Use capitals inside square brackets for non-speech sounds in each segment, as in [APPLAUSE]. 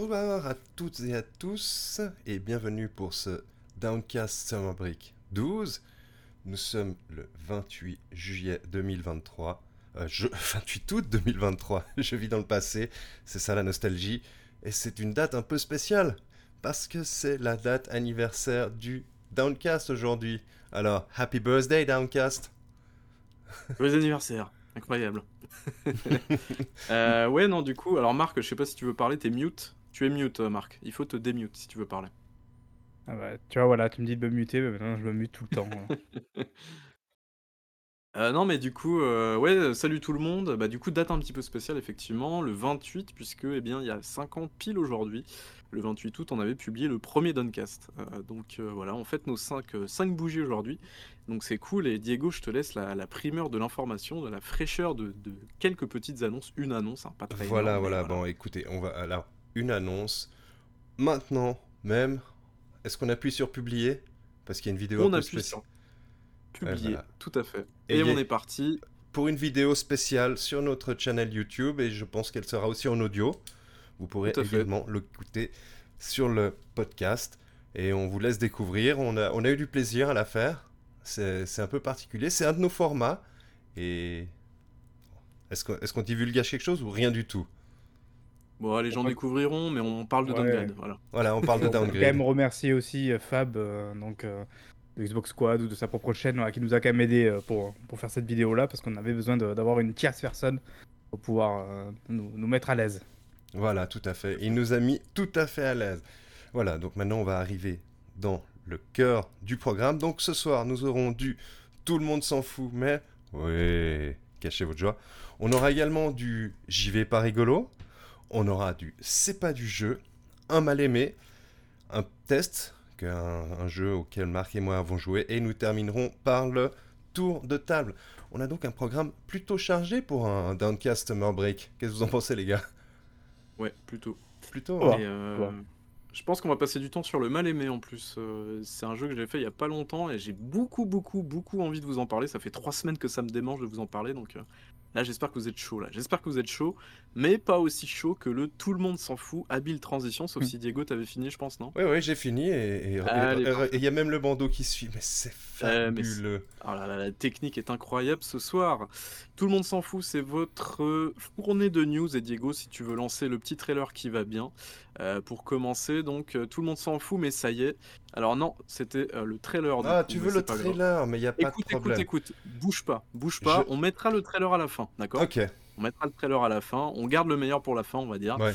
Bonjour à toutes et à tous et bienvenue pour ce Downcast Summer Break 12. Nous sommes le 28 juillet 2023. Euh, je, [LAUGHS] 28 août 2023. [LAUGHS] Je vis dans le passé, c'est ça la nostalgie. Et c'est une date un peu spéciale parce que c'est la date anniversaire du Downcast aujourd'hui. Alors, happy birthday Downcast [LAUGHS] Joyeux anniversaire, incroyable. Euh, ouais, non, du coup, alors Marc, je sais pas si tu veux parler, t'es mute. Tu es mute, euh, Marc. Il faut te démute si tu veux parler. Ah bah, tu vois, voilà, tu me dis de me muter, mais maintenant je me mute tout le temps. voilà. [LAUGHS] Euh, non, mais du coup, euh, ouais, salut tout le monde. Bah, du coup, date un petit peu spéciale, effectivement, le 28, puisque, eh bien, il y a 5 ans pile aujourd'hui, le 28 août, on avait publié le premier Doncast. Euh, donc euh, voilà, on fête nos 5, bougies aujourd'hui. Donc c'est cool. Et Diego, je te laisse la, la primeur de l'information, de la fraîcheur de, de quelques petites annonces. Une annonce, hein, pas très Voilà, énorme, mais voilà, bon écoutez, on va alors une annonce. Maintenant même, est-ce qu'on appuie sur publier? Parce qu'il y a une vidéo On un peu appuie spéciale. sur publier, voilà. tout à fait. Et on est parti. pour une vidéo spéciale sur notre channel YouTube et je pense qu'elle sera aussi en audio. Vous pourrez également l'écouter sur le podcast et on vous laisse découvrir. On a, on a eu du plaisir à la faire. C'est un peu particulier. C'est un de nos formats. Et est-ce qu'on est qu'on divulgage quelque chose ou rien du tout? Bon, les gens découvriront, mais on parle de Ouais. downgrade. Voilà. Voilà, on parle de [LAUGHS] On peut quand downgrade. même remercier aussi euh, Fab, euh, donc euh, de Xbox Squad ou de sa propre chaîne, voilà, qui nous a quand même aidé euh, pour, pour faire cette vidéo-là, parce qu'on avait besoin d'avoir une tierce personne pour pouvoir euh, nous, nous mettre à l'aise. Voilà, tout à fait. Il nous a mis tout à fait à l'aise. Voilà, donc maintenant on va arriver dans le cœur du programme. Donc ce soir, nous aurons du Tout le monde s'en fout, mais... Oui, cachez votre joie. On aura également du J'y vais pas rigolo. On aura du C'est pas du jeu, un mal aimé, un test, qu'un un jeu auquel Marc et moi avons joué, et nous terminerons par le tour de table. On a donc un programme plutôt chargé pour un Downcast Summer Break. Qu'est-ce que vous en pensez les gars? Ouais, plutôt. Plutôt. Ouais. hein. Et, euh, ouais. Je pense qu'on va passer du temps sur le mal aimé en plus. Euh, c'est un jeu que j'ai fait il y a pas longtemps et j'ai beaucoup, beaucoup, beaucoup envie de vous en parler. Ça fait trois semaines que ça me démange de vous en parler, donc euh, là j'espère que vous êtes chaud. Là, j'espère que vous êtes chaud, mais pas aussi chaud que le tout le monde s'en fout. Habile transition, sauf Mm. si Diego t'avais fini, je pense, non? Oui, oui, j'ai fini et il y a même le bandeau qui suit, mais c'est Euh, mais fabuleux. Oh là là, la technique est incroyable ce soir. Tout le monde s'en fout, c'est votre euh, fournée de news. Et Diego, si tu veux lancer le petit trailer qui va bien. euh, pour commencer, donc euh, tout le monde s'en fout, mais ça y est. Alors non, c'était euh, le trailer. Ah, coup, tu veux le grave. trailer, mais il n'y a pas Écoute, de problème. écoute, écoute, bouge pas, bouge pas. Je- On mettra le trailer à la fin, d'accord Ok, On mettra le trailer à la fin. On garde le meilleur pour la fin, on va dire. ouais.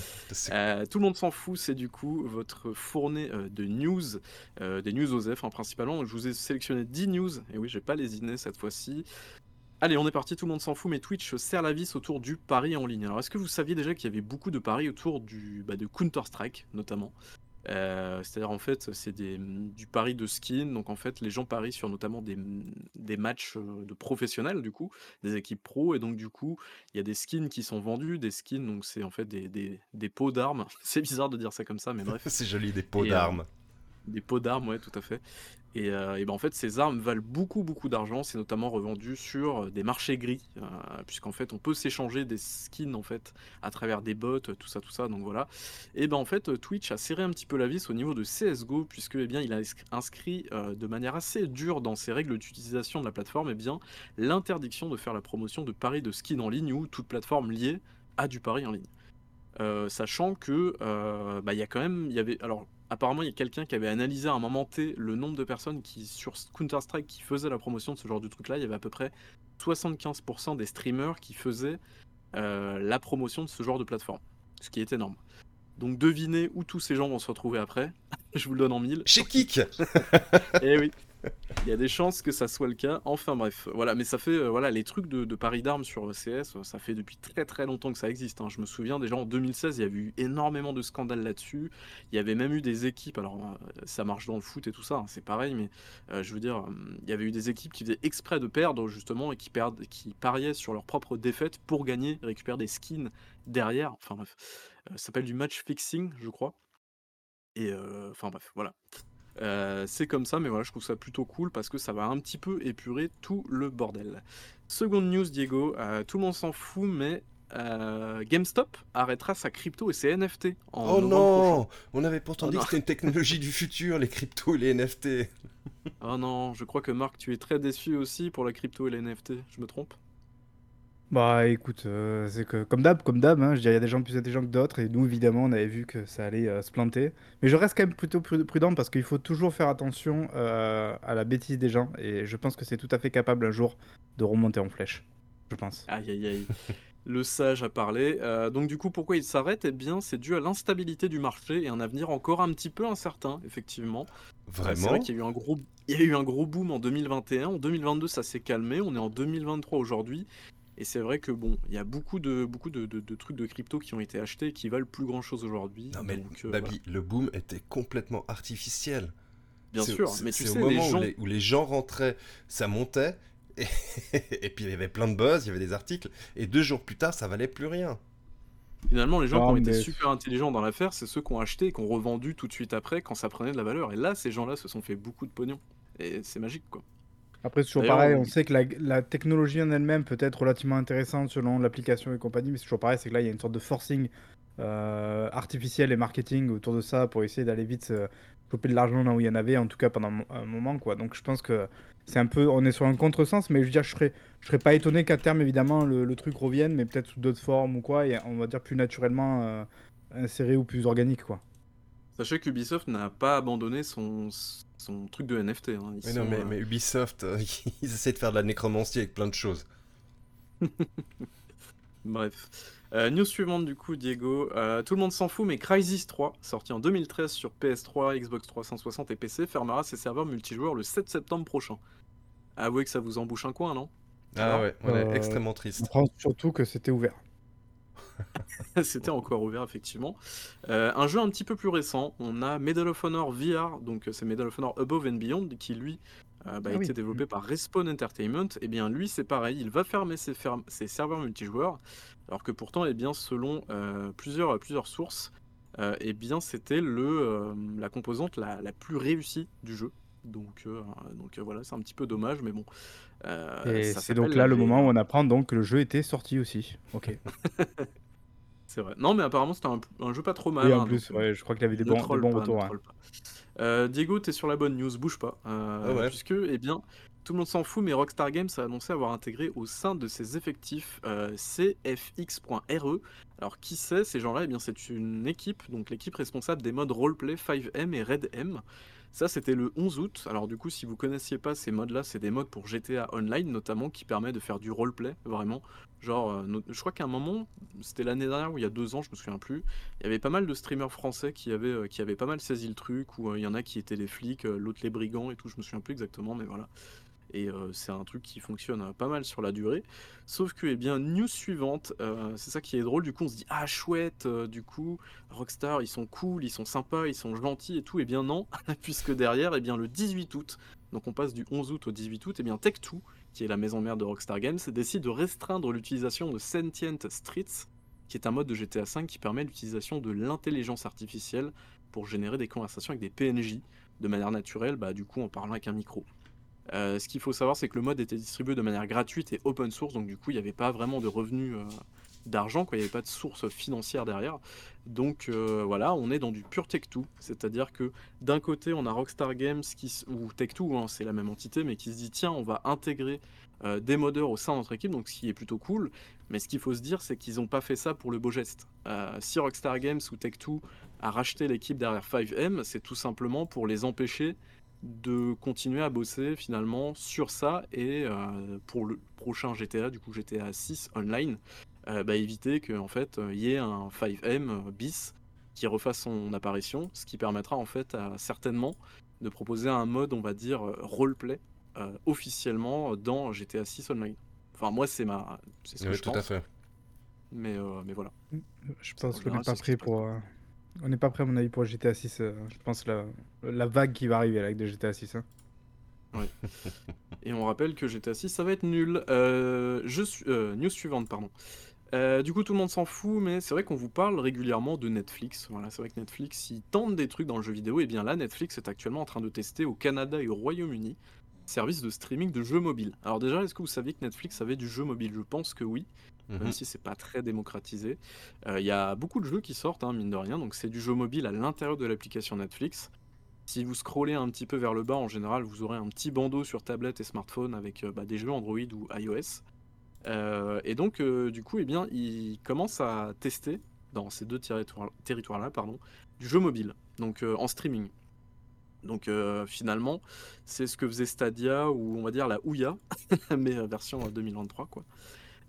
Euh, tout le monde s'en fout, c'est du coup votre fournée euh, de news, euh, des news OSEF hein, principalement. Je vous ai sélectionné 10 news, et oui, j'ai pas lésiné cette fois-ci. Allez, on est parti, tout le monde s'en fout, mais Twitch serre la vis autour du pari en ligne. Alors, est-ce que vous saviez déjà qu'il y avait beaucoup de paris autour du, bah, de Counter-Strike, notamment? Euh, C'est-à-dire, en fait, c'est du pari de skin. Donc, en fait, les gens parient sur notamment des, des matchs euh, de professionnels, du coup, des équipes pro. Et donc, du coup, il y a des skins qui sont vendus. Des skins, donc, c'est en fait des, des, des pots d'armes. [LAUGHS] C'est bizarre de dire ça comme ça, mais bref. [LAUGHS] c'est joli, des pots euh, d'armes. Des pots d'armes, ouais, tout à fait. Et, euh, ben en fait, ces armes valent beaucoup, beaucoup d'argent. C'est notamment revendu sur euh, des marchés gris, euh, puisqu'en fait, on peut s'échanger des skins en fait à travers des bots, tout ça, tout ça. Donc voilà. Et ben en fait, Twitch a serré un petit peu la vis au niveau de CS:GO, puisque eh bien, il a ins- inscrit de manière assez dure dans ses règles d'utilisation de la plateforme, eh bien, l'interdiction de faire la promotion de paris de skins en ligne ou toute plateforme liée à du pari en ligne. Sachant que bah, il y a quand même, il y avait, alors apparemment il y a quelqu'un qui avait analysé à un moment T le nombre de personnes qui sur Counter Strike qui faisaient la promotion de ce genre de truc là, il y avait à peu près 75% des streamers qui faisaient euh, la promotion de ce genre de plateforme, ce qui est énorme. Donc devinez où tous ces gens vont se retrouver après. [LAUGHS] Je vous le donne en mille. Chez Kik Eh oui. Il y a des chances que ça soit le cas. Enfin bref, voilà. Mais ça fait, euh, voilà, les trucs de, de paris d'armes sur CS, ça fait depuis très très longtemps que ça existe. hein. Je me souviens déjà en 2016, il y avait eu énormément de scandales là-dessus. Il y avait même eu des équipes. Alors euh, ça marche dans le foot et tout ça, hein, c'est pareil. Mais euh, je veux dire, il y avait eu des équipes qui faisaient exprès de perdre justement et qui perdent, qui pariaient sur leur propre défaite pour gagner, récupérer des skins derrière. Enfin bref, ça s'appelle du match fixing, je crois. Et enfin bref, voilà. Euh, c'est comme ça, mais voilà, je trouve ça plutôt cool parce que ça va un petit peu épurer tout le bordel. Seconde news, Diego, euh, tout le monde s'en fout, mais euh, GameStop arrêtera sa crypto et ses NFT en Oh non On avait pourtant Oh dit non. que c'était une technologie du futur, les cryptos et les NFT. Oh non, je crois que Marc, tu es très déçu aussi pour la crypto et les NFT. Je me trompe? Bah écoute, euh, c'est que comme d'hab, comme d'hab, hein, je veux dire, il y a des gens plus intelligents que d'autres, et nous évidemment on avait vu que ça allait euh, se planter. Mais je reste quand même plutôt pru- prudent parce qu'il faut toujours faire attention euh, à la bêtise des gens, et je pense que c'est tout à fait capable un jour de remonter en flèche. Je pense. Aïe aïe aïe. [LAUGHS] Le sage a parlé. Euh, donc du coup, pourquoi il s'arrête? Eh bien, c'est dû à l'instabilité du marché et un avenir encore un petit peu incertain, effectivement. C'est Vraiment? vrai qu'il y a eu un gros, il y a eu un gros boom en 2021. En 2022, ça s'est calmé. On est en 2023 aujourd'hui. Et c'est vrai que bon, il y a beaucoup de, beaucoup de, de- de trucs de crypto qui ont été achetés et qui valent plus grand chose aujourd'hui. Non mais Donc, euh, Babi, le boom était complètement artificiel. bien sûr. c'est- Mais tu c'est sais, au les moment gens, où, les, où les gens rentraient, ça montait, et, [LAUGHS] et puis il y avait plein de buzz, il y avait des articles, et deux jours plus tard, ça valait plus rien. finalement, les gens Non, qui ont été super intelligents dans l'affaire, c'est ceux qui ont acheté et qui ont revendu tout de suite après quand ça prenait de la valeur. Et là, ces gens-là se sont fait beaucoup de pognon. Et c'est magique, quoi. Après, c'est toujours pareil, on- on sait que la, la technologie en elle-même peut être relativement intéressante selon l'application et compagnie, mais c'est toujours pareil, c'est que là, il y a une sorte de forcing euh, artificiel et marketing autour de ça pour essayer d'aller vite euh, choper de l'argent là où il y en avait, en tout cas pendant un mo- un moment, quoi. Donc je pense que c'est un peu, on est sur un contresens, mais je veux dire, je serais, je serais pas étonné qu'à terme, évidemment, le, le truc revienne, mais peut-être sous d'autres formes ou quoi, et on va dire plus naturellement euh, inséré ou plus organique, quoi. Sachez qu'Ubisoft n'a pas abandonné son, son truc de NFT. hein. Ils Mais non, sont, mais, euh, mais Ubisoft, euh, [LAUGHS] ils essaient de faire de la nécromancie avec plein de choses. [LAUGHS] Bref. Euh, news suivante du coup, Diego. Euh, tout le monde s'en fout, mais Crysis 3, sorti en 2013 sur PS3, Xbox 360 et PC, fermera ses serveurs multijoueurs le 7 septembre prochain. Avouez que ça vous embouche un coin, non? Ah Alors, ouais, on est extrêmement On triste. prend surtout que c'était ouvert. [LAUGHS] C'était encore ouvert, effectivement. Euh, un jeu un petit peu plus récent, on a Medal of Honor VR, donc euh, c'est Medal of Honor Above and Beyond, qui lui euh, bah, a Ah oui. été développé par Respawn Entertainment. Et bien lui, c'est pareil, il va fermer ses, ferm- ses serveurs multijoueurs, alors que pourtant, eh bien, selon euh, plusieurs, plusieurs sources, euh, eh bien, c'était le, euh, la composante la, la plus réussie du jeu. Donc, euh, donc euh, voilà, c'est un petit peu dommage, mais bon. Euh, Et c'est donc là le moment où on apprend donc que le jeu était sorti aussi. Ok. [LAUGHS] C'est vrai. Non, mais apparemment, c'était un, un jeu pas trop mal. Oui, hein, en plus, donc, euh, ouais, je crois qu'il avait des bons, des bons pas, retours. hein. Euh, Diego, t'es sur la bonne news, bouge pas. Euh, Ah ouais. Puisque, eh bien, tout le monde s'en fout, mais Rockstar Games a annoncé avoir intégré au sein de ses effectifs euh, CFX.RE. Alors, qui c'est ces gens-là? Eh bien, c'est une équipe, donc l'équipe responsable des modes roleplay 5M et Red M. Ça, c'était le 11 août. Alors, du coup, si vous connaissiez pas ces modes-là, c'est des modes pour GTA Online, notamment, qui permet de faire du roleplay, vraiment. Genre, euh, je crois qu'à un moment, c'était l'année dernière ou il y a deux ans, je me souviens plus, il y avait pas mal de streamers français qui avaient, euh, pas mal saisi le truc, ou euh, il y en a qui étaient les flics, l'autre les brigands et tout, je me souviens plus exactement, mais voilà. Et euh, c'est un truc qui fonctionne euh, pas mal sur la durée. Sauf que, eh bien, news suivante, euh, c'est ça qui est drôle, du coup on se dit, ah chouette, du coup, Rockstar, ils sont cool, ils sont sympas, ils sont gentils et tout, et bien non, [LAUGHS] puisque derrière, eh bien, le 18 août, donc on passe du 11 août au 18 août, et bien Tech2, qui est la maison mère de Rockstar Games, décide de restreindre l'utilisation de Sentient Streets, qui est un mode de GTA V qui permet l'utilisation de l'intelligence artificielle pour générer des conversations avec des PNJ de manière naturelle, bah, du coup en parlant avec un micro. Euh, ce qu'il faut savoir, c'est que le mode était distribué de manière gratuite et open source, donc du coup il n'y avait pas vraiment de revenus euh, d'argent, il n'y avait pas de source financière derrière. Donc euh, voilà, on est dans du pur Tech2, c'est-à-dire que d'un côté on a Rockstar Games ou Tech2, hein, c'est la même entité, mais qui se dit tiens, on va intégrer des modeurs au sein de notre équipe, donc ce qui est plutôt cool. Mais ce qu'il faut se dire, c'est qu'ils n'ont pas fait ça pour le beau geste. Si Rockstar Games ou Tech2 a racheté l'équipe derrière 5M, c'est tout simplement pour les empêcher de continuer à bosser finalement sur ça et euh, pour le prochain GTA, du coup GTA 6 online, euh, bah, éviter qu'en en fait il y ait un 5M bis qui refasse son apparition, ce qui permettra en fait à- certainement de proposer un mode, on va dire, euh, roleplay euh, officiellement dans GTA 6 online. Enfin moi c'est ma, c'est ce que Oui, je tout pense, à fait. mais, euh, mais voilà. Je pense En qu'on n'est pas prêt pour. On n'est pas prêt, à mon avis, pour GTA 6. euh, Je pense la... la vague qui va arriver avec de GTA 6. hein. Et on rappelle que GTA 6, ça va être nul. Euh, euh, news suivante, pardon. Du coup, tout le monde s'en fout, mais c'est vrai qu'on vous parle régulièrement de Netflix. Voilà, c'est vrai que Netflix, ils tentent des trucs dans le jeu vidéo. Et bien là, Netflix est actuellement en train de tester au Canada et au Royaume-Uni service de streaming de jeux mobiles. Alors déjà, est-ce que vous saviez que Netflix avait du jeu mobile? Je pense que oui, même Mhm. si c'est pas très démocratisé. Euh, Il y a beaucoup de jeux qui sortent, hein, mine de rien, donc c'est du jeu mobile à l'intérieur de l'application Netflix. Si vous scrollez un petit peu vers le bas, en général, vous aurez un petit bandeau sur tablette et smartphone avec euh, bah, des jeux Android ou iOS. Euh, et donc, euh, du coup, eh bien, ils commencent à tester dans ces deux territoires- territoires-là, pardon, du jeu mobile, donc euh, en streaming. Donc finalement, c'est ce que faisait Stadia ou on va dire la Ouya, [LAUGHS] mais version euh, 2023 quoi.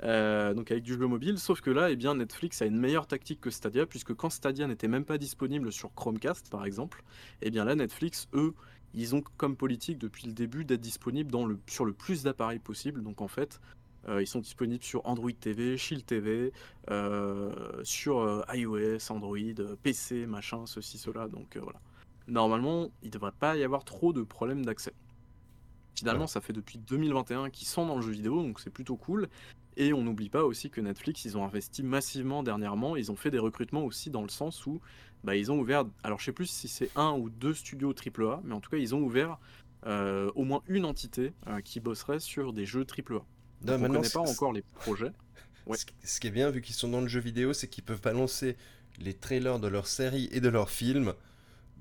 Euh, donc avec du jeu mobile, sauf que là, eh bien, Netflix a une meilleure tactique que Stadia, puisque quand Stadia n'était même pas disponible sur Chromecast, par exemple, eh bien là, Netflix, eux, ils ont comme politique depuis le début d'être disponibles dans le, sur le plus d'appareils possible. Donc en fait, euh, ils sont disponibles sur Android TV, Shield TV, euh, sur euh, iOS, Android, PC, machin, ceci, cela. Donc voilà. Normalement, il ne devrait pas y avoir trop de problèmes d'accès. Finalement, Ouais. ça fait depuis 2021 qu'ils sont dans le jeu vidéo, donc c'est plutôt cool. Et on n'oublie pas aussi que Netflix, ils ont investi massivement dernièrement. Ils ont fait des recrutements aussi dans le sens où bah, ils ont ouvert, alors je sais plus si c'est un ou deux studios AAA, mais en tout cas, ils ont ouvert euh, au moins une entité euh, qui bosserait sur des jeux AAA. Non, on ne connaît pas encore les projets. [LAUGHS] Ouais. Ce qui est bien, vu qu'ils sont dans le jeu vidéo, c'est qu'ils peuvent balancer les trailers de leurs séries et de leurs films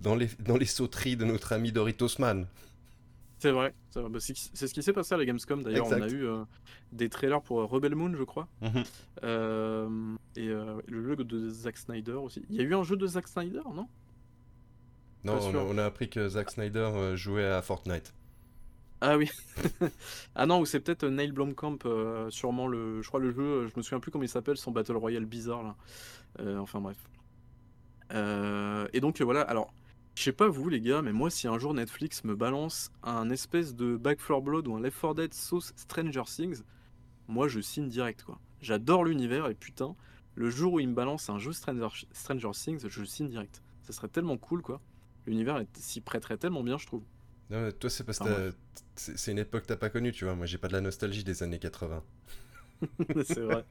dans les, dans les sauteries de notre ami Doritos Man. C'est vrai, c'est. Bah, c'est ce qui s'est passé à la Gamescom d'ailleurs. On a eu euh, des trailers pour euh, Rebel Moon, je crois. Mhm. Euh, et euh, le jeu de Zack Snyder aussi. Il y a eu un jeu de Zack Snyder, non? Non, on a, sûr. on a appris que Zack Snyder jouait à Fortnite. Ah oui. [LAUGHS] ah non, ou c'est peut-être Neil Blomkamp, sûrement le. Je crois le jeu, je me souviens plus comment il s'appelle, son Battle Royale bizarre là. Enfin bref. Et donc voilà, alors, je sais pas vous les gars, mais moi si un jour Netflix me balance un espèce de Back 4 Blood ou un Left 4 Dead sauce Stranger Things, moi je signe direct quoi. J'adore l'univers et putain, le jour où il me balance un jeu Stranger, Stranger Things, je signe direct. Ça serait tellement cool quoi. L'univers s'y prêterait tellement bien, je trouve. Non, mais toi, c'est parce que c'est une époque que t'as pas connue, tu vois. Moi, j'ai pas de la nostalgie des années 80. [LAUGHS] c'est vrai.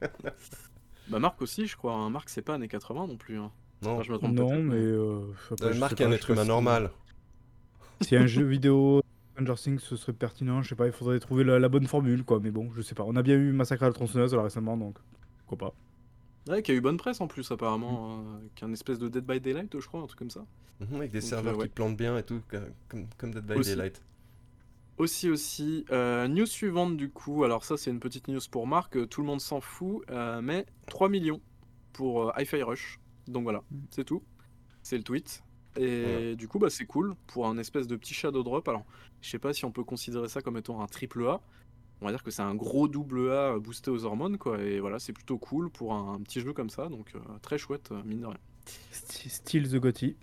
Bah Marc aussi, je crois. hein. Marc, c'est pas années 80 non plus. hein. Non, Enfin, je me trompe Non, mais. euh, après, Euh, Marc est un être humain normal. [LAUGHS] Si un jeu vidéo Stranger Things ce serait pertinent, je sais pas, il faudrait trouver la, la bonne formule quoi. Mais bon, je sais pas. On a bien eu Massacre à la tronçonneuse là récemment donc pourquoi pas. Ouais, qui a eu bonne presse en plus, apparemment. hein, Qu'un espèce de Dead by Daylight, je crois, un truc comme ça. Mhm, avec des Donc, serveurs euh, ouais. qui plantent bien et tout, comme, comme Dead by Aussi. Daylight. Aussi, aussi. euh, news suivante, du coup. Alors, ça, c'est une petite news pour Marc. euh, Tout le monde s'en fout. euh, mais 3 millions pour euh, Hi-Fi Rush. Donc voilà, Mm. c'est tout. C'est le tweet. Et du coup, bah, c'est cool pour un espèce de petit shadow drop. Alors, je sais pas si on peut considérer ça comme étant un triple A. On va dire que c'est un gros double A boosté aux hormones, quoi. Et voilà, c'est plutôt cool pour un, un petit jeu comme ça. Donc, euh, très chouette, euh, mine de rien. Style The Gotti.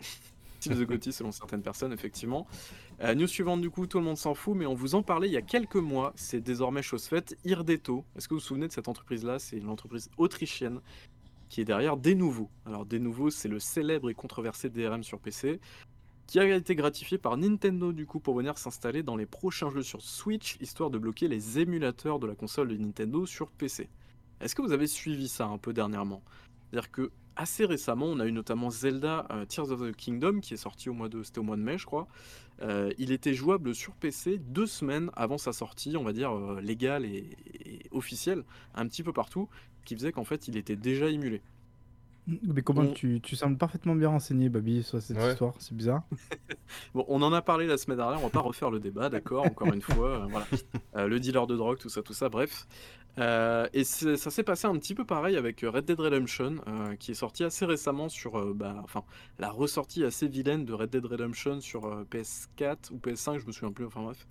[LAUGHS] Style The Gotti selon certaines personnes, effectivement. Euh, news suivante, du coup, tout le monde s'en fout, mais on vous en parlait il y a quelques mois. C'est désormais chose faite. Irdeto. Est-ce que vous vous souvenez de cette entreprise-là? C'est une entreprise autrichienne qui est derrière Des Nouveaux. Alors, Des Nouveaux, c'est le célèbre et controversé DRM sur PC qui a été gratifié par Nintendo du coup pour venir s'installer dans les prochains jeux sur Switch histoire de bloquer les émulateurs de la console de Nintendo sur PC. Est-ce que vous avez suivi ça un peu dernièrement? C'est-à-dire que assez récemment, on a eu notamment Zelda euh, Tears of the Kingdom qui est sorti au mois de c'était au mois de mai, je crois. Euh, il était jouable sur PC deux semaines avant sa sortie, on va dire euh, légale et, officielle, un petit peu partout, qui faisait qu'en fait il était déjà émulé. Mais comment On- tu, tu sembles parfaitement bien renseigné, Babi, sur cette Ouais. histoire, c'est bizarre. [LAUGHS] Bon, on en a parlé la semaine dernière, on va pas refaire le débat, d'accord, encore une fois, euh, voilà. [LAUGHS] Euh, le dealer de drogue, tout ça, tout ça, bref. Euh, et ça s'est passé un petit peu pareil avec Red Dead Redemption, euh, qui est sorti assez récemment sur, euh, bah, enfin, la ressortie assez vilaine de Red Dead Redemption sur euh, PS4 ou PS5, je me souviens plus, enfin bref.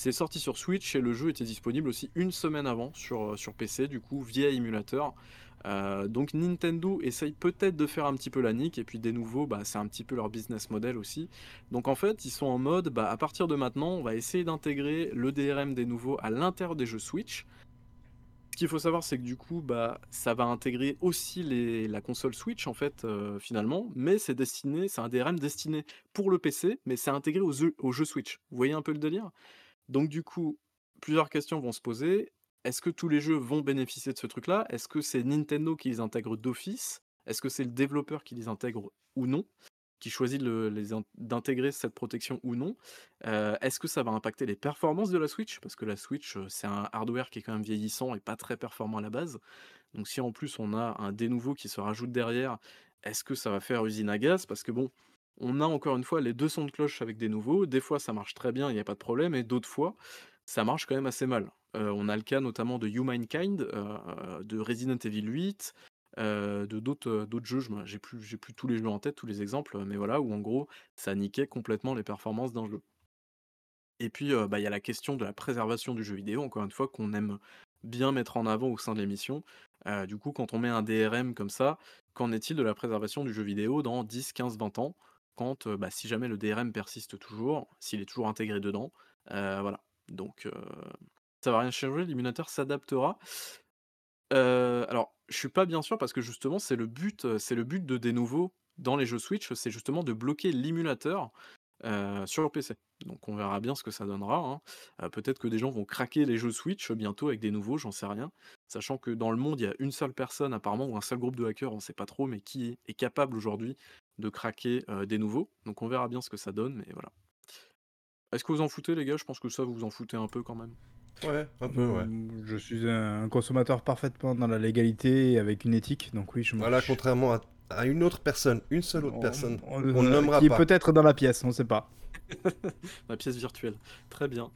C'est sorti sur Switch et le jeu était disponible aussi une semaine avant sur, euh, sur PC, du coup, via émulateur. Euh, donc Nintendo essaye peut-être de faire un petit peu la nique, et puis des nouveaux, bah, c'est un petit peu leur business model aussi. Donc en fait, ils sont en mode, bah, à partir de maintenant, on va essayer d'intégrer le DRM des nouveaux à l'intérieur des jeux Switch. Ce qu'il faut savoir, c'est que du coup, bah, ça va intégrer aussi la console Switch, en fait, euh, finalement, mais c'est destiné, c'est un DRM destiné pour le PC, mais c'est intégré aux jeux Switch. Vous voyez un peu le délire? Donc du coup, plusieurs questions vont se poser. Est-ce que tous les jeux vont bénéficier de ce truc-là? Est-ce que c'est Nintendo qui les intègre d'office? Est-ce que c'est le développeur qui les intègre ou non? Qui choisit d'intégrer cette protection ou non? Est-ce que ça va impacter les performances de la Switch? Parce que la Switch, c'est un hardware qui est quand même vieillissant et pas très performant à la base. Donc si en plus on a un des nouveaux qui se rajoute derrière, est-ce que ça va faire usine à gaz? Parce que bon, on a encore une fois les deux sons de cloche avec des nouveaux. Des fois ça marche très bien, il n'y a pas de problème, et d'autres fois ça marche quand même assez mal. on a le cas notamment de Humankind, de Resident Evil 8, de d'autres jeux. J'ai plus plus tous les jeux en tête, tous les exemples, mais voilà où en gros ça niquait complètement les performances d'un jeu. Et puis bah, il y a la question de la préservation du jeu vidéo, encore une fois qu'on aime bien mettre en avant au sein de l'émission. du coup, quand on met un DRM comme ça, qu'en est-il de la préservation du jeu vidéo dans 10, 15, 20 ans? Bah, si jamais le DRM persiste toujours, s'il est toujours intégré dedans, voilà. Donc, ça va rien changer, l'émulateur s'adaptera. alors, je suis pas bien sûr parce que justement, c'est le but, c'est le but de des nouveaux dans les jeux Switch, c'est justement de bloquer l'émulateur sur le PC. Donc on verra bien ce que ça donnera. Hein. Peut-être que des gens vont craquer les jeux Switch bientôt avec des nouveaux, j'en sais rien. Sachant que dans le monde, il y a une seule personne apparemment, ou un seul groupe de hackers, on sait pas trop, mais qui est capable aujourd'hui de craquer des nouveaux. Donc on verra bien ce que ça donne, mais voilà. Est-ce que vous en foutez les gars? Je pense que ça vous en foutez un peu quand même. Ouais, un peu, ouais. Mmh, je suis un consommateur parfaitement dans la légalité et avec une éthique, donc oui, je Voilà, contrairement à à une autre personne, une seule autre personne, on, ne nommera qui pas. peut-être dans la pièce, on ne sait pas. [LAUGHS] la pièce virtuelle. Très bien.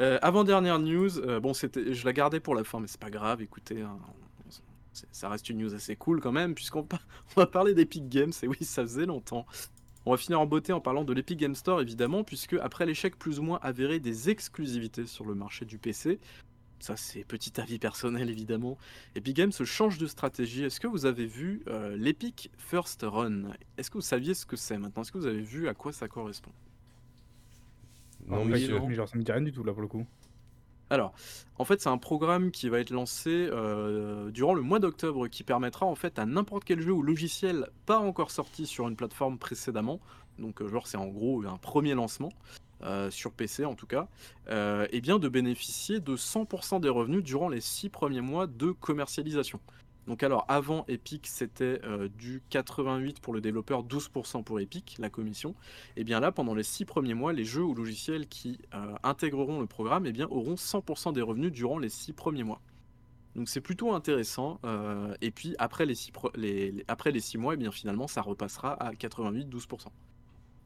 Euh, avant-dernière news, euh, bon, c'était, je la gardais pour la fin, mais c'est pas grave, écoutez, hein, ça reste une news assez cool quand même, puisqu'on [LAUGHS] on va parler d'Epic Games, et oui, ça faisait longtemps. On va finir en beauté en parlant de l'Epic Game Store, évidemment, puisque après l'échec plus ou moins avéré des exclusivités sur le marché du PC, ça c'est petit avis personnel évidemment, Epic Games se change de stratégie. Est-ce que vous avez vu euh, l'Epic First Run? Est-ce que vous saviez ce que c'est maintenant? Est-ce que vous avez vu à quoi ça correspond? Non, ah, monsieur. Genre, ça me dit rien du tout là pour le coup. Alors, en fait, c'est un programme qui va être lancé euh, durant le mois d'octobre qui permettra en fait à n'importe quel jeu ou logiciel pas encore sorti sur une plateforme précédemment, donc euh, genre c'est en gros un premier lancement, euh, sur PC en tout cas, et bien de bénéficier de 100% des revenus durant les 6 premiers mois de commercialisation. Donc alors avant Epic c'était euh, du 88 pour le développeur, 12% pour Epic, la commission. Et bien là pendant les 6 premiers mois, les jeux ou logiciels qui intégreront le programme et bien, auront 100% des revenus durant les 6 premiers mois. Donc c'est plutôt intéressant. et puis après les 6 les, après les six mois, et bien finalement ça repassera à 88-12%.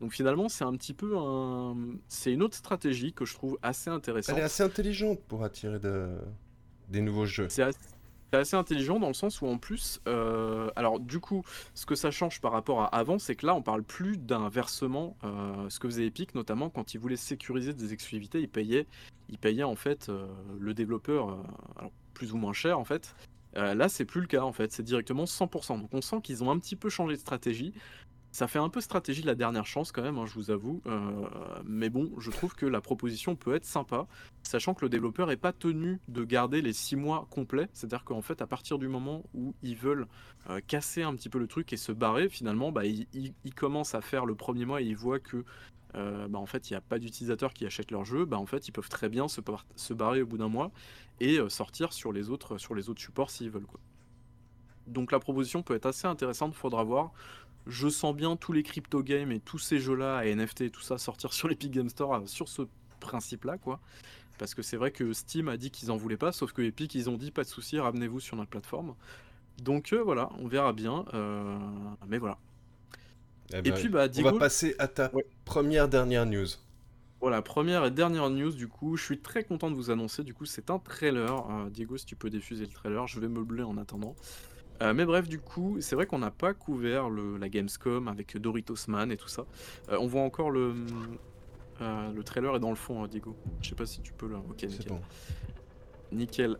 Donc finalement, c'est un petit peu un... C'est une autre stratégie que je trouve assez intéressante. Elle est assez intelligente pour attirer de... des nouveaux jeux. C'est assez... intelligent dans le sens où en plus... Euh, alors du coup, ce que ça change par rapport à avant, c'est que là, on parle plus d'un versement. Euh, ce que faisait Epic, notamment quand ils voulaient sécuriser des exclusivités, ils payaient, ils payaient en fait euh, le développeur plus ou moins cher en fait. là, c'est plus le cas en fait, c'est directement 100%. Donc on sent qu'ils ont un petit peu changé de stratégie. Ça fait un peu stratégie de la dernière chance quand même, hein, je vous avoue. Euh, mais bon, je trouve que la proposition peut être sympa, sachant que le développeur n'est pas tenu de garder les 6 mois complets. C'est-à-dire qu'en fait, à partir du moment où ils veulent euh, casser un petit peu le truc et se barrer, finalement, bah, ils, commencent à faire le premier mois et ils voient que euh, bah, en fait, il n'y a pas d'utilisateurs qui achètent leur jeu, bah, en fait, ils peuvent très bien se, se barrer au bout d'un mois et sortir sur les autres, sur les autres supports s'ils veulent. Donc la proposition peut être assez intéressante, faudra voir je sens bien tous les crypto games et tous ces jeux-là, à NFT et tout ça, sortir [LAUGHS] sur l'Epic Game Store euh, sur ce principe-là, quoi. Parce que c'est vrai que Steam a dit qu'ils en voulaient pas, sauf que Epic, ils ont dit pas de souci, ramenez-vous sur notre plateforme. Donc euh, voilà, on verra bien. Euh, mais voilà. Eh et ben, puis, bah, Diego... On va passer à ta première dernière news. Voilà, première et dernière news du coup, je suis très content de vous annoncer, du coup c'est un trailer. Diego, si tu peux diffuser le trailer, je vais meubler en attendant. Euh, mais bref, du coup, c'est vrai qu'on n'a pas couvert le, la Gamescom avec Doritos Man et tout ça. Euh, on voit encore le, euh, le trailer est dans le fond, hein, Diego. Je sais pas si tu peux le. Ok, nickel. Bon. Nickel.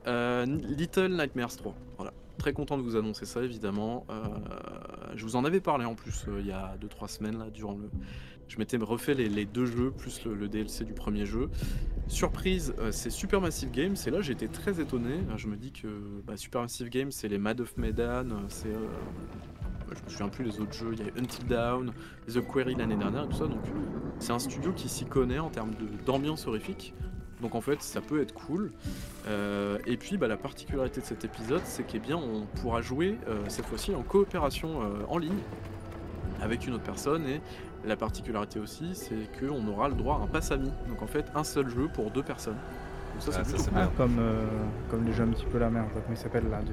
Little Nightmares 3. Voilà. Très content de vous annoncer ça, évidemment. je vous en avais parlé en plus il y a 2-3 semaines, là, durant le, je m'étais refait les, deux jeux, plus le, DLC du premier jeu. Surprise, euh, c'est Supermassive Games, et là j'étais très étonné. Euh, je me dis que bah, Supermassive Games, c'est les Mad of Medan, euh, c'est. je me souviens plus les autres jeux, il y a Until Down, The Query l'année dernière et tout ça, donc c'est un studio qui s'y connaît en termes d'ambiance horrifique. Donc en fait, ça peut être cool. et puis, bah, la particularité de cet épisode, c'est qu'on pourra jouer cette fois-ci en coopération en ligne avec une autre personne. Et la particularité aussi, c'est qu'on aura le droit à un pass ami. Donc en fait, un seul jeu pour deux personnes. Donc ça, Ah, c'est bien. Ah, comme, euh, comme les jeux un petit peu la merde, comment il s'appelle là de...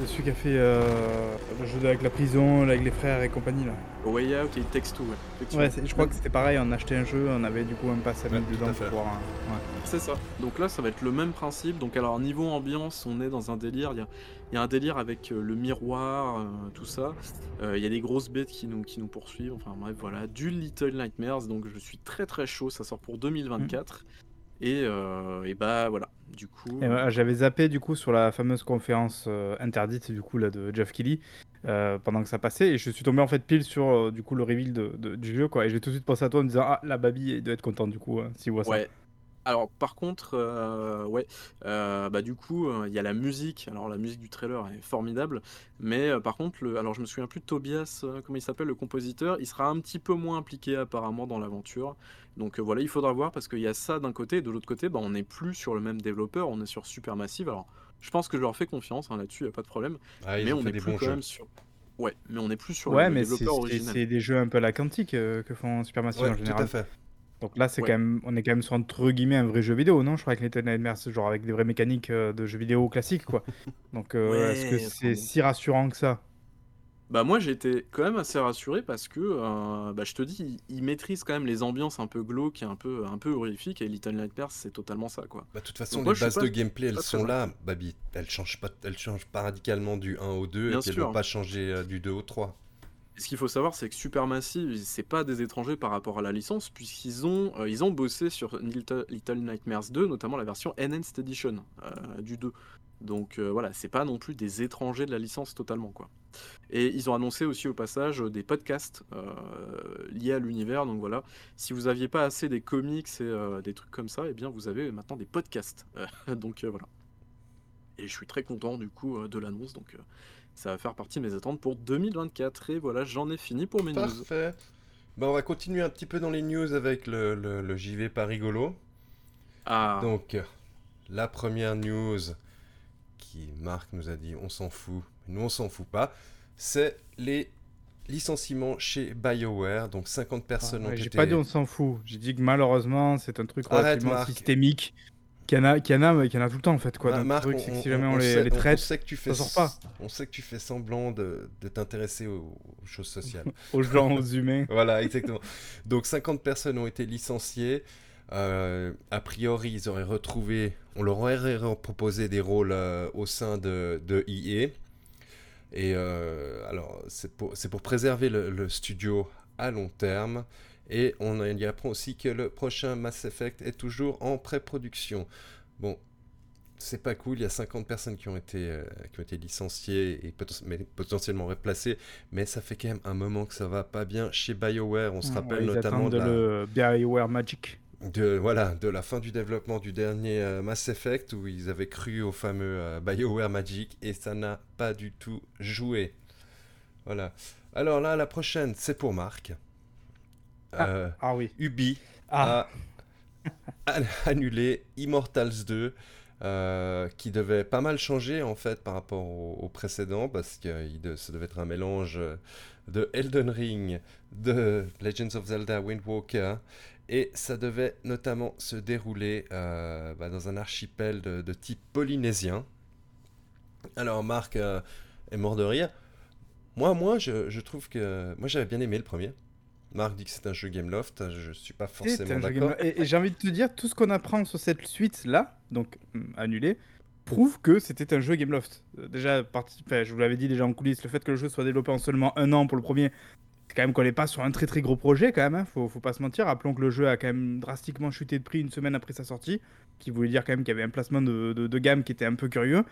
de celui qui a fait euh, le jeu avec la prison, avec les frères et compagnie là. Way Out et Two, ouais. effectivement. Ouais, c'est- je crois que c'était pareil, on achetait un jeu, on avait du coup un pass à mettre dedans pour pouvoir. euh, ouais. C'est ça. Donc là, ça va être le même principe. Donc alors niveau ambiance, on est dans un délire. Il y a, il y a un délire avec euh, le miroir, euh, tout ça. Euh, il y a des grosses bêtes qui nous, qui nous poursuivent. Enfin bref, voilà. Du Little Nightmares. Donc je suis très très chaud. Ça sort pour 2024. Et, euh, et bah voilà. Du coup. Voilà, j'avais zappé du coup sur la fameuse conférence euh, interdite du coup là de Jeff Kelly euh, pendant que ça passait et je suis tombé en fait pile sur du coup le reveal de, de- du jeu quoi et j'ai tout de suite pensé à toi en me disant ah la Babi il doit être content du coup hein, s'il voit ça. Alors par contre, euh, ouais, euh, bah du coup, euh, il y a la musique. Alors la musique du trailer est formidable, mais euh, par contre, le, alors je me souviens plus de Tobias, euh, comment il s'appelle, le compositeur, il sera un petit peu moins impliqué apparemment dans l'aventure. Donc euh, voilà, il faudra voir parce qu'il y a ça d'un côté, et de l'autre côté, bah, on n'est plus sur le même développeur, on est sur Supermassive. Alors je pense que je leur fais confiance hein, là-dessus, il y a pas de problème, Ah, ils mais ont on fait est des plus bons quand jeux. même sur. Ouais, mais on n'est plus sur Ouais le mais c'est développeur c'est- original. c'est des jeux un peu à la quantique euh, que font Supermassive Ouais, en tout général. à fait. Donc là c'est Ouais. quand même on est quand même sur entre guillemets un vrai jeu vidéo non? Je crois que Little Nightmares genre avec des vraies mécaniques euh, de jeux vidéo classiques quoi. [LAUGHS] Donc euh, Ouais, est-ce que c'est si rassurant que ça? Bah moi j'étais quand même assez rassuré parce que euh, bah, je te dis il, il maîtrise quand même les ambiances un peu glauques et un peu un peu horrifiques et Little Nightmares c'est totalement ça quoi. Bah, de toute façon, Donc les moi, bases pas- de gameplay, elles sont là, Babi. Elles changent pas, elles changent pas radicalement du 1 au 2 Bien et puis elles sûr. vont pas changer euh, du 2 au 3. Ce qu'il faut savoir c'est que Supermassive c'est pas des étrangers par rapport à la licence puisqu'ils ont euh, ont bossé sur Little, Nightmares 2 notamment la version Enhanced Edition euh, du 2. Donc euh, voilà c'est pas non plus des étrangers de la licence totalement quoi. Et ils ont annoncé aussi au passage euh, des podcasts liés à l'univers. Donc voilà, si vous aviez pas assez des comics et des trucs comme ça, eh bien vous avez maintenant des podcasts. [LAUGHS] Donc voilà. Et je suis très content du coup de l'annonce. Donc ça va faire partie de mes attentes pour 2024. Et voilà, j'en ai fini pour mes news. Parfait. Bah, on va continuer un petit peu dans les news avec le, le, le JV pas rigolo. Ah, Donc, la première news qui Marc nous a dit on s'en fout, nous on s'en fout pas, c'est les licenciements chez BioWare. Donc 50 personnes Ah, ont ouais, J'ai été. pas dit on s'en fout. J'ai dit que malheureusement, c'est un truc Arrête, relativement Marc. systémique. Qu'il y en a, qu'il y en a, mais qu'il y en a tout le temps en fait. Quoi. Ma- Donc, Marc, le truc, on, c'est que si jamais on, on les, sait, les on- on traite, sait que tu fais, sort pas. On sait que tu fais semblant de, de t'intéresser aux, aux choses sociales. [LAUGHS] aux gens, aux humains. voilà, exactement. Donc 50 personnes ont été licenciées. Euh, a priori, ils auraient retrouvé, on leur aurait proposé des rôles euh, au sein de, de EA. Et euh, alors, c'est pour, c'est pour préserver le, le studio à long terme. Et on y apprend aussi que le prochain Mass Effect est toujours en pré-production. Bon, c'est pas cool, il y a 50 personnes qui ont été, euh, qui ont été licenciées et poten- mais potentiellement remplacées, mais ça fait quand même un moment que ça va pas bien chez BioWare. On se rappelle Ouais, notamment de la, le BioWare Magic. de, voilà, de la fin du développement du dernier euh, Mass Effect où ils avaient cru au fameux euh, BioWare Magic et ça n'a pas du tout joué. Voilà. Alors là, la prochaine, c'est pour Marc. Ah. Euh, Ah oui. Ubi Ah, a an- annulé Immortals 2, euh, qui devait pas mal changer en fait par rapport au, au précédent, parce que il de- ça devait être un mélange de Elden Ring, de Legends of Zelda Wind Walker, et ça devait notamment se dérouler euh, bah, dans un archipel de, de type polynésien. Alors Marc euh, est mort de rire. Moi, moi, je, je trouve que moi j'avais bien aimé le premier. Marc dit que c'est un jeu Gameloft, je suis pas forcément d'accord. Game- Et, et j'ai envie de te dire, tout ce qu'on apprend sur cette suite là, donc hum, annulé, prouve que c'était un jeu Gameloft. Euh, Déjà, parti... je vous l'avais dit déjà en coulisses, le fait que le jeu soit développé en seulement un an pour le premier, c'est quand même qu'on n'est pas sur un très très gros projet quand même, hein, faut, faut pas se mentir. Rappelons que le jeu a quand même drastiquement chuté de prix une semaine après sa sortie, qui voulait dire quand même qu'il y avait un placement de, de- de gamme qui était un peu curieux.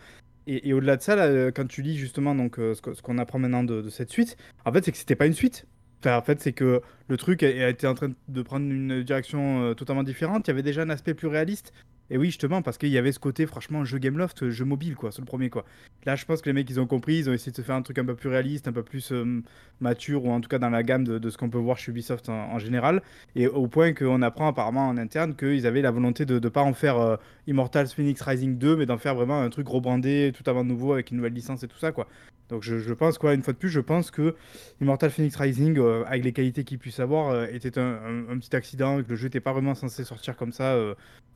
Et, et au-delà de ça, là, euh, quand tu lis justement donc, euh, ce qu'on apprend maintenant de, de cette suite, en fait, c'est que c'était pas une suite. Enfin, en fait, c'est que le truc a, été en train de prendre une direction euh, totalement différente. Il y avait déjà un aspect plus réaliste. Et oui, justement, parce qu'il y avait ce côté, franchement, jeu Game Loft, jeu mobile, quoi, sur le premier, quoi. Là, je pense que les mecs, ils ont compris, ils ont essayé de se faire un truc un peu plus réaliste, un peu plus euh, mature, ou en tout cas dans la gamme de, ce qu'on peut voir chez Ubisoft en, en général. Et au point qu'on apprend apparemment en interne qu'ils avaient la volonté de ne pas en faire euh, Immortals Phoenix Rising 2, mais d'en faire vraiment un truc rebrandé, tout avant nouveau, avec une nouvelle licence et tout ça, quoi. Donc je, je pense, quoi, une fois de plus, je pense que Immortal Phoenix Rising, euh, avec les qualités qu'il puisse avoir, euh, était un, un- un petit accident, que le jeu n'était pas vraiment censé sortir comme ça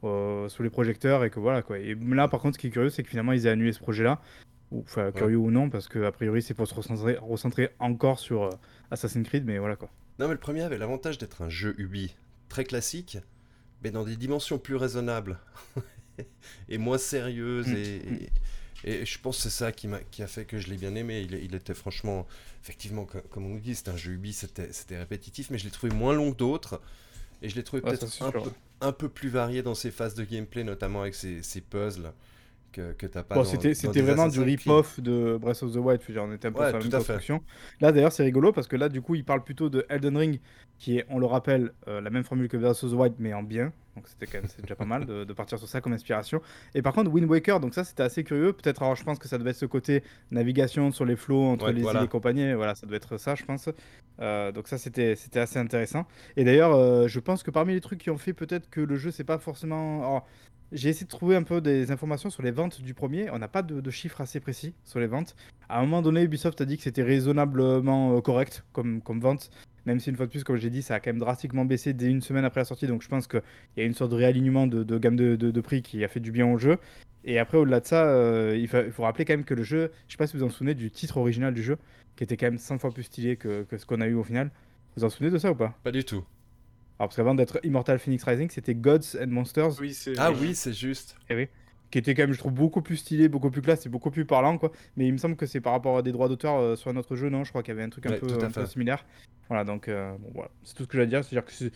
euh, sous les projecteurs, et que voilà, quoi. Et là, par contre, ce qui est curieux, c'est que finalement, ils aient annulé ce projet-là. Ou, Enfin, curieux ou non, parce que a priori, c'est pour se recentrer, recentrer encore sur Assassin's Creed, mais voilà, quoi. Non, mais le premier avait l'avantage d'être un jeu Ubi très classique, mais dans des dimensions plus raisonnables [LAUGHS] et moins sérieuses. Mm. Et, et- et je pense que c'est ça qui, m'a, qui a fait que je l'ai bien aimé. Il, il était franchement, effectivement, co- comme on nous dit, c'était un jeu Ubi, c'était, répétitif, mais je l'ai trouvé moins long que d'autres. Et je l'ai trouvé Ouais, peut-être un, peu, ouais. un peu plus varié dans ses phases de gameplay, notamment avec ses, ses puzzles que, que t'as pas Bon, c'était vraiment du rip-off de Breath of the Wild, je veux dire, on était un peu Ouais, sur la même construction. Là, d'ailleurs, c'est rigolo parce que là, du coup, il parle plutôt de Elden Ring, qui est, on le rappelle, euh, la même formule que Breath of the Wild, mais en bien. Donc, c'était quand même déjà pas mal de, de partir sur ça comme inspiration. Et par contre, Wind Waker, donc ça, c'était assez curieux. Peut-être, alors, je pense que ça devait être ce côté navigation sur les flots entre Ouais, les voilà. îles et compagnie. Voilà, ça devait être ça, je pense. Euh, donc, ça, c'était c'était assez intéressant. Et d'ailleurs, euh, je pense que parmi les trucs qui ont fait peut-être que le jeu, c'est pas forcément. alors, j'ai essayé de trouver un peu des informations sur les ventes du premier. On n'a pas de, de chiffres assez précis sur les ventes. À un moment donné, Ubisoft a dit que c'était raisonnablement euh, correct comme, comme vente. Même si, une fois de plus, comme j'ai dit, ça a quand même drastiquement baissé dès une semaine après la sortie. Donc je pense qu'il y a une sorte de réalignement de, de gamme de, de- de prix qui a fait du bien au jeu. Et après, au-delà de ça, euh, il, fa- il faut rappeler quand même que le jeu, je sais pas si vous vous en souvenez du titre original du jeu, qui était quand même 100 fois plus stylé que, que ce qu'on a eu au final. Vous vous en souvenez de ça ou pas? Pas du tout. Alors, parce qu'avant d'être Immortal Phoenix Rising, c'était Gods and Monsters Oui. Ah oui, c'est juste. eh oui. Qui était quand même, je trouve, beaucoup plus stylé, beaucoup plus classe et beaucoup plus parlant, quoi. Mais il me semble que c'est par rapport à des droits d'auteur euh, sur un autre jeu, non? Je crois qu'il y avait un truc un, Ouais, peu, tout à un peu fait. similaire. Voilà, donc euh, bon, voilà. c'est tout ce que j'ai à dire. C'est-à-dire que c'est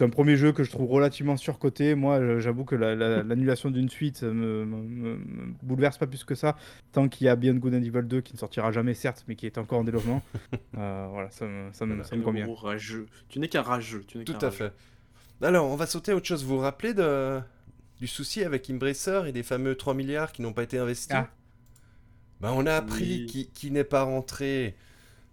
un premier jeu que je trouve relativement surcoté. Moi, j'avoue que la- la- [LAUGHS] l'annulation d'une suite me, me- me- me bouleverse pas plus que ça. Tant qu'il y a Beyond Good and Evil 2 qui ne sortira jamais, certes, mais qui est encore en développement. [LAUGHS] Euh, voilà, ça me, ça me, Voilà. ça me convient. Rageux. Tu n'es qu'un rageux. Tu n'es Tout à fait. Alors, on va sauter à autre chose. Vous vous rappelez de... du souci avec Embracer et des fameux 3 milliards qui n'ont pas été investis Ah. Ben, On a appris Oui. qui, qui n'est pas rentré.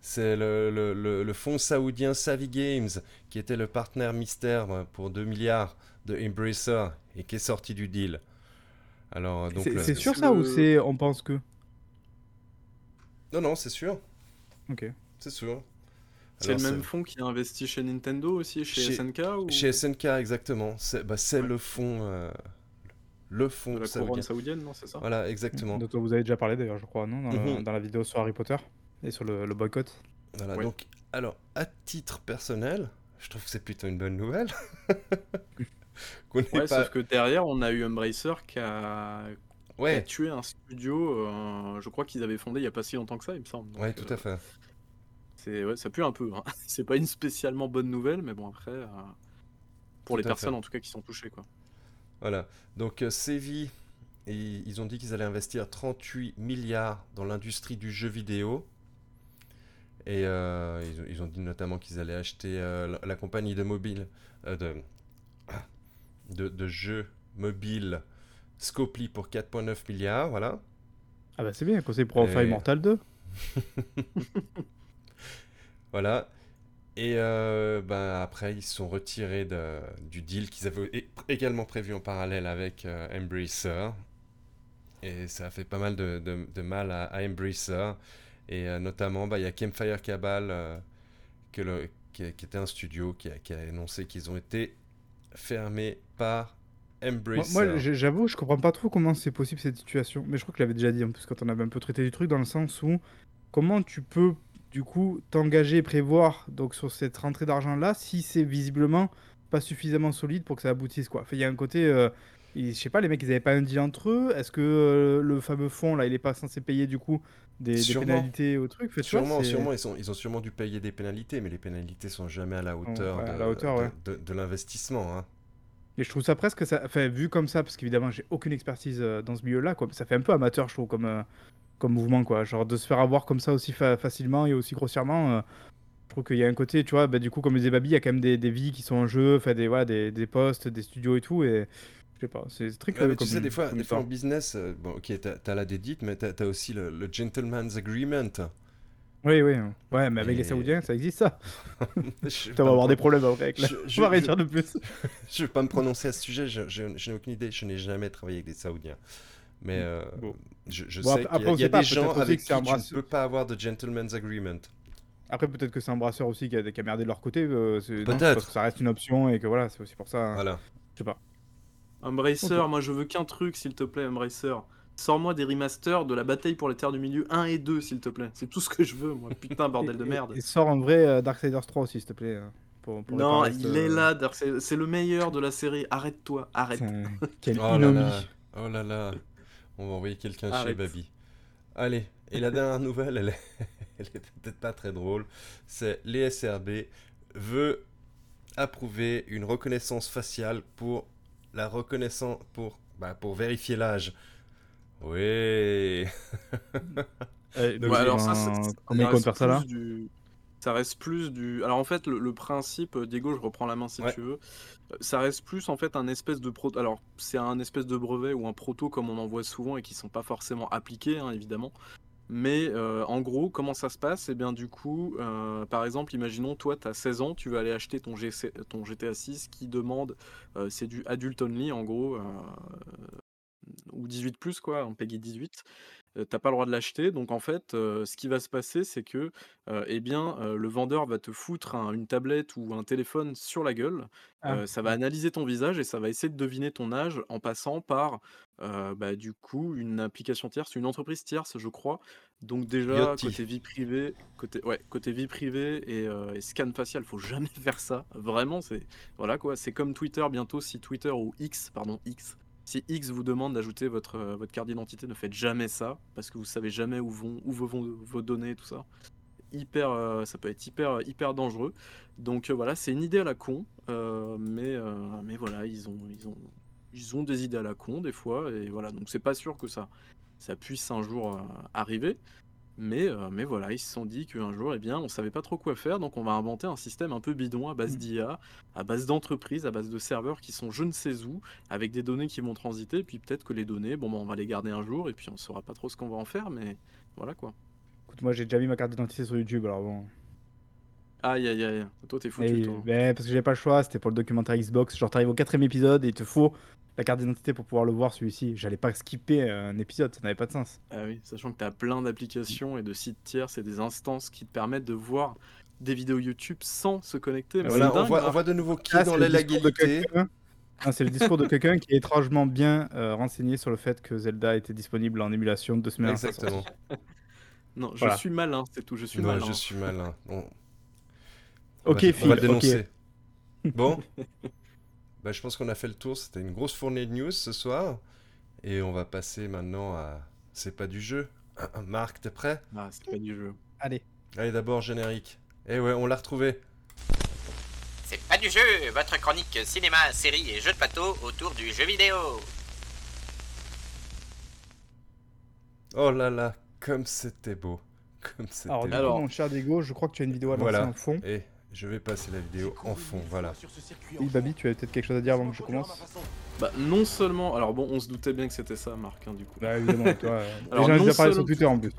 C'est le, le- le- le fonds saoudien Savvy Games qui était le partenaire mystère ben, pour 2 milliards de Embracer et qui est sorti du deal. Alors, donc, C'est le- c'est sûr ça ou c'est on pense que? Non, non, c'est sûr. Ok. C'est sûr. C'est le même fonds qui a investi chez Nintendo aussi, chez, Chez- SNK ou Chez SNK, exactement. C'est bah, Ouais. le fonds. euh, le fonds de la saoudien. couronne saoudienne, non C'est ça Voilà, exactement. Dont vous avez déjà parlé d'ailleurs, je crois, non dans, le- Mhm. dans la vidéo sur Harry Potter et sur le, le boycott. Voilà, Ouais. donc, alors, à titre personnel, je trouve que c'est plutôt une bonne nouvelle. [LAUGHS] Ouais, pas... sauf que derrière, on a eu Embracer qui a, qui a Ouais, tué un studio, euh, je crois qu'ils avaient fondé il y a pas si longtemps que ça, il me semble. ouais, Donc, tout euh, à fait. C'est, ouais, ça pue un peu. hein. [LAUGHS] C'est pas une spécialement bonne nouvelle, mais bon, après, euh, pour Tout les personnes fait. en tout cas qui sont touchées, quoi. Voilà. Donc, euh, Sevi, ils, ont dit qu'ils allaient investir 38 milliards dans l'industrie du jeu vidéo. Et euh, ils, ont, ils ont dit notamment qu'ils allaient acheter euh, la, la compagnie de mobile, euh, de, ah, [COUGHS] de, de jeux mobiles Scopely pour 4,9 milliards. Voilà. Ah bah c'est bien, conseil pour en faire Et- Immortal 2. [LAUGHS] Voilà. Et euh, ben, après, ils se sont retirés de- du deal qu'ils avaient également prévu en parallèle avec euh, Embracer. Et ça a fait pas mal de, de- de mal à, à Embracer. Et euh, notamment, bah, il y a Campfire Cabal, euh, que le- qui, qui était un studio qui a, qui a annoncé qu'ils ont été fermés par Moi, Embracer. moi, j'- j'avoue, je comprends pas trop comment c'est possible cette situation. Mais je crois que je l'avais déjà dit en plus quand on avait un peu traité du truc, dans le sens où comment tu peux du coup t'engager et prévoir donc sur cette rentrée d'argent là si c'est visiblement pas suffisamment solide pour que ça aboutisse quoi. Il y a un côté, euh, je sais pas, les mecs ils avaient pas un deal entre eux. Est-ce que euh, le fameux fonds là il est pas censé payer du coup des, pénalités au truc? Vois, Sûrement, sûrement, ils, sont, ils ont sûrement dû payer des pénalités, mais les pénalités sont jamais à la hauteur, ouais, ouais. de l'investissement. hein. Et je trouve ça presque, ça, enfin, vu comme ça, parce qu'évidemment, j'ai aucune expertise euh, dans ce milieu-là, quoi. Ça fait un peu amateur, je trouve, comme, euh, comme mouvement, quoi. Genre de se faire avoir comme ça aussi fa- facilement et aussi grossièrement. euh, je trouve qu'il y a un côté, tu vois, bah, du coup, comme disait Babi, il y a quand même des, des vies qui sont en jeu, enfin, des, voilà, des, des postes, des studios et tout. Et sais pas, c'est très Ouais, mais tu sais, des fois, des fois en business, euh, bon, ok, t'as t'as la dédite, mais t'as as aussi le, le gentleman's agreement. Oui, oui, ouais, mais avec Et- les Saoudiens, ça existe ça. [LAUGHS] Je Tu vais vas avoir des pro- problèmes après. Avec la... Je- je- [LAUGHS] va je- de plus. [LAUGHS] Je vais pas me prononcer à ce sujet, je, je- je n'ai aucune idée, je n'ai jamais travaillé avec des Saoudiens. Mais euh, Bon. je, je Bon, sais qu'il y après, a, y a pas, des gens avec que qui c'est un tu ne brasseur. peux pas avoir de gentleman's agreement. Après, peut-être que c'est un brasseur aussi qui a, qui a merdé de leur côté. euh, Peut-être. Parce que ça reste une option et que voilà, c'est aussi pour ça. hein. Voilà. Je sais pas. Embracer, Ok. moi je veux qu'un truc, s'il te plaît, Embracer. Sors-moi des remasters de la bataille pour les terres du milieu 1 et 2, s'il te plaît. C'est tout ce que je veux, moi. Putain, bordel de Et- et- merde. Et, sort en vrai euh, Darksiders 3 aussi, s'il te plaît. euh, Pour, pour Non, il est là, Dark- c'est le meilleur de la série. Arrête-toi, arrête. Putain, [LAUGHS] Quelle Oh là là, oh là là, on va envoyer quelqu'un chez. Babi. Allez, et la dernière [LAUGHS] nouvelle, elle est, elle est peut-être pas très drôle, c'est l'ESRB veut approuver une reconnaissance faciale pour la reconnaissance pour bah, pour vérifier l'âge. Oui. Euh, [LAUGHS] Donc, alors ça, c'est- ça Combien ils reste comptent faire ça là? plus du- Ça reste plus du. Alors en fait, le, le principe, euh, Diego, je reprends la main si Ouais. tu veux. Euh, Ça reste plus en fait un espèce de pro. Alors c'est un espèce de brevet ou un proto comme on en voit souvent et qui sont pas forcément appliqués, hein, évidemment. Mais euh, en gros, comment ça se passe? Eh bien, du coup, euh, par exemple, imaginons, toi, tu as 16 ans, tu veux aller acheter ton, GC ton GTA 6 qui demande, euh, c'est du adult only, en gros, ou 18 plus, quoi, en Peggy 18. Euh, T'as pas le droit de l'acheter, donc en fait, ce qui va se passer, c'est que, eh bien, le vendeur va te foutre un- une tablette ou un téléphone sur la gueule. Ah. Ça va analyser ton visage et ça va essayer de deviner ton âge en passant par, euh, bah, du coup, une application tierce, une entreprise tierce, je crois. Donc déjà, côté vie privée, côté, ouais, côté vie privée et, euh, et scan facial, faut jamais [LAUGHS] faire ça. Vraiment, c'est voilà quoi. C'est comme Twitter bientôt. Si Twitter ou X, pardon, X, si X vous demande d'ajouter votre, euh, votre carte d'identité, ne faites jamais ça parce que vous savez jamais où vont où vont vos données tout ça. Hyper, euh, ça peut être hyper hyper dangereux. Donc euh, voilà, c'est une idée à la con, euh, mais euh, mais voilà, ils ont ils ont des idées à la con des fois et voilà. Donc c'est pas sûr que ça ça puisse un jour euh, arriver. Mais, euh, mais voilà, ils se sont dit qu'un jour, eh bien, on savait pas trop quoi faire, donc on va inventer un système un peu bidon à base Mm. d'IA, à base d'entreprises, à base de serveurs qui sont je ne sais où, avec des données qui vont transiter, et puis peut-être que les données, bon, bah, on va les garder un jour, et puis on saura pas trop ce qu'on va en faire, mais voilà quoi. Écoute, moi j'ai déjà mis ma carte d'identité sur YouTube, alors bon. Aïe aïe aïe, toi t'es foutu, Et- toi. ben, parce que j'avais pas le choix, c'était pour le documentaire Xbox. Genre, t'arrives au quatrième épisode et il te faut la carte d'identité pour pouvoir le voir celui-ci. J'allais pas skipper un épisode, ça n'avait pas de sens. Ah oui, sachant que tu as plein d'applications et de sites tiers, c'est des instances qui te permettent de voir des vidéos YouTube sans se connecter. mais Voilà, c'est on voit, hein. on voit de nouveau qui Ah, dans la légalité. Ah, c'est le discours de quelqu'un qui est étrangement bien euh, renseigné sur le fait que Zelda était disponible en émulation deux semaines. Exactement. Non, je Voilà. suis malin, c'est tout, je suis Non, malin. je suis malin. Ok, on va, Phil, on va dénoncer. [LAUGHS] Bon, bah, je pense qu'on a fait le tour. C'était une grosse fournée de news ce soir. Et on va passer maintenant à. C'est pas du jeu. [CLEARS THROAT] Marc, t'es prêt? Ah, c'est pas du jeu. Allez. Allez, d'abord, générique. Eh ouais, on l'a retrouvé. C'est pas du jeu, votre chronique cinéma, série et jeux de plateau autour du jeu vidéo. Oh là là, comme c'était beau. Comme c'était Alors, beau. Alors- mon cher Diego, je crois que tu as une vidéo à lancer Voilà. en fond. Et je vais passer la vidéo en fond, voilà. Oui, Babi, tu as peut-être quelque chose à dire avant que je commence Bah, non seulement. Alors bon, on se doutait bien que c'était ça, Marc, hein, du coup. Bah, évidemment, toi. [LAUGHS] euh, Alors, ont non déjà parlé sur seulement- Twitter en plus.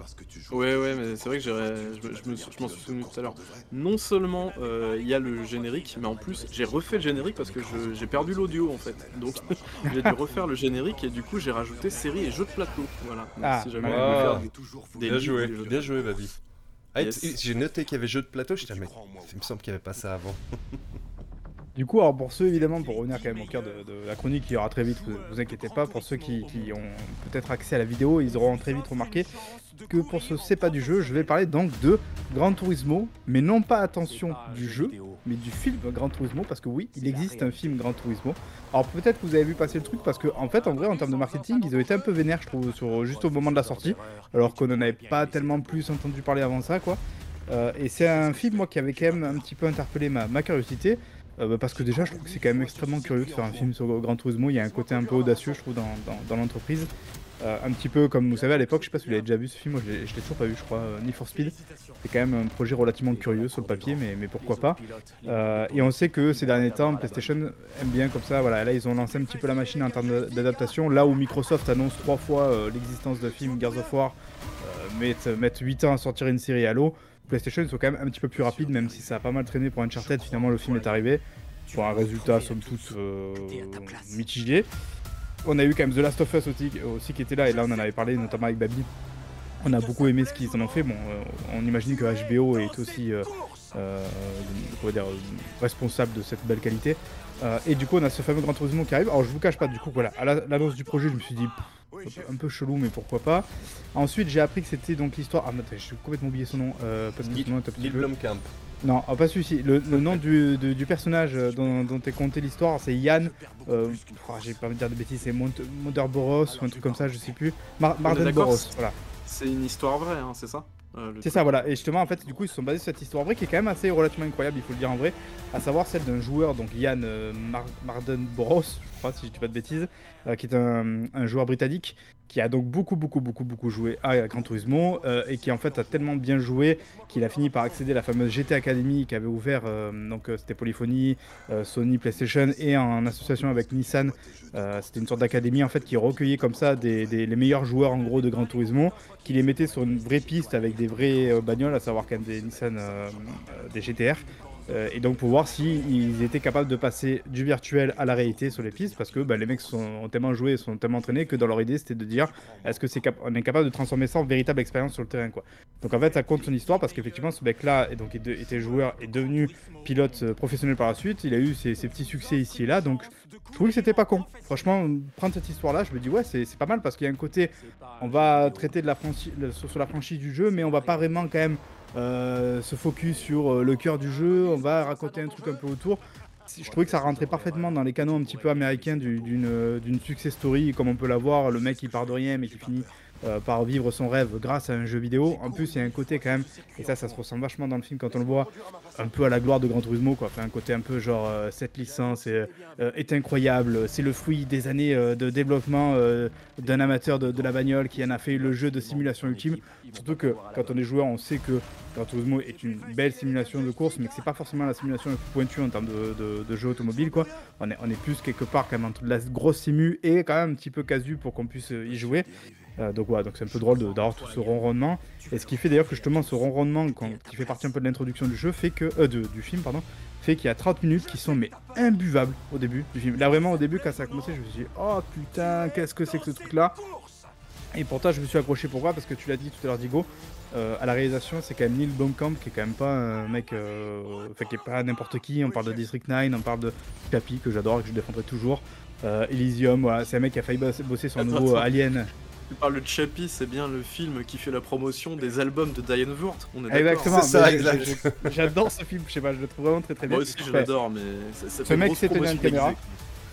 Ouais, ouais, mais c'est vrai que je, m'en suis souvenu tout à l'heure. Non seulement euh, il y a le générique, mais en plus j'ai refait le générique parce que je- j'ai perdu l'audio en fait. Donc [LAUGHS] j'ai dû refaire le générique et du coup j'ai rajouté série et jeux de plateau. Voilà. Donc, Ah, si jamais faire des- des Bien livres, joué, des jeux bien joué, Babi. Ah, Yes. J'ai noté qu'il y avait jeu de plateau, j'étais mec. Il me semble qu'il n'y avait pas ça avant. [LAUGHS] Du coup, alors pour ceux évidemment, pour revenir quand même au cœur de, la chronique qui aura très vite, vous, vous inquiétez pas, pour ceux qui, ont peut-être accès à la vidéo, ils auront très vite remarqué que pour ce C'est pas du jeu, je vais parler donc de Gran Turismo, mais non pas attention du jeu, mais du film Gran Turismo, parce que oui, il existe un film Gran Turismo. Alors peut-être que vous avez vu passer le truc, parce que en fait, en vrai, en termes de marketing, ils ont été un peu vénères, je trouve, juste au moment de la sortie, alors qu'on n'en avait pas tellement plus entendu parler avant ça, quoi. Euh, et c'est un film, moi, qui avait quand même un petit peu interpellé ma curiosité. Euh, bah, parce que déjà, je trouve que c'est quand même extrêmement curieux de faire un film sur Gran Turismo. Il y a un côté un peu audacieux, je trouve, dans, dans- l'entreprise. Euh, un petit peu comme vous savez à l'époque, je sais pas si vous l'avez déjà vu ce film, moi je l'ai toujours pas vu, je crois, euh, Need for Speed. C'est quand même un projet relativement curieux sur le papier, mais, mais pourquoi pas. Euh, et on sait que ces derniers temps, PlayStation aime bien comme ça. Voilà, là ils ont lancé un petit peu la machine en termes d'a- d'adaptation. Là où Microsoft annonce trois fois l'existence de films Gears of War, mettent, mettent 8 ans à sortir une série Halo. PlayStation ils sont quand même un petit peu plus rapides, même si ça a pas mal traîné pour Uncharted. Finalement, le film est arrivé pour un résultat somme toute euh, mitigé. On a eu quand même The Last of Us aussi, qui était là, et là on en avait parlé notamment avec Babi. On a beaucoup aimé ce qu'ils en ont fait. Bon, euh, on imagine que HBO est aussi euh, dire, responsable de cette belle qualité. Et du coup, on a ce fameux Gran Turismo qui arrive. Alors, je vous cache pas, du coup, voilà, à la- l'annonce du projet, je me suis dit un peu chelou, mais pourquoi pas. Ensuite, j'ai appris que c'était donc l'histoire. Ah, mais attends, j'ai complètement oublié son nom. Euh, parce que Lil- son nom est un petit Lil peu- Blomkamp. non, ah, pas celui-ci. Le, le nom du, personnage euh, dont, dont est conté l'histoire, c'est Yann. Euh, oh, J'ai pas envie de dire de bêtises, c'est Mont- Mother Boros ou un truc comme ça, je sais plus. Mar Marden d'accord, Boros, c'est- voilà. C'est une histoire vraie, hein, c'est ça Euh, C'est ça, voilà. Et justement, en fait, du coup, ils se sont basés sur cette histoire vraie qui est quand même assez relativement incroyable, il faut le dire en vrai. À savoir celle d'un joueur, donc Yann euh, Mar Marden Boros, je si je dis pas de bêtises, euh, qui est un, joueur britannique qui a donc beaucoup, beaucoup, beaucoup, beaucoup joué à Gran Turismo euh, et qui en fait a tellement bien joué qu'il a fini par accéder à la fameuse GT Academy qui avait ouvert, euh, donc c'était Polyphony, Sony, PlayStation et en association avec Nissan. c'était une sorte d'académie en fait qui recueillait comme ça des, les meilleurs joueurs en gros de Gran Turismo, qui les mettait sur une vraie piste avec des vraies bagnoles, à savoir quand même des Nissan, des GTR. Euh, et donc pour voir s'ils étaient capables de passer du virtuel à la réalité sur les pistes, parce que bah, les mecs sont, ont tellement joué, sont tellement entraînés que dans leur idée c'était de dire est-ce que c'est on est capable de transformer ça en véritable expérience sur le terrain quoi. Donc en fait ça compte son histoire parce qu'effectivement ce mec là et donc, est de- était joueur est devenu pilote euh, professionnel par la suite, il a eu ses, petits succès ici et là, donc je trouvais que c'était pas con. Franchement, prendre cette histoire là, je me dis ouais c'est pas mal parce qu'il y a un côté on va traiter de la franchise sur la franchise du jeu, mais on va pas vraiment quand même euh, se focus sur euh, le cœur du jeu. On va raconter un truc un peu autour. Je trouvais que ça rentrait parfaitement dans les canons un petit peu américains du- d'une euh, d'une success story, comme on peut l'avoir, le mec qui part de rien mais qui finit euh, par vivre son rêve grâce à un jeu vidéo. En plus, il y a un côté quand même, et ça, ça se ressent vachement dans le film quand on le voit, un peu à la gloire de Gran Turismo, quoi. Un côté un peu genre, euh, cette licence est, euh, est incroyable, c'est le fruit des années de développement d'un amateur de, la bagnole qui en a fait le jeu de simulation ultime. Surtout que quand on est joueur, on sait que Gran Turismo est une belle simulation de course, mais que c'est pas forcément la simulation la plus pointue en termes de, jeu automobile, quoi. On est, plus quelque part quand même entre la grosse simu et quand même un petit peu casu pour qu'on puisse y jouer. Euh, donc voilà, donc c'est un peu drôle d'avoir tout ce ronronnement. Et ce qui fait d'ailleurs que justement ce ronronnement, quand- qui fait partie un peu de l'introduction du jeu, fait que euh, de- du film, pardon, fait qu'il y a 30 minutes qui sont mais imbuvables au début du film. Là vraiment au début quand ça a commencé, je me suis dit oh putain qu'est-ce que c'est que ce truc là. Et pourtant je me suis accroché pourquoi Parce que tu l'as dit tout à l'heure Digo, euh, à la réalisation c'est quand même Neil Blomkamp qui est quand même pas un mec, euh, enfin qui est pas n'importe qui. On parle de District 9, on parle de Capi que j'adore et que je défendrai toujours. Elysium, voilà, c'est un mec qui a failli bosser sur un nouveau. Alien. Tu parles de Chappie, c'est bien le film qui fait la promotion des albums de Diane Wurt. On est d'accord. Exactement, C'est ça, exact. j'adore ce film, je sais pas, je le trouve vraiment très très bien. Moi aussi je l'adore, mais ça, ça Ce fait mec grosse s'est tenu à une promotion caméra.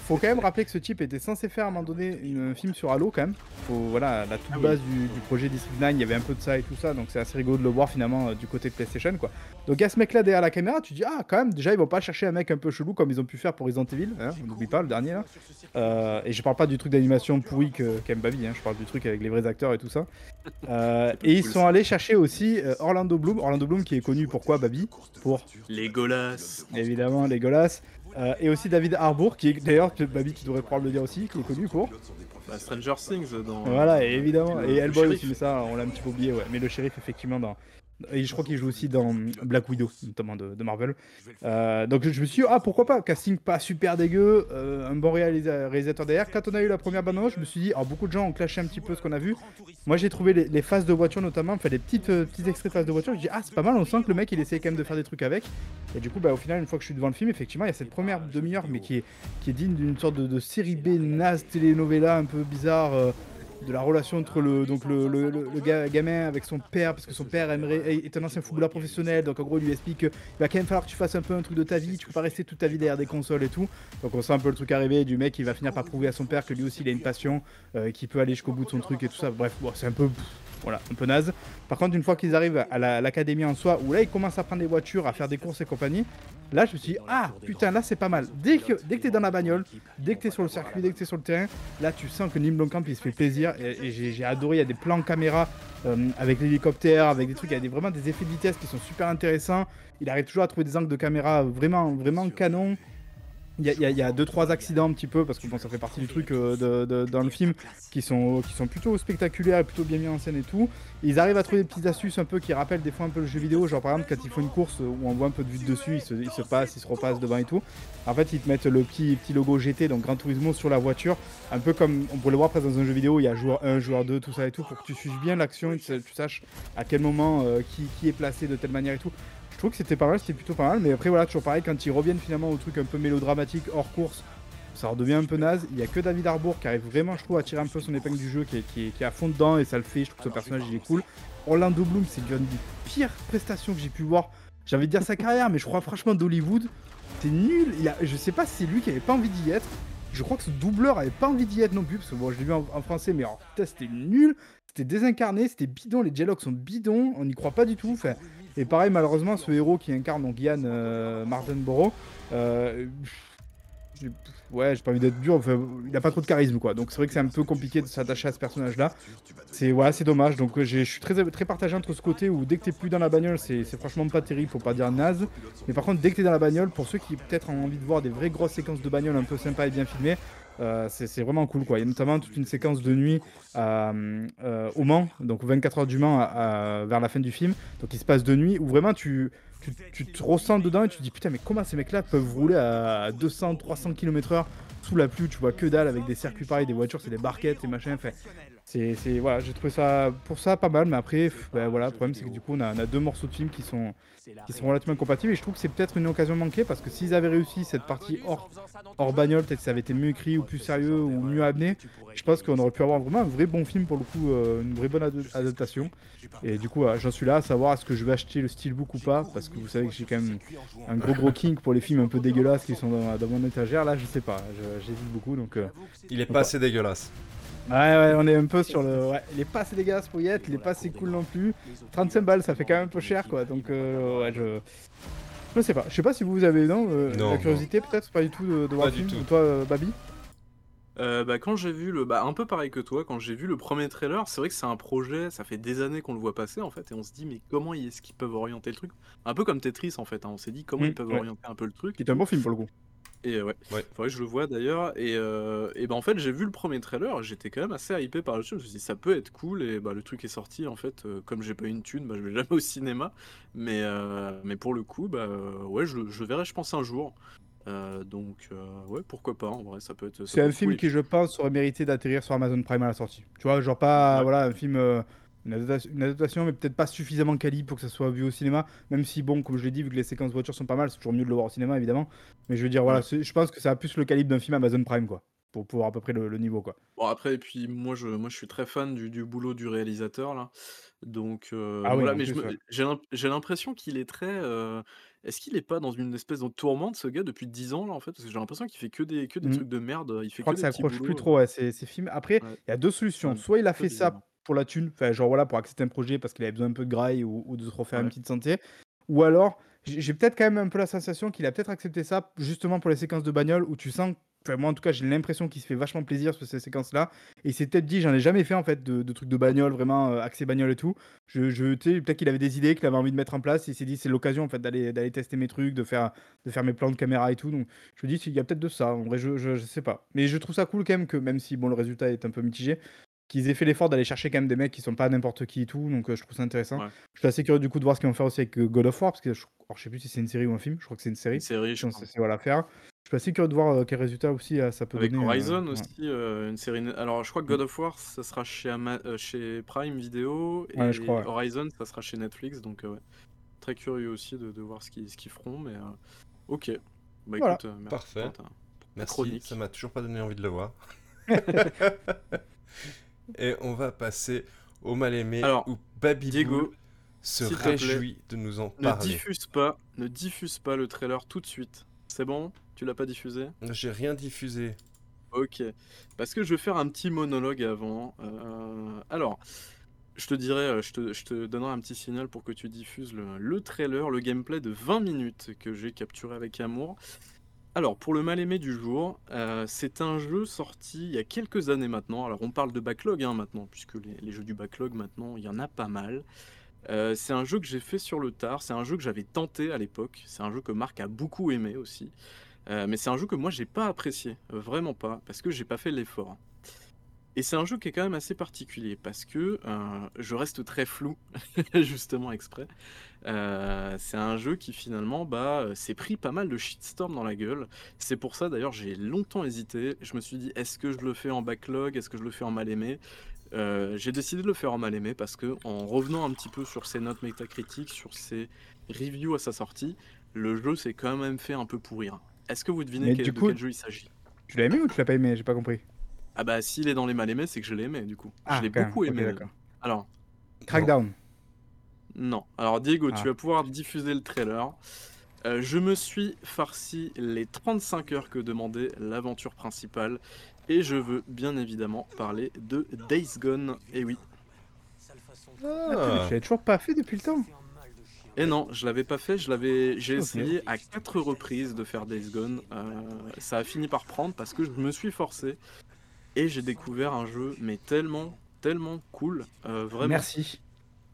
Faut quand même rappeler que ce type était censé faire à un moment donné une- un film sur Halo quand même. Faut, voilà, la toute Ah oui. base du, du projet District 9, il y avait un peu de ça et tout ça, donc c'est assez rigolo de le voir finalement euh, du côté de PlayStation quoi. Donc il y a ce mec là derrière la caméra, tu dis ah quand même déjà ils vont pas chercher un mec un peu chelou comme ils ont pu faire pour Resident Evil, hein, on n'oublie pas le dernier là. Euh, et je parle pas du truc d'animation pourri que qu'aime Babi, hein, je parle du truc avec les vrais acteurs et tout ça. [LAUGHS] Euh, et ils Cool, sont allés chercher aussi euh, Orlando Bloom, Orlando Bloom qui est connu pourquoi Babi Pour Les Golas. évidemment Legolas. Euh, et aussi David Harbour, qui est d'ailleurs, Babi, tu devrais pouvoir le dire aussi, qui est connu pour. Bah, Stranger Things dans. Voilà, et évidemment. Et Hellboy aussi, mais ça, on l'a un petit peu oublié, ouais. Mais le shérif, effectivement, dans. Et je crois qu'il joue aussi dans Black Widow, notamment de, Marvel. Euh, donc je me suis dit, ah pourquoi pas, casting pas super dégueu, euh, un bon réalisa- réalisateur derrière. Quand on a eu la première bande je me suis dit, alors beaucoup de gens ont clashé un petit peu ce qu'on a vu. Moi j'ai trouvé les, les phases de voiture notamment, enfin les petites, euh, petits extraits de phases de voiture, je dis, ah c'est pas mal, on sent que le mec il essaie quand même de faire des trucs avec. Et du coup, bah, au final, une fois que je suis devant le film, effectivement, il y a cette première demi-heure, mais qui est, qui est digne d'une sorte de, de série B naze telenovela un peu bizarre. De la relation entre le, donc le, le, le- le ga- gamin avec son père, parce que son père est un ancien footballeur professionnel, donc en gros il lui explique qu'il va quand même falloir que tu fasses un peu un truc de ta vie, tu peux pas rester toute ta vie derrière des consoles et tout. Donc on sent un peu le truc arriver du mec qui va finir par prouver à son père que lui aussi il a une passion, euh, qu'il peut aller jusqu'au bout de son truc et tout ça. Bref, c'est un peu voilà, un peu naze. Par contre, une fois qu'ils arrivent à la- à l'académie en soi, où là ils commencent à prendre des voitures, à faire des courses et compagnie, là je me suis dit, ah putain, là c'est pas mal. Dès que, dès que t'es dans la bagnole, dès que t'es sur le circuit, dès que t'es sur le terrain, là tu sens que Neil Blomkamp il se fait plaisir et, j'ai adoré. Il y a des plans caméra euh, avec l'hélicoptère, avec des trucs, il y a des, vraiment des effets de vitesse qui sont super intéressants. Il arrive toujours à trouver des angles de caméra vraiment, vraiment canon. Il y a- deux trois accidents un petit peu parce que bon, ça fait partie du truc euh, dans le film qui sont, qui sont plutôt spectaculaires plutôt bien mis en scène et tout. Ils arrivent à trouver des petites astuces un peu qui rappellent des fois un peu le jeu vidéo, genre par exemple quand ils font une course où on voit un peu de vue de dessus, ils se, passent, ils se repassent devant et tout. En fait, ils te mettent le petit, petit logo GT, donc Gran Turismo, sur la voiture, un peu comme on pourrait le voir après dans un jeu vidéo, il y a joueur 1, joueur 2, tout ça et tout, pour que tu suives bien l'action et que tu saches à quel moment euh, qui, qui est placé de telle manière et tout. Je trouve que c'était pas mal, c'était plutôt pas mal, mais après voilà, toujours pareil, quand ils reviennent finalement au truc un peu mélodramatique hors course, ça redevient un peu naze. Il y a que David Harbour qui arrive vraiment, je trouve, à tirer un peu son épingle du jeu, qui est, qui est- qui est à fond dedans et ça le fait. Je trouve que ce personnage il est cool. Orlando Bloom, c'est une des pires prestations que j'ai pu voir. J'ai envie de dire sa carrière, mais je crois franchement d'Hollywood, c'est nul. Il a, je sais pas si c'est lui qui avait pas envie d'y être. Je crois que ce doubleur avait pas envie d'y être non plus, parce que bon, je l'ai vu en, en français, mais alors, putain, c'était nul. C'était désincarné, c'était bidon, les dialogues sont bidons, on n'y croit pas du tout. Enfin, et pareil, malheureusement, ce héros qui incarne donc Yann euh, euh, ouais, j'ai pas envie d'être dur, enfin, il a pas trop de charisme quoi. Donc c'est vrai que c'est un peu compliqué de s'attacher à ce personnage-là. C'est ouais, c'est dommage. Donc euh, je suis très, très partagé entre ce côté où dès que t'es plus dans la bagnole, c'est franchement pas terrible, faut pas dire naze. Mais par contre, dès que t'es dans la bagnole, pour ceux qui peut-être ont envie de voir des vraies grosses séquences de bagnole un peu sympas et bien filmées, euh, c'est vraiment cool quoi. Il y a notamment toute une séquence de nuit à, euh, au Mans, donc 24 heures du Mans vers la fin du film. Donc il se passe de nuit où vraiment tu, tu, te ressens dedans et tu te dis putain mais comment ces mecs là peuvent rouler à 200, 300 km/h sous la pluie, tu vois que dalle avec des circuits pareils, des voitures, c'est des barquettes, et machin. Enfin, c'est, c'est- voilà, j'ai trouvé ça pour ça pas mal, mais après, pff, ben voilà, le problème c'est que du coup on a, on a deux morceaux de film qui sont, qui sont relativement compatibles et je trouve que c'est peut-être une occasion manquée parce que s'ils avaient réussi cette partie hors, hors bagnole, peut-être que ça avait été mieux écrit ou plus sérieux ou mieux amené, je pense qu'on aurait pu avoir vraiment un vrai bon film pour le coup, euh, une vraie bonne ad- adaptation. Et du coup, euh, j'en suis là à savoir est-ce que je vais acheter le steelbook ou pas parce que vous savez que j'ai quand même un gros gros king pour les films un peu dégueulasses qui sont dans, dans mon étagère. Là, je sais pas, je- j'hésite beaucoup donc. euh, Il est pas assez dégueulasse. Ouais, ouais, on est un peu sur le. Ouais, il est pas assez dégueulasse pour y être, il est pas assez cool non plus. 35 balles, ça fait quand même un peu cher quoi. Donc, euh, ouais, je. Je sais pas. Je sais pas si vous avez non, euh, Non, la curiosité peut-être, pas du tout de, de voir le du film. tout. Ou toi, euh, Babi Euh, bah, quand j'ai vu le. Bah, un peu pareil que toi, quand j'ai vu le premier trailer, c'est vrai que c'est un projet, ça fait des années qu'on le voit passer en fait, et on se dit, mais comment est-ce qu'ils peuvent orienter le truc? Un peu comme Tetris en fait, hein, on s'est dit comment Mm, ils peuvent ouais. orienter un peu le truc. Qui est un bon film pour le coup. Et ouais, Ouais. faudrait que je le vois d'ailleurs. Et, euh, et bah en fait, j'ai vu le premier trailer, j'étais quand même assez hypé par le film. Je me suis dit, ça peut être cool. Et bah le truc est sorti en fait. euh, comme j'ai pas une thune, bah je vais [LAUGHS] jamais au cinéma. Mais, euh, mais pour le coup, bah ouais, je, je verrai, je pense, un jour. Euh, donc ouais, pourquoi pas en vrai, ça peut être. C'est un film qui, je pense, aurait mérité d'atterrir sur Amazon Prime à la sortie. Tu vois, genre pas, Ouais. voilà, un film, une, adaptation, une adaptation, mais peut-être pas suffisamment quali pour que ça soit vu au cinéma. Même si, bon, comme je l'ai dit, vu que les séquences voitures sont pas mal, c'est toujours mieux de le voir au cinéma, évidemment. Mais je veux dire, voilà, je pense que ça a plus le calibre d'un film Amazon Prime, quoi, pour pouvoir à peu près le, le niveau, quoi. Bon après, et puis moi je, moi je suis très fan du, du boulot du réalisateur là. Donc euh, Ah voilà, mais j'ai l'imp- j'ai l'impression qu'il est très. euh, Est-ce qu'il est pas dans une espèce de tourmente ce gars depuis 10 ans là en fait? Parce que j'ai l'impression qu'il fait que des, que des Mm. trucs de merde. Il fait Je crois que que des ça accroche plus trop, ouais, ces, ces films. Après, Ouais. il y a deux solutions. Soit il a fait ça. Pour la thune, enfin, genre voilà, pour accepter un projet parce qu'il avait besoin un peu de graille ou, ou de se refaire une Ouais. petite santé. Ou alors, j'ai peut-être quand même un peu la sensation qu'il a peut-être accepté ça justement pour les séquences de bagnole où tu sens, enfin, moi en tout cas, j'ai l'impression qu'il se fait vachement plaisir sur ces séquences-là. Et il s'est peut-être dit, j'en ai jamais fait en fait de, de trucs de bagnole, vraiment euh, axé bagnole et tout. Je, je, peut-être qu'il avait des idées, qu'il avait envie de mettre en place. Et il s'est dit, c'est l'occasion en fait d'aller d'aller tester mes trucs, de faire, de faire mes plans de caméra et tout. Donc je me dis, il y a peut-être de ça. En vrai, je, je, je sais pas. Mais je trouve ça cool quand même que, même si bon, le résultat est un peu mitigé, qu'ils aient fait l'effort d'aller chercher quand même des mecs qui sont pas n'importe qui et tout. Donc euh, je trouve ça intéressant. Ouais. Je suis assez curieux du coup de voir ce qu'ils vont faire aussi avec euh, God of War. Parce que je, alors, je sais plus si c'est une série ou un film. Je crois que c'est une série. Une série, je pense. c'est voilà, faire. Je suis assez curieux de voir euh, quel résultat aussi euh, ça peut Avec donner. Horizon aussi, euh, une série. Alors, je crois que God of War, ça sera chez, Ama- euh, chez Prime Video, et Ouais, je crois, ouais. Horizon, ça sera chez Netflix. Donc, euh, ouais. très curieux aussi de, de voir ce qu'ils ce qu'ils feront. Mais euh, ok. Bah Voilà. écoute, merci Parfait. pour ta- Merci, chronique. ça m'a toujours pas donné envie de le voir. [LAUGHS] [LAUGHS] [LAUGHS] Et on va passer au mal-aimé Alors, où Baby se s'il te plaît, réjouit de nous en Ne parler. diffuse pas, ne diffuse pas le trailer tout de suite. C'est bon? Tu l'as pas diffusé? J'ai rien diffusé. Ok. Parce que je vais faire un petit monologue avant. Euh, alors, Je te dirais, euh, je te, je te donnerai un petit signal pour que tu diffuses le, le trailer, le gameplay de 20 minutes que j'ai capturé avec amour. Alors, pour le mal-aimé du jour, euh, c'est un jeu sorti il y a quelques années maintenant. Alors, on parle de backlog hein, maintenant, puisque les, jeux du backlog maintenant, il y en a pas mal. Euh, c'est un jeu que j'ai fait sur le tard, c'est un jeu que j'avais tenté à l'époque, c'est un jeu que Marc a beaucoup aimé aussi. Euh, mais c'est un jeu que moi j'ai pas apprécié, vraiment pas, parce que j'ai pas fait l'effort. Et c'est un jeu qui est quand même assez particulier parce que euh, je reste très flou, [LAUGHS] justement exprès. Euh, c'est un jeu qui finalement bah, euh, s'est pris pas mal de shitstorm dans la gueule. C'est pour ça d'ailleurs j'ai longtemps hésité. Je me suis dit est-ce que je le fais en backlog, est-ce que je le fais en mal aimé? Euh, J'ai décidé de le faire en mal aimé parce que en revenant un petit peu sur ses notes métacritiques, sur ses reviews à sa sortie, le jeu s'est quand même fait un peu pourrir. Est-ce que vous devinez quel- du de coup- quel jeu il s'agit? Tu l'as aimé ou tu l'as pas aimé? J'ai pas compris. Ah bah s'il est dans les mal aimés, c'est que je l'ai aimé du coup. Ah, je l'ai beaucoup aimé. Alors, Crackdown. non. Alors Diego, Ah. tu vas pouvoir diffuser le trailer. Euh, je me suis farci les 35 heures que demandait l'aventure principale et je veux bien évidemment parler de Days Gone. Et oui. Ah, Je l'ai toujours pas fait depuis le temps. Et non, je l'avais pas fait, je l'avais, j'ai essayé à quatre reprises de faire Days Gone. Euh, ça a fini par prendre parce que je me suis forcé et j'ai découvert un jeu mais tellement, tellement cool, euh, vraiment. Merci.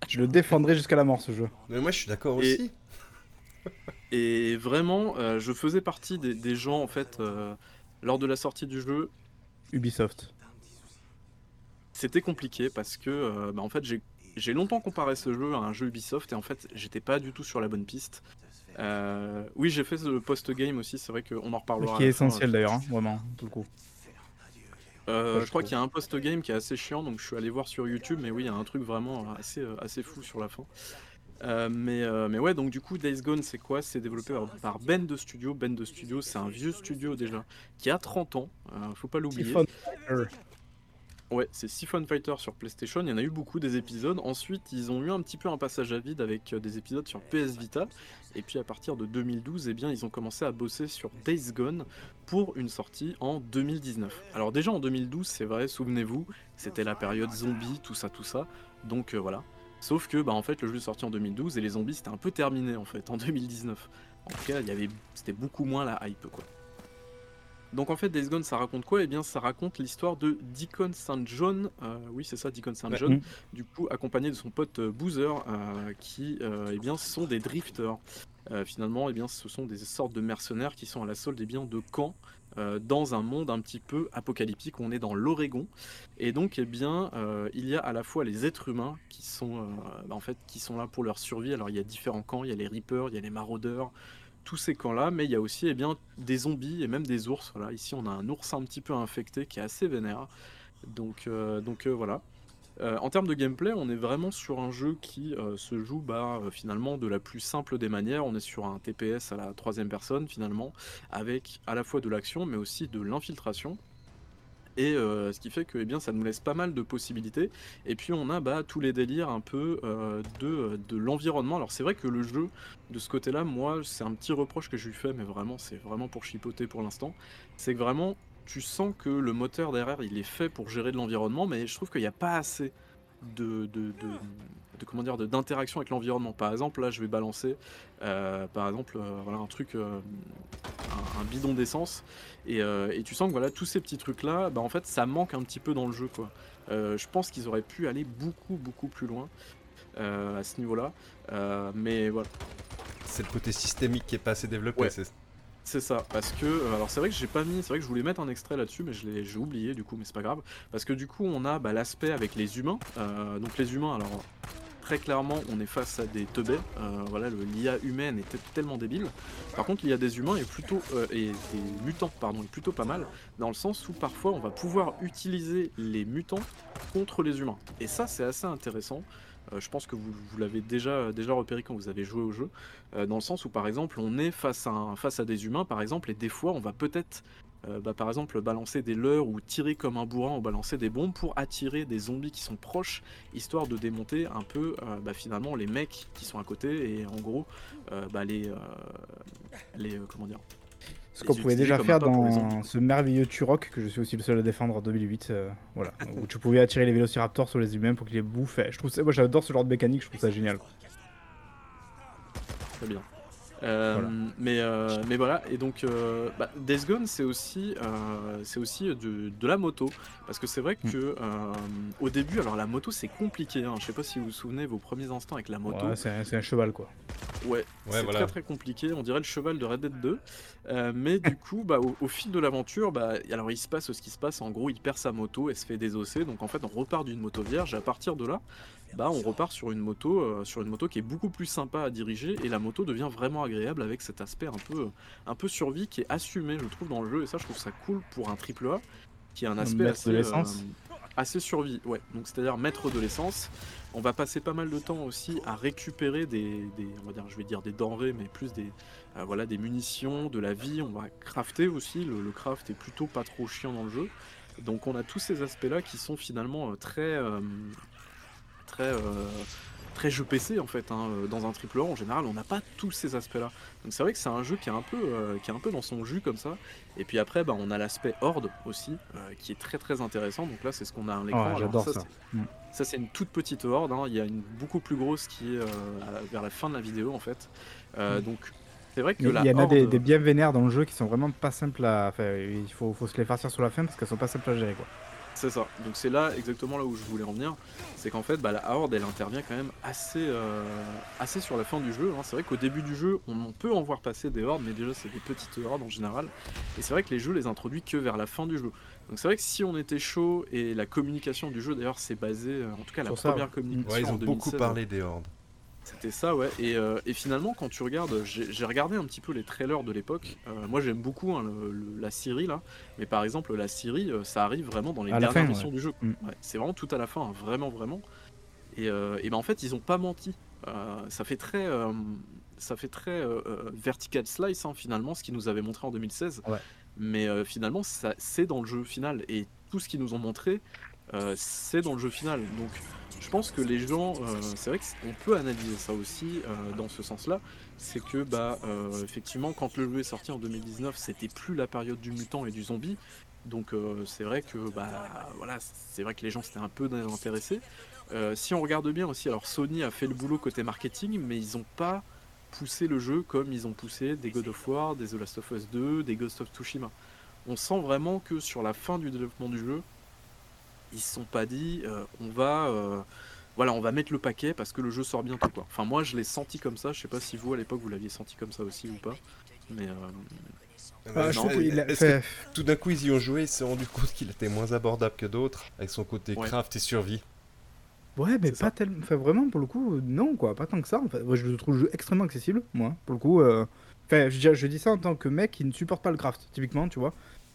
Je le défendrai jusqu'à la mort ce jeu. mais moi je suis d'accord Et- aussi. [LAUGHS] Et vraiment, euh, je faisais partie des, des gens en fait euh, lors de la sortie du jeu. Ubisoft. C'était compliqué parce que euh, bah, en fait j'ai j'ai longtemps comparé ce jeu à un jeu Ubisoft et en fait j'étais pas du tout sur la bonne piste. Euh, oui, j'ai fait le post-game aussi, c'est vrai qu'on en reparlera. Qui est essentiel d'ailleurs, hein, vraiment, pour le coup. Euh, je je crois qu'il y a un post-game qui est assez chiant, donc je suis allé voir sur YouTube, mais oui, il y a un truc vraiment assez, euh, assez fou sur la fin. Euh, mais, euh, mais ouais, donc du coup, Days Gone, c'est quoi? C'est développé par, Ben de Studio. Ben de Studio, c'est un vieux studio déjà, qui a 30 ans, faut pas l'oublier. Ouais, c'est Siphon Fighter sur PlayStation, il y en a eu beaucoup des épisodes. Ensuite, ils ont eu un petit peu un passage à vide avec des épisodes sur PS Vita. Et puis à partir de 2012, eh bien, ils ont commencé à bosser sur Days Gone pour une sortie en 2019. Alors déjà en 2012, c'est vrai, souvenez-vous, c'était la période zombie, tout ça, tout ça. Donc euh, voilà. Sauf que bah, en fait, le jeu est sorti en 2012 et les zombies c'était un peu terminé en fait en 2019. En tout cas, c'était beaucoup moins la hype quoi. Donc en fait, Days Gone, ça raconte quoi? Eh bien, ça raconte l'histoire de Deacon St. John. euh, oui, c'est ça, Deacon St. John. Mm. Du coup, accompagné de son pote euh, Boozer, euh, qui, eh bien, sont des drifters. Finalement, eh bien, ce sont des sortes de mercenaires qui sont à la solde eh bien, de camps dans un monde un petit peu apocalyptique. On est dans l'Oregon, et donc, eh bien, il y a à la fois les êtres humains qui sont, bah, en fait, qui sont là pour leur survie. Alors, il y a différents camps. Il y a les Reapers, il y a les Maraudeurs, tous ces camps-là, mais il y a aussi eh bien, des zombies et même des ours. Voilà. Ici, on a un ours un petit peu infecté qui est assez vénère. Donc, euh, donc euh, voilà. Euh, en termes de gameplay, on est vraiment sur un jeu qui se joue bah, finalement de la plus simple des manières. On est sur un TPS à la troisième personne finalement, avec à la fois de l'action mais aussi de l'infiltration. Et euh, ce qui fait que eh bien, ça nous laisse pas mal de possibilités. Et puis on a bah, tous les délires un peu euh, de, de l'environnement. Alors c'est vrai que le jeu, de ce côté-là, moi, c'est un petit reproche que je lui fais, mais vraiment, c'est vraiment pour chipoter pour l'instant. C'est que vraiment, tu sens que le moteur derrière, il est fait pour gérer de l'environnement, mais je trouve qu'il n'y a pas assez de, de, de comment dire d'interaction avec l'environnement. Par exemple, là, je vais balancer, euh, par exemple, euh, voilà un truc, euh, un, un bidon d'essence, et, et tu sens que voilà tous ces petits trucs là, bah en fait, ça manque un petit peu dans le jeu, quoi. Je pense qu'ils auraient pu aller beaucoup beaucoup plus loin à ce niveau-là, mais voilà. C'est le côté systémique qui est pas assez développé. Ouais. c'est- ça, parce que alors c'est vrai que j'ai pas mis, c'est vrai que je voulais mettre un extrait là-dessus, mais je l'ai, j'ai oublié du coup, mais c'est pas grave, parce que du coup on a bah, l'aspect avec les humains. Euh, donc les humains, alors très clairement on est face à des teubés. Euh, voilà, l'IA humaine est tellement débile. Par contre l'IA des humains est plutôt euh, et des mutants pardon est plutôt pas mal, dans le sens où parfois on va pouvoir utiliser les mutants contre les humains. Et ça c'est assez intéressant. Euh, je pense que vous, vous l'avez déjà, déjà repéré quand vous avez joué au jeu. Euh, dans le sens où par exemple on est face à, un- face à des humains par exemple et des fois on va peut-être euh, bah, par exemple balancer des leurres ou tirer comme un bourrin ou balancer des bombes pour attirer des zombies qui sont proches histoire de démonter un peu euh, bah, finalement les mecs qui sont à côté et en gros euh, bah, les, les comment dire Ce qu'on pouvait déjà faire dans ce merveilleux Turok, que je suis aussi le seul à défendre en 2008, euh, voilà, [LAUGHS] où tu pouvais attirer les vélociraptors sur les humains pour qu'ils les bouffent. Je trouve ça, moi j'adore ce genre de mécanique, je trouve ça génial. Très bien. Euh, Voilà. Mais, euh, mais voilà, et donc euh, bah, Days Gone, c'est aussi, c'est aussi de, de la moto. Parce que c'est vrai Mm. que au début, alors la moto c'est compliqué. Hein. Je sais pas si vous vous souvenez vos premiers instants avec la moto. Ouais, c'est un, cheval quoi. Ouais, c'est voilà. très très compliqué, on dirait le cheval de Red Dead 2. Euh, mais du coup, bah, au, au fil de l'aventure, bah, alors il se passe ce qui se passe, en gros il perd sa moto, elle se fait désosser, donc en fait on repart d'une moto vierge, et à partir de là, bah, on repart sur une, moto, euh, sur une moto qui est beaucoup plus sympa à diriger, et la moto devient vraiment agréable avec cet aspect un peu, un peu survie qui est assumé, je trouve, dans le jeu, et ça je trouve ça cool pour un triple A, qui a un aspect assez, de l'essence. euh, assez survie, ouais, donc c'est-à-dire mettre de l'essence, on va passer pas mal de temps aussi à récupérer des, des- on va dire, je vais dire des denrées, mais plus des, euh, voilà, des munitions, de la vie. On va crafter aussi. Le, le craft est plutôt pas trop chiant dans le jeu. Donc on a tous ces aspects-là qui sont finalement très, euh, très, euh, très jeu PC en fait. hein. Euh, Dans un triple A en général, on n'a pas tous ces aspects-là. Donc c'est vrai que c'est un jeu qui est un peu, euh, qui est un peu dans son jus comme ça. Et puis après, bah, on a l'aspect horde aussi, euh, qui est très très intéressant. Donc là, c'est ce qu'on a à l'écran. Ouais, j'adore ça. c'est- ça, c'est une toute petite horde. hein. Il y a une beaucoup plus grosse qui est euh, vers la fin de la vidéo, en fait. Mm. Donc, c'est vrai que Il la y en a des, des bien vénères dans le jeu qui sont vraiment pas simples à. Enfin, il faut, faut se les farcir sur la fin parce qu'elles sont pas simples à gérer quoi. C'est ça. Donc, c'est là exactement là où je voulais en venir. C'est qu'en fait, bah, la horde, elle intervient quand même assez, euh, assez sur la fin du jeu. hein. C'est vrai qu'au début du jeu, on, on peut en voir passer des hordes, mais déjà, c'est des petites hordes en général. Et c'est vrai que les jeux les introduisent que vers la fin du jeu. Donc, c'est vrai que si on était chaud et la communication du jeu, d'ailleurs, c'est basé, euh, en tout cas, la Sur première communication. Ouais, ils en ont beaucoup 2016, parlé des hordes. C'était ça, ouais. Et, euh, et finalement, quand tu regardes, j'ai regardé un petit peu les trailers de l'époque. Euh, moi, j'aime beaucoup hein, le- le- la Syrie, là. Mais par exemple, la Syrie, euh, ça arrive vraiment dans les À dernières fin, missions ouais. du jeu. Mm. Ouais, c'est vraiment tout à la fin, hein, vraiment, vraiment. Et, euh, et ben en fait, ils ont pas menti. Ça fait très, ça fait très vertical slice hein, finalement, ce qu'ils nous avaient montré en 2016. Ouais. Mais finalement, ça, c'est dans le jeu final. Et tout ce qu'ils nous ont montré, c'est dans le jeu final. Donc, je pense que les gens, euh, c'est vrai qu'on peut analyser ça aussi euh, dans ce sens-là. C'est que, bah, euh, effectivement, quand le jeu est sorti en 2019, c'était plus la période du mutant et du zombie. Donc, c'est vrai que, bah, voilà, c'est vrai que les gens s'étaient un peu intéressés. Euh, si on regarde bien aussi, alors Sony a fait le boulot côté marketing, mais ils n'ont pas poussé le jeu comme ils ont poussé des God of War, des The Last of Us 2, des Ghost of Tsushima. On sent vraiment que sur la fin du développement du jeu, ils se sont pas dit euh, on va euh, voilà on va mettre le paquet parce que le jeu sort bientôt quoi. Enfin moi je l'ai senti comme ça, je sais pas si vous à l'époque vous l'aviez senti comme ça aussi ou pas. Mais euh, Ah, je non, trouve qu'il a- Est-ce que fait- tout d'un coup, ils y ont joué, ils se sont rendu compte qu'il était moins abordable que d'autres, avec son côté Ouais. craft et survie. Ouais, mais pas tellement. Enfin, vraiment, pour le coup, non, quoi. Pas tant que ça. En fait. Moi, je trouve le jeu extrêmement accessible, moi. Pour le coup, euh, enfin, je, dis- je dis ça en tant que mec qui ne supporte pas le craft, typiquement, tu vois.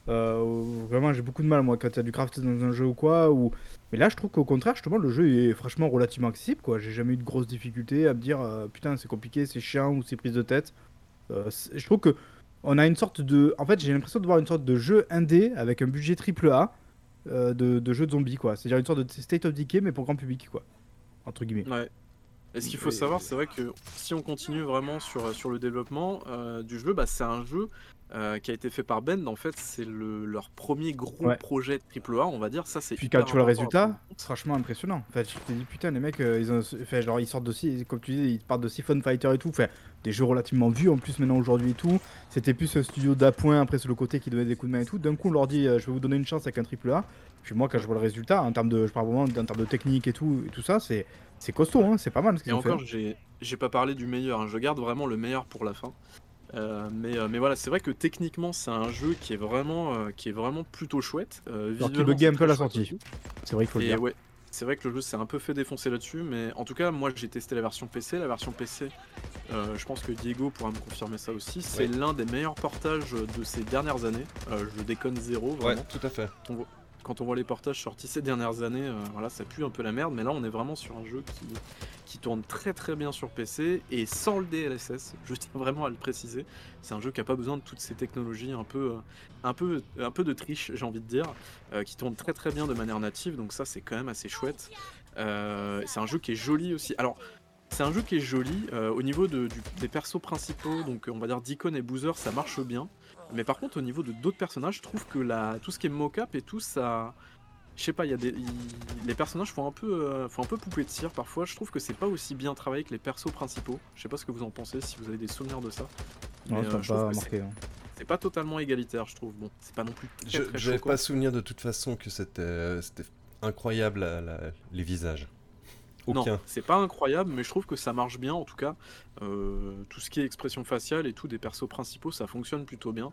Euh, vraiment, j'ai beaucoup de mal, moi, quand il y a du craft dans un jeu ou quoi. Ou... Mais là, je trouve qu'au contraire, justement, le jeu est franchement relativement accessible, quoi. J'ai jamais eu de grosses difficultés à me dire, euh, putain, c'est compliqué, c'est chiant ou c'est prise de tête. Euh, je trouve que on a une sorte de. En fait, j'ai l'impression de voir une sorte de jeu indé avec un budget triple A euh, de, de jeu de zombies, quoi. C'est-à-dire une sorte de State of Decay, mais pour grand public, quoi. Entre guillemets. ouais. Et ce qu'il faut Et- savoir, c'est vrai que si on continue vraiment sur, sur le développement euh, du jeu, bah, c'est un jeu euh, qui a été fait par Bend. En fait, c'est le, leur premier gros Ouais. projet AAA, on va dire. Ça, c'est Puis quand tu vois le résultat, en compte. franchement impressionnant. En fait, je te dis putain, les mecs, euh, ils ont, fait, genre ils sortent de si, comme tu dis, ils partent de Siphon Fighter et tout, enfin, des jeux relativement vus en plus maintenant aujourd'hui et tout. C'était plus un studio d'appoint après sur le côté qui donnait des coups de main et tout. D'un coup, on leur dit, euh, je vais vous donner une chance avec un triple A. Puis moi, quand je vois le résultat, en termes de, je parle vraiment en termes de technique et tout, et tout ça, c'est, c'est costaud, hein, c'est pas mal ce Et ont encore, j'ai pas parlé du meilleur. hein. Je garde vraiment le meilleur pour la fin. Euh, mais, euh, mais voilà, c'est vrai que techniquement, c'est un jeu qui est vraiment, euh, qui est vraiment plutôt chouette. Euh, Alors buguait un c'est peu à la sortie. C'est vrai qu'il faut le Et dire. ouais, c'est vrai que le jeu s'est un peu fait défoncer là-dessus, mais en tout cas, moi j'ai testé la version PC. La version PC, euh, je pense que Diego pourra me confirmer ça aussi. C'est Ouais. l'un des meilleurs portages de ces dernières années. Euh, je déconne zéro, Ouais, vraiment. tout à fait. On Quand on voit les portages sortis ces dernières années, euh, voilà, ça pue un peu la merde. Mais là, on est vraiment sur un jeu qui, tourne très très bien sur PC et sans le DLSS. [LAUGHS] Je tiens vraiment à le préciser. C'est un jeu qui a pas besoin de toutes ces technologies un peu, euh, un peu, un peu de triche, j'ai envie de dire, euh, qui tourne très très bien de manière native. Donc ça, c'est quand même assez chouette. C'est un jeu qui est joli aussi. Alors. C'est un jeu qui est joli au niveau des persos principaux, donc on va dire Deacon et Boozer, ça marche bien. Mais par contre, au niveau de d'autres personnages, je trouve que la, tout ce qui est mocap et tout, ça. Je sais pas, il y a des, les personnages font un peu, euh, font un peu poupée de cire parfois. Je trouve que c'est pas aussi bien travaillé que les persos principaux. Je sais pas ce que vous en pensez, si vous avez des souvenirs de ça. Non, Mais, euh, je pas marqué. hein. C'est pas totalement égalitaire, je trouve. Bon, c'est pas non plus très, Je n'avais pas souvenir de toute façon que c'était euh, incroyable la- la- les visages. Aucun. Non, c'est pas incroyable, mais je trouve que ça marche bien en tout cas. Euh, tout ce qui est expression faciale et tout des persos principaux, ça fonctionne plutôt bien.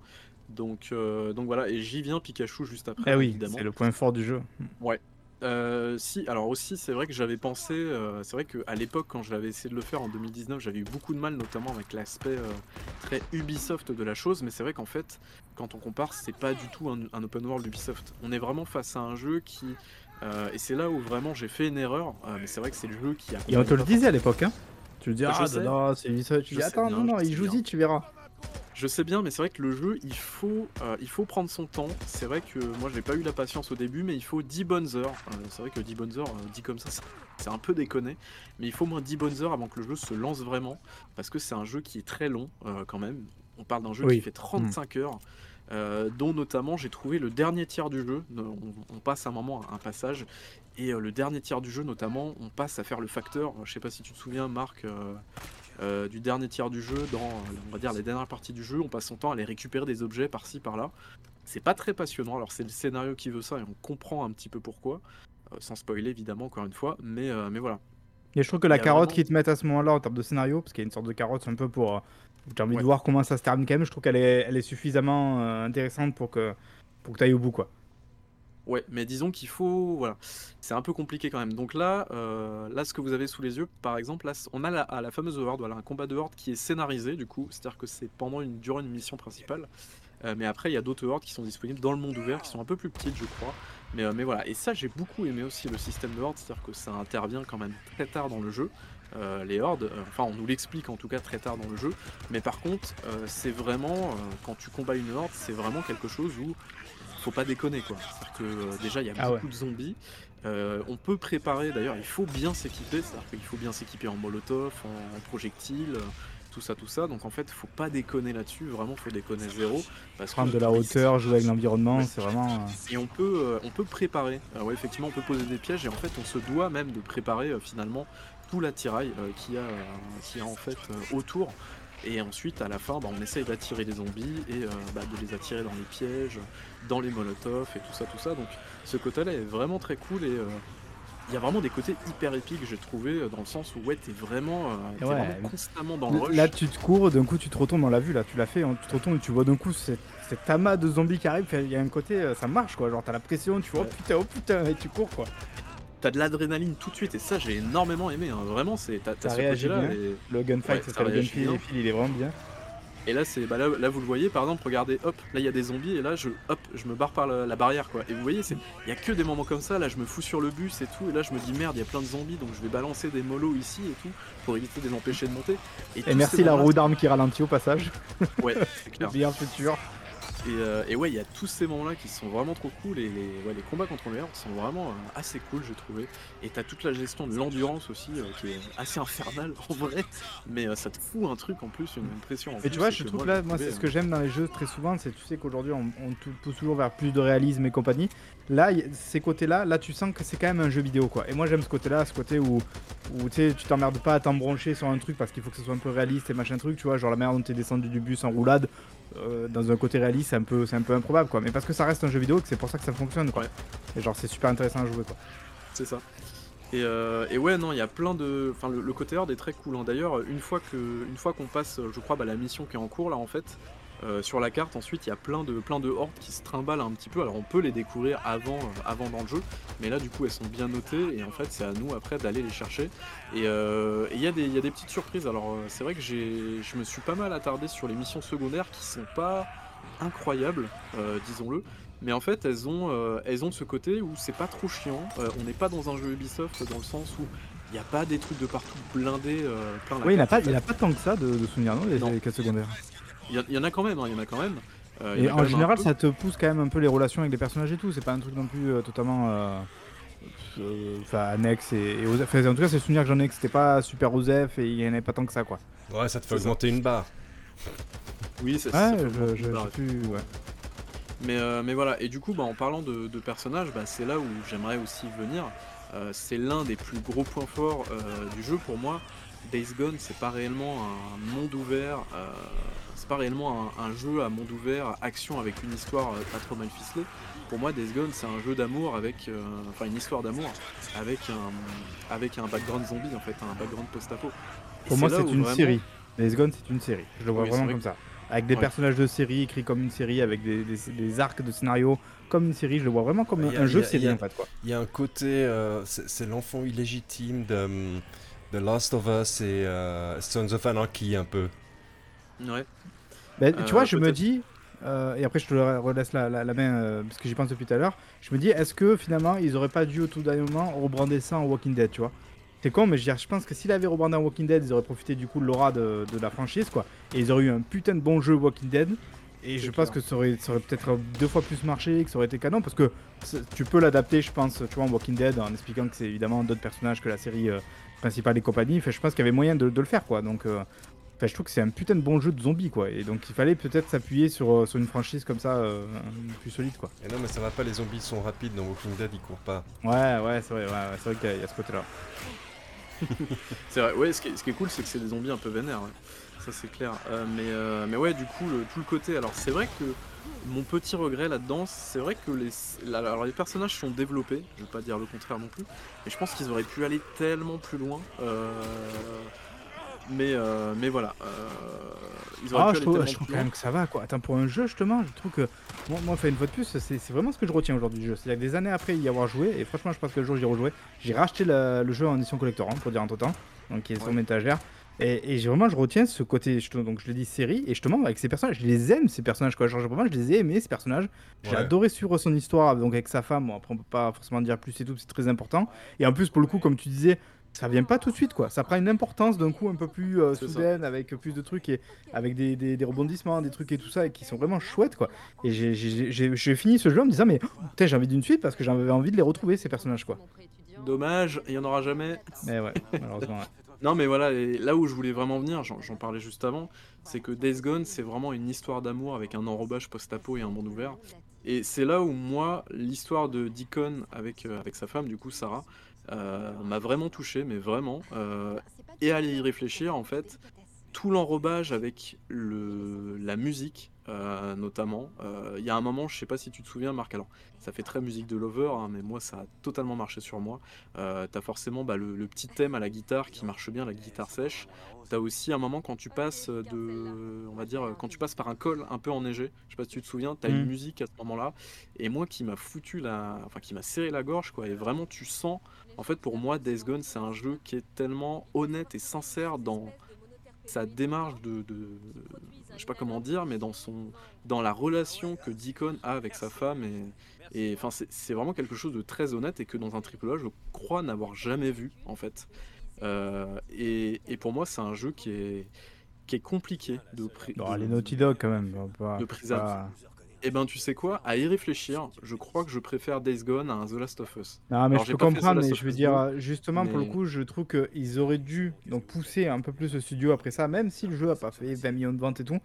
Donc, euh, donc voilà, et j'y viens Pikachu juste après, Eh oui, évidemment. c'est le point fort du jeu. Euh, si, alors aussi, c'est vrai que j'avais pensé, euh, c'est vrai qu'à l'époque, quand j'avais essayé de le faire en 2019, j'avais eu beaucoup de mal, notamment avec l'aspect euh, très Ubisoft de la chose, mais c'est vrai qu'en fait, quand on compare, c'est pas du tout un, un open world Ubisoft. On est vraiment face à un jeu qui. Euh, et c'est là où vraiment j'ai fait une erreur, euh, mais c'est vrai que c'est le jeu qui a. Et on te le disait à l'époque, hein Tu le dis, ah, non, c'est Ubisoft. Tu Je dis, attends, bien, non, non, il joue-y, bien. tu verras. Je sais bien, mais c'est vrai que le jeu, il faut, euh, il faut prendre son temps. C'est vrai que moi, j'ai pas eu la patience au début, mais il faut 10 bonnes heures. C'est vrai que 10 bonnes heures, dit comme ça, [LAUGHS] c'est- un peu déconné. Mais il faut au moins 10 bonnes heures avant que le jeu se lance vraiment. Parce que c'est un jeu qui est très long, quand même. On parle d'un jeu Oui. qui fait 35 heures. Euh, dont notamment j'ai trouvé le dernier tiers du jeu. Euh, On, passe un moment à un passage. Et euh, le dernier tiers du jeu, notamment, on passe à faire le facteur. Je sais pas si tu te souviens, Marc, du dernier tiers du jeu, dans on va dire les dernières parties du jeu, on passe son temps à aller récupérer des objets par-ci par-là. C'est pas très passionnant, alors c'est le scénario qui veut ça et on comprend un petit peu pourquoi, sans spoiler évidemment encore une fois, mais, mais voilà. Et je trouve que la carotte vraiment- qu'ils te mettent à ce moment-là en termes de scénario, parce qu'il y a une sorte de carotte un peu pour. euh, J'ai envie Ouais. de voir comment ça se termine quand même. Je trouve qu'elle est, elle est suffisamment euh, intéressante pour que, pour que tu ailles au bout, quoi. Ouais, mais disons qu'il faut, voilà, c'est un peu compliqué quand même. Donc là, euh, là ce que vous avez sous les yeux, par exemple, là, on a la, à la fameuse horde, voilà, un combat de horde qui est scénarisé du coup, c'est-à-dire que c'est pendant une durant une mission principale. Euh, mais après, il y a d'autres hordes qui sont disponibles dans le monde ouvert, qui sont un peu plus petites, je crois. Mais, euh, mais voilà, et ça, j'ai beaucoup aimé aussi le système de horde, c'est-à-dire que ça intervient quand même très tard dans le jeu. Euh, les hordes, euh, enfin, on nous l'explique en tout cas très tard dans le jeu. Mais par contre, c'est vraiment, quand tu combats une horde, c'est vraiment quelque chose où faut pas déconner quoi. C'est-à-dire que déjà, il y a Ah beaucoup de zombies. Euh, on peut préparer, d'ailleurs, il faut bien s'équiper, c'est-à-dire qu'il faut bien s'équiper en molotov, en, euh, tout ça, tout ça. Donc en fait, faut pas déconner là-dessus, vraiment, faut déconner zéro. Parce Prendre que de la hauteur, jouer avec l'environnement, c'est vraiment. euh, et on peut, euh, on peut préparer. Euh, ouais, effectivement, on peut poser des pièges et en fait, on se doit même de préparer finalement tout l'attirail qu'il y a, qu'il y a en fait autour. Et ensuite, à la fin, bah, on essaye d'attirer les zombies et euh, bah, de les attirer dans les pièges, dans les molotovs et tout ça, tout ça. Donc, ce côté-là est vraiment très cool et euh, il y a vraiment des côtés hyper épiques, j'ai trouvé, euh, dans le sens où ouais, t'es vraiment, euh, Ouais. vraiment constamment dans le rush. Là, tu te cours, d'un coup, tu te retournes, on l'a vu, là, tu l'as fait, hein, tu te retournes et tu vois d'un coup cette, cette amas de zombies qui arrive. Il y a un côté, euh, ça marche, quoi. Genre, t'as la pression, tu vois, Ouais. oh putain, oh putain, et tu cours, quoi. T'as de l'adrénaline tout de suite et ça, j'ai énormément aimé. hein. Vraiment, c'est t'as, et- Le gunfight, Ouais, ça réagit Gunfight, il est vraiment bien. Et là, c'est, bah là, là, vous le voyez, par exemple, regardez, hop, là, il y a des zombies, et là, je, hop, je me barre par la, la barrière, quoi. Et vous voyez, c'est, il y a que des moments comme ça, là, je me fous sur le bus et tout, et là, je me dis, merde, il y a plein de zombies, donc je vais balancer des molos ici et tout, pour éviter de les empêcher de monter. Et merci la roue d'armes qui ralentit au passage. Ouais, c'est [LAUGHS] clair. Bien futur. Et, euh, et ouais, il y a tous ces moments-là qui sont vraiment trop cool, et les, ouais, les combats contre les hordes sont vraiment euh, assez cool, j'ai trouvé. Et t'as toute la gestion de l'endurance aussi, euh, qui est assez infernale, [LAUGHS] en vrai, mais ça te fout un truc en plus, une, une pression en Et plus. tu vois, je trouve moi, là, moi, c'est ce euh, que j'aime dans les jeux très souvent, c'est tu sais qu'aujourd'hui on, pousse toujours vers plus de réalisme et compagnie. Là, ces côtés-là, là, tu sens que c'est quand même un jeu vidéo, quoi. Et moi, j'aime ce côté-là, ce côté où, où tu sais, tu t'emmerdes pas à t'embrancher sur un truc parce qu'il faut que ce soit un peu réaliste et machin truc, tu vois, genre la manière dont t'es descendu du bus en roulade. Euh, dans un côté réaliste, c'est un peu, c'est un peu improbable, quoi. Mais parce que ça reste un jeu vidéo, que c'est pour ça que ça fonctionne, quoi. Ouais. Et genre, c'est super intéressant à jouer, quoi. C'est ça. Et, euh, et ouais, non, il y a plein de. Enfin, le, le côté horde est très cool. hein. D'ailleurs, une fois que, une fois qu'on passe, je crois, bah, la mission qui est en cours là, en fait, euh, sur la carte, ensuite, il y a plein de, plein de hordes qui se trimballent un petit peu. Alors, on peut les découvrir avant, euh, avant dans le jeu, mais là, du coup, elles sont bien notées et en fait, c'est à nous après d'aller les chercher. Et euh, il y, a des- il y a des petites surprises. Alors, c'est vrai que je me suis pas mal attardé sur les missions secondaires qui sont pas incroyables, disons-le. Mais en fait, elles ont, elles ont ce côté où c'est pas trop chiant. On n'est pas dans un jeu Ubisoft dans le sens où il n'y a pas des trucs de partout blindés. plein la Oui, il n'y a, carte, pas- en il a fait. pas tant que ça de, de souvenirs, non, les, les quêtes secondaires? Il y, en a quand même, hein, il y en a quand même. Euh, Et en général, ça te pousse quand même un peu les relations avec les personnages et tout. C'est pas un truc non plus euh, totalement. euh, euh, Enfin, annexe et, et Osef. Enfin, en tout cas, c'est le souvenir que j'en ai que c'était pas super Osef et il y en avait pas tant que ça, quoi. Ouais, ça te fait ça. augmenter une barre. Oui, c'est ça fait je, je, plus. Ouais. Mais, euh, mais voilà, et du coup, bah, en parlant de, de personnages, bah, c'est là où j'aimerais aussi venir. Euh, c'est l'un des plus gros points forts euh, du jeu pour moi. Days Gone, c'est pas réellement un monde ouvert, euh, pas réellement un, un jeu à monde ouvert, action avec une histoire euh, pas trop mal ficelée. Pour moi, Days Gone, c'est un jeu d'amour avec, euh, enfin une histoire d'amour avec un, avec un background zombie en fait, un background post-apo. Et Pour moi, c'est une vraiment- série. Les Gone, c'est une série. Je le vois Oui, vraiment vrai comme ça. Avec des Ouais. personnages de série écrits comme une série, avec des, des- des arcs de scénario comme une série. Je le vois vraiment comme a- un jeu série y a- en fait. Quoi. Il y a un côté, euh, c'est l'enfant illégitime de, de Last of Us et euh, Sons of Anarchy un peu. Ouais. Euh, tu vois, je me dis, euh, et après je te relaisse la, la- la main euh, parce que j'y pense depuis tout à l'heure. Je me dis, est-ce que finalement ils auraient pas dû au tout dernier moment rebrander ça en Walking Dead, tu vois? C'est con, mais je, je pense que s'il avait rebrandé en Walking Dead, ils auraient profité du coup de l'aura de, de la franchise, quoi. Et ils auraient eu un putain de bon jeu Walking Dead. Et je pense que ça aurait, ça aurait peut-être deux fois plus marché, que ça aurait été canon, parce que tu peux l'adapter, je pense, tu vois, en Walking Dead, en expliquant que c'est évidemment d'autres personnages que la série euh, principale et compagnie. Je pense qu'il y avait moyen de, de le faire, quoi. Donc, euh, enfin, je trouve que c'est un putain de bon jeu de zombies, quoi. Et donc, il fallait peut-être s'appuyer sur, euh, sur une franchise comme ça, euh, plus solide, quoi. Et non, mais ça va pas, les zombies sont rapides dans Walking Dead, ils courent pas. Ouais, ouais, c'est vrai, ouais, ouais, c'est vrai qu'il y, a- il y a ce côté-là. [LAUGHS] C'est vrai, ouais, ce qui est, ce qui est cool, c'est que c'est des zombies un peu vénères, ouais. ça c'est clair. Euh, mais, euh, mais ouais, du coup, le- tout le côté. Alors, c'est vrai que mon petit regret là-dedans, c'est vrai que les, la- alors, les personnages sont développés, je vais pas dire le contraire non plus, mais je pense qu'ils auraient pu aller tellement plus loin. euh, mais, euh, mais voilà, euh, ils auraient Ah, pu je trouve, je quand même que ça va, quoi. Attends, pour un jeu, justement, je trouve que. Moi, moi enfin, une fois de plus, c'est vraiment ce que je retiens aujourd'hui du jeu. C'est-à-dire que des années après y avoir joué, et franchement, je pense que le jour où j'y rejoué, j'ai racheté le jeu en édition collector, hein, pour dire entre temps, donc qui est sur mon étagère. Et, et vraiment, je retiens ce côté, je donc je l'ai dit série, et justement, avec ces personnages, je les aime, ces personnages, quoi. Genre, je les ai aimés, ces personnages. J'ai Ouais. adoré suivre son histoire, donc avec sa femme. Bon, après, on peut pas forcément dire plus et tout, c'est très important. Et en plus, pour le coup, comme tu disais, ça vient pas tout de suite, quoi. Ça prend une importance d'un coup un peu plus euh, ça. soudaine, avec plus de trucs et avec des, des- des rebondissements, des trucs et tout ça, et qui sont vraiment chouettes, quoi. Et j'ai- j'ai j'ai- j'ai fini ce jeu en me disant, mais putain, j'ai envie d'une suite parce que j'avais envie de les retrouver, ces personnages, quoi. Dommage, il y en aura jamais. Mais ouais, malheureusement. ouais. [LAUGHS] Non mais voilà, et là où je voulais vraiment venir, j'en parlais juste avant, c'est que Days Gone, c'est vraiment une histoire d'amour avec un enrobage post-apo et un monde ouvert. Et c'est là où moi, l'histoire de Deacon avec, euh, avec sa femme, du coup Sarah, m'a vraiment touché, mais vraiment. euh, et à y réfléchir, en fait, tout l'enrobage avec le, la musique, euh, notamment. Euh, Il y a un moment, je sais pas si tu te souviens, Marc, alors ça fait très musique de Lover, hein, mais moi ça a totalement marché sur moi. Euh, T'as forcément bah, le, le petit thème à la guitare qui marche bien, la guitare sèche. T'as aussi un moment quand tu passes de, on va dire, quand tu passes par un col un peu enneigé. Je sais pas si tu te souviens, t'as une Mm. musique à ce moment-là, et moi qui m'a foutu la, enfin qui m'a serré la gorge quoi. Et vraiment tu sens, en fait pour moi Days Gone c'est un jeu qui est tellement honnête et sincère dans sa démarche de, de- je sais pas comment dire, mais dans son, dans la relation que Deacon a avec sa femme et, enfin c'est vraiment quelque chose de très honnête et que dans un triple A je crois n'avoir jamais vu en fait. Euh, et, et pour moi c'est un jeu qui est qui est compliqué de les Naughty Dog, quand même. pas- de prise à- pas- Eh ben tu sais quoi, à y réfléchir, je crois que je préfère Days Gone à un The Last of Us. Non, mais Alors, je peux comprendre, mais je veux dire, 2, euh, justement, pour le coup, je trouve qu'ils auraient dû donc, pousser un peu plus le studio après ça, même si le jeu a pas fait 20 millions de ventes et tout.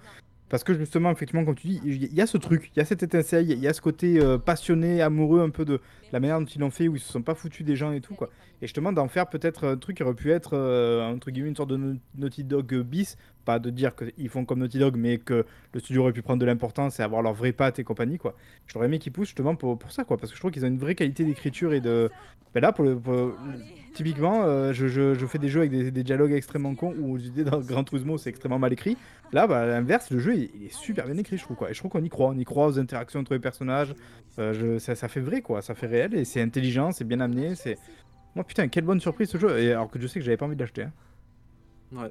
Parce que justement, effectivement, comme tu dis, il y a ce truc, il y a cette étincelle, il y a ce côté euh, passionné, amoureux un peu de la manière dont ils l'ont fait, où ils se sont pas foutus des gens et tout, quoi. Et justement, d'en faire peut-être un truc qui aurait pu être, euh, entre guillemets, une sorte de Naughty Dog bis. Pas de dire qu'ils font comme Naughty Dog, mais que le studio aurait pu prendre de l'importance et avoir leur vraie patte et compagnie, quoi. J'aurais aimé qu'ils poussent justement pour, pour ça, quoi. Parce que je trouve qu'ils ont une vraie qualité d'écriture et de. Ben là, pour typiquement, euh, je, je- je fais des jeux avec des, des dialogues extrêmement cons où dis dans Gran Turismo c'est extrêmement mal écrit. Là, bah, à l'inverse, le jeu il, est super bien écrit, je trouve quoi. Et je trouve qu'on y croit, on y croit aux interactions entre les personnages. Euh, je- ça, ça fait vrai quoi, ça fait réel et c'est intelligent, c'est bien amené. C'est moi putain quelle bonne surprise ce jeu. Alors que je sais que j'avais pas envie de l'acheter. hein. Ouais.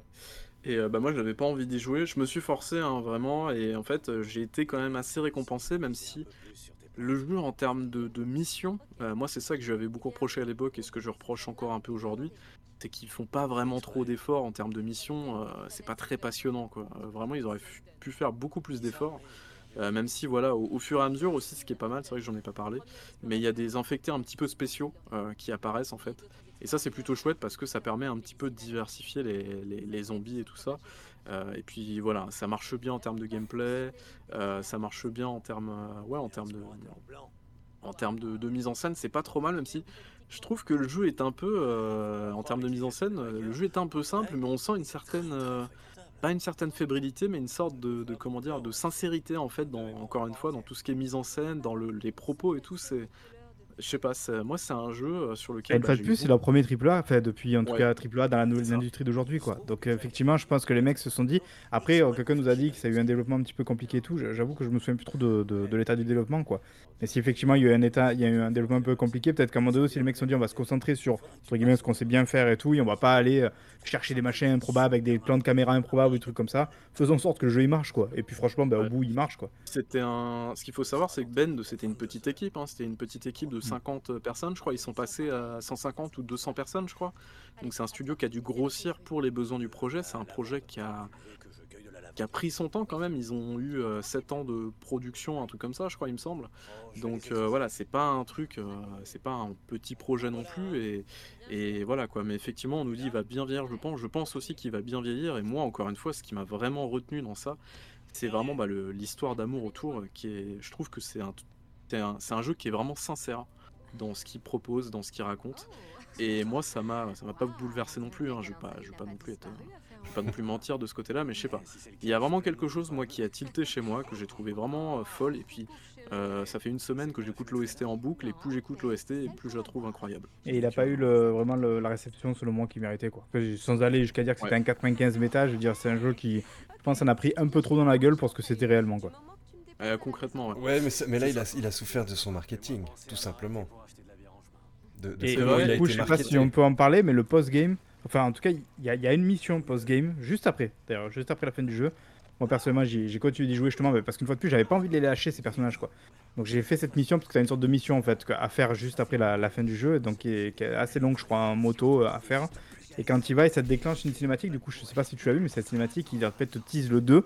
Et euh, bah moi j'avais pas envie d'y jouer, je me suis forcé hein, vraiment et en fait euh, j'ai été quand même assez récompensé même si le jeu en termes de, mission, euh, moi c'est ça que j'avais beaucoup reproché à l'époque et ce que je reproche encore un peu aujourd'hui, c'est qu'ils font pas vraiment trop d'efforts en termes de mission, c'est pas très passionnant quoi. Vraiment ils auraient pu faire beaucoup plus d'efforts. Même si voilà, au, fur et à mesure aussi, ce qui est pas mal, c'est vrai que j'en ai pas parlé, mais il y a des infectés un petit peu spéciaux qui apparaissent en fait. Et ça, c'est plutôt chouette parce que ça permet un petit peu de diversifier les, les- zombies et tout ça. Euh, et puis voilà, ça marche bien en termes de gameplay, euh, ça marche bien en termes, euh, ouais, en termes de, en termes de, mise en scène, c'est pas trop mal, même si je trouve que le jeu est un peu, en termes de mise en scène, le jeu est un peu simple, mais on sent une certaine, pas une certaine fébrilité, mais une sorte de, comment dire, de sincérité en fait, dans, encore une fois, dans tout ce qui est mise en scène, dans le- les propos et tout. Je sais pas, moi c'est un jeu euh, sur lequel une bah, fois de plus, c'est leur premier triple A, enfin depuis en tout Ouais. cas triple A dans la nouvelle industrie d'aujourd'hui quoi. Donc effectivement, je pense que les mecs se sont dit. Après, euh, quelqu'un nous a dit que ça a eu un développement un petit peu compliqué et tout. J'avoue que je me souviens plus trop de, de- de l'état du développement quoi. Mais si effectivement il y a eu un état, il y a eu un développement un peu compliqué, peut-être qu'à un moment donné aussi les mecs se sont dit on va se concentrer sur entre guillemets ce qu'on sait bien faire et tout, et on va pas aller euh, chercher des machins improbables avec des plans de caméra improbables ou des trucs comme ça. Faisons en sorte que le jeu il marche quoi. Et puis franchement, bah, au bout il marche quoi. C'était un. Ce qu'il faut savoir, c'est que Bend, c'était une petite équipe. hein, C'était une petite équipe de 50 personnes, je crois. Ils sont passés à 150 ou 200 personnes, je crois. Donc c'est un studio qui a dû grossir pour les besoins du projet. C'est un projet qui a qui a pris son temps quand même. Ils ont eu 7 ans de production, un truc comme ça, je crois, il me semble. Donc euh, voilà, c'est pas un truc, euh, c'est pas un petit projet non plus. Et, et voilà quoi. Mais effectivement, on nous dit il va bien vieillir, je pense. Je pense aussi qu'il va bien vieillir. Et moi, encore une fois, ce qui m'a vraiment retenu dans ça, c'est vraiment bah, l'histoire d'amour autour euh, qui est. Je trouve que c'est un, c'est un, jeu qui est vraiment sincère dans ce qu'il propose, dans ce qu'il raconte. Et moi, ça m'a, ça m'a pas bouleversé non plus. Hein. Je vais pas, je vais pas non plus être, je vais pas non plus mentir de ce côté-là, mais je sais pas. Il y a vraiment quelque chose moi qui a tilté chez moi que j'ai trouvé vraiment euh, folle. Et puis, euh, ça fait une semaine que j'écoute l'OST en boucle. Et plus j'écoute l'OST, et plus je la trouve incroyable. Et il a pas eu le, vraiment le- la réception selon moi qu'il méritait quoi. Sans aller jusqu'à dire que c'était Ouais. un 95 méta, je veux dire c'est un jeu qui, je pense, en a pris un peu trop dans la gueule pour ce que c'était réellement quoi. Euh, concrètement, ouais. Ouais, mais, ça- mais là, il a, il a souffert de son marketing, tout simplement. De, de Et, il a du coup, été je sais pas si on peut en parler, mais le post-game, enfin en tout cas, il y, a- il y a une mission post-game juste après, d'ailleurs, juste après la fin du jeu. Moi personnellement, j'ai continué d'y jouer justement parce qu'une fois de plus, j'avais pas envie de les lâcher ces personnages quoi. Donc j'ai fait cette mission parce que t'as une sorte de mission en fait à faire juste après la, la fin du jeu, donc qui est, qui est assez longue, je crois, en moto euh, à faire. Et quand tu vas, et ça te déclenche une cinématique. Du coup, je sais pas si tu l'as vu, mais cette cinématique, il en fait te tease le 2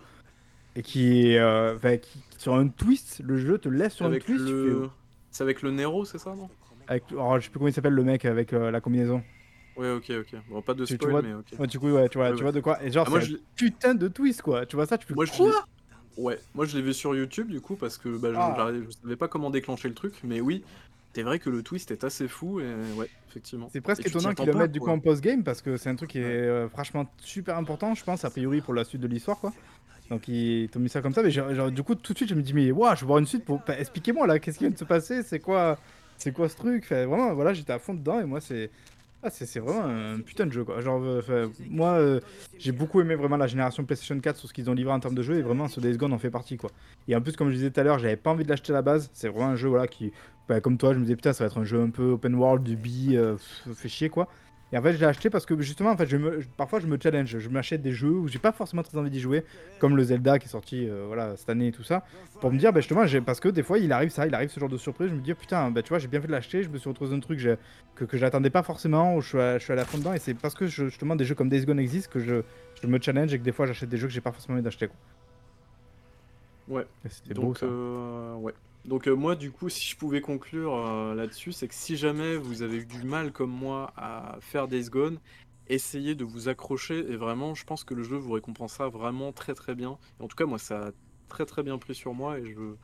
et qui est euh, qui- sur un twist, le jeu te laisse sur un twist. le, c'est avec le Nero, c'est ça, non? Avec, alors, je sais plus comment il s'appelle le mec avec euh, la combinaison. Ouais, ok, ok. Bon, pas de Tu- tu spoil, vois- mais ok. Ouais, du coup, ouais, tu vois, Ouais, tu ouais. vois de quoi. Et genre, Ah, moi, je putain de twist, quoi. Tu vois ça, tu peux Moi, je quoi? l'ai- Ouais, moi je l'ai vu sur YouTube du coup parce que bah, je, Ah. je savais pas comment déclencher le truc, mais oui, c'est vrai que le twist est assez fou et ouais, effectivement. C'est presque étonnant qu'ils le mettent du coup en post-game parce que c'est un truc qui est euh, franchement super important, je pense, a priori pour la suite de l'histoire, quoi. Donc ils t'ont mis ça comme ça, mais du coup tout de suite je me dis mais waouh, je vais voir une suite pour. enfin, expliquez-moi là, qu'est-ce qui vient de se passer, c'est quoi, c'est quoi ce truc, vraiment voilà j'étais à fond dedans et moi c'est. Ah, c'est vraiment un putain de jeu quoi. Genre, euh, moi euh, j'ai beaucoup aimé vraiment la génération PlayStation 4 sur ce qu'ils ont livré en termes de jeu et vraiment ce Days Gone en fait partie quoi. Et en plus, comme je disais tout à l'heure, j'avais pas envie de l'acheter à la base. C'est vraiment un jeu voilà qui, bah, comme toi, je me disais putain ça va être un jeu un peu open world du bi, euh, fait chier quoi. Et en fait, je l'ai acheté parce que justement, en fait, je me, parfois je me challenge, je m'achète des jeux où j'ai pas forcément très envie d'y jouer, comme le Zelda qui est sorti euh, voilà cette année et tout ça, pour me dire bah, justement, parce que des fois il arrive ça, il arrive ce genre de surprise, je me dis oh, putain, bah tu vois, j'ai bien fait de l'acheter, je me suis retrouvé dans un truc j'ai- que, que j'attendais pas forcément, où je suis, à, je suis à fond dedans, et c'est parce que je- justement des jeux comme Days Gone existent que je, je me challenge et que des fois j'achète des jeux que j'ai pas forcément envie d'acheter. quoi. Ouais. C'était beau ça. euh, ouais. Donc euh, moi du coup, si je pouvais conclure euh, là-dessus, c'est que si jamais vous avez eu du mal comme moi à faire Days Gone, essayez de vous accrocher et vraiment, je pense que le jeu vous récompensera vraiment très très bien. Et en tout cas, moi, ça a très très bien pris sur moi et je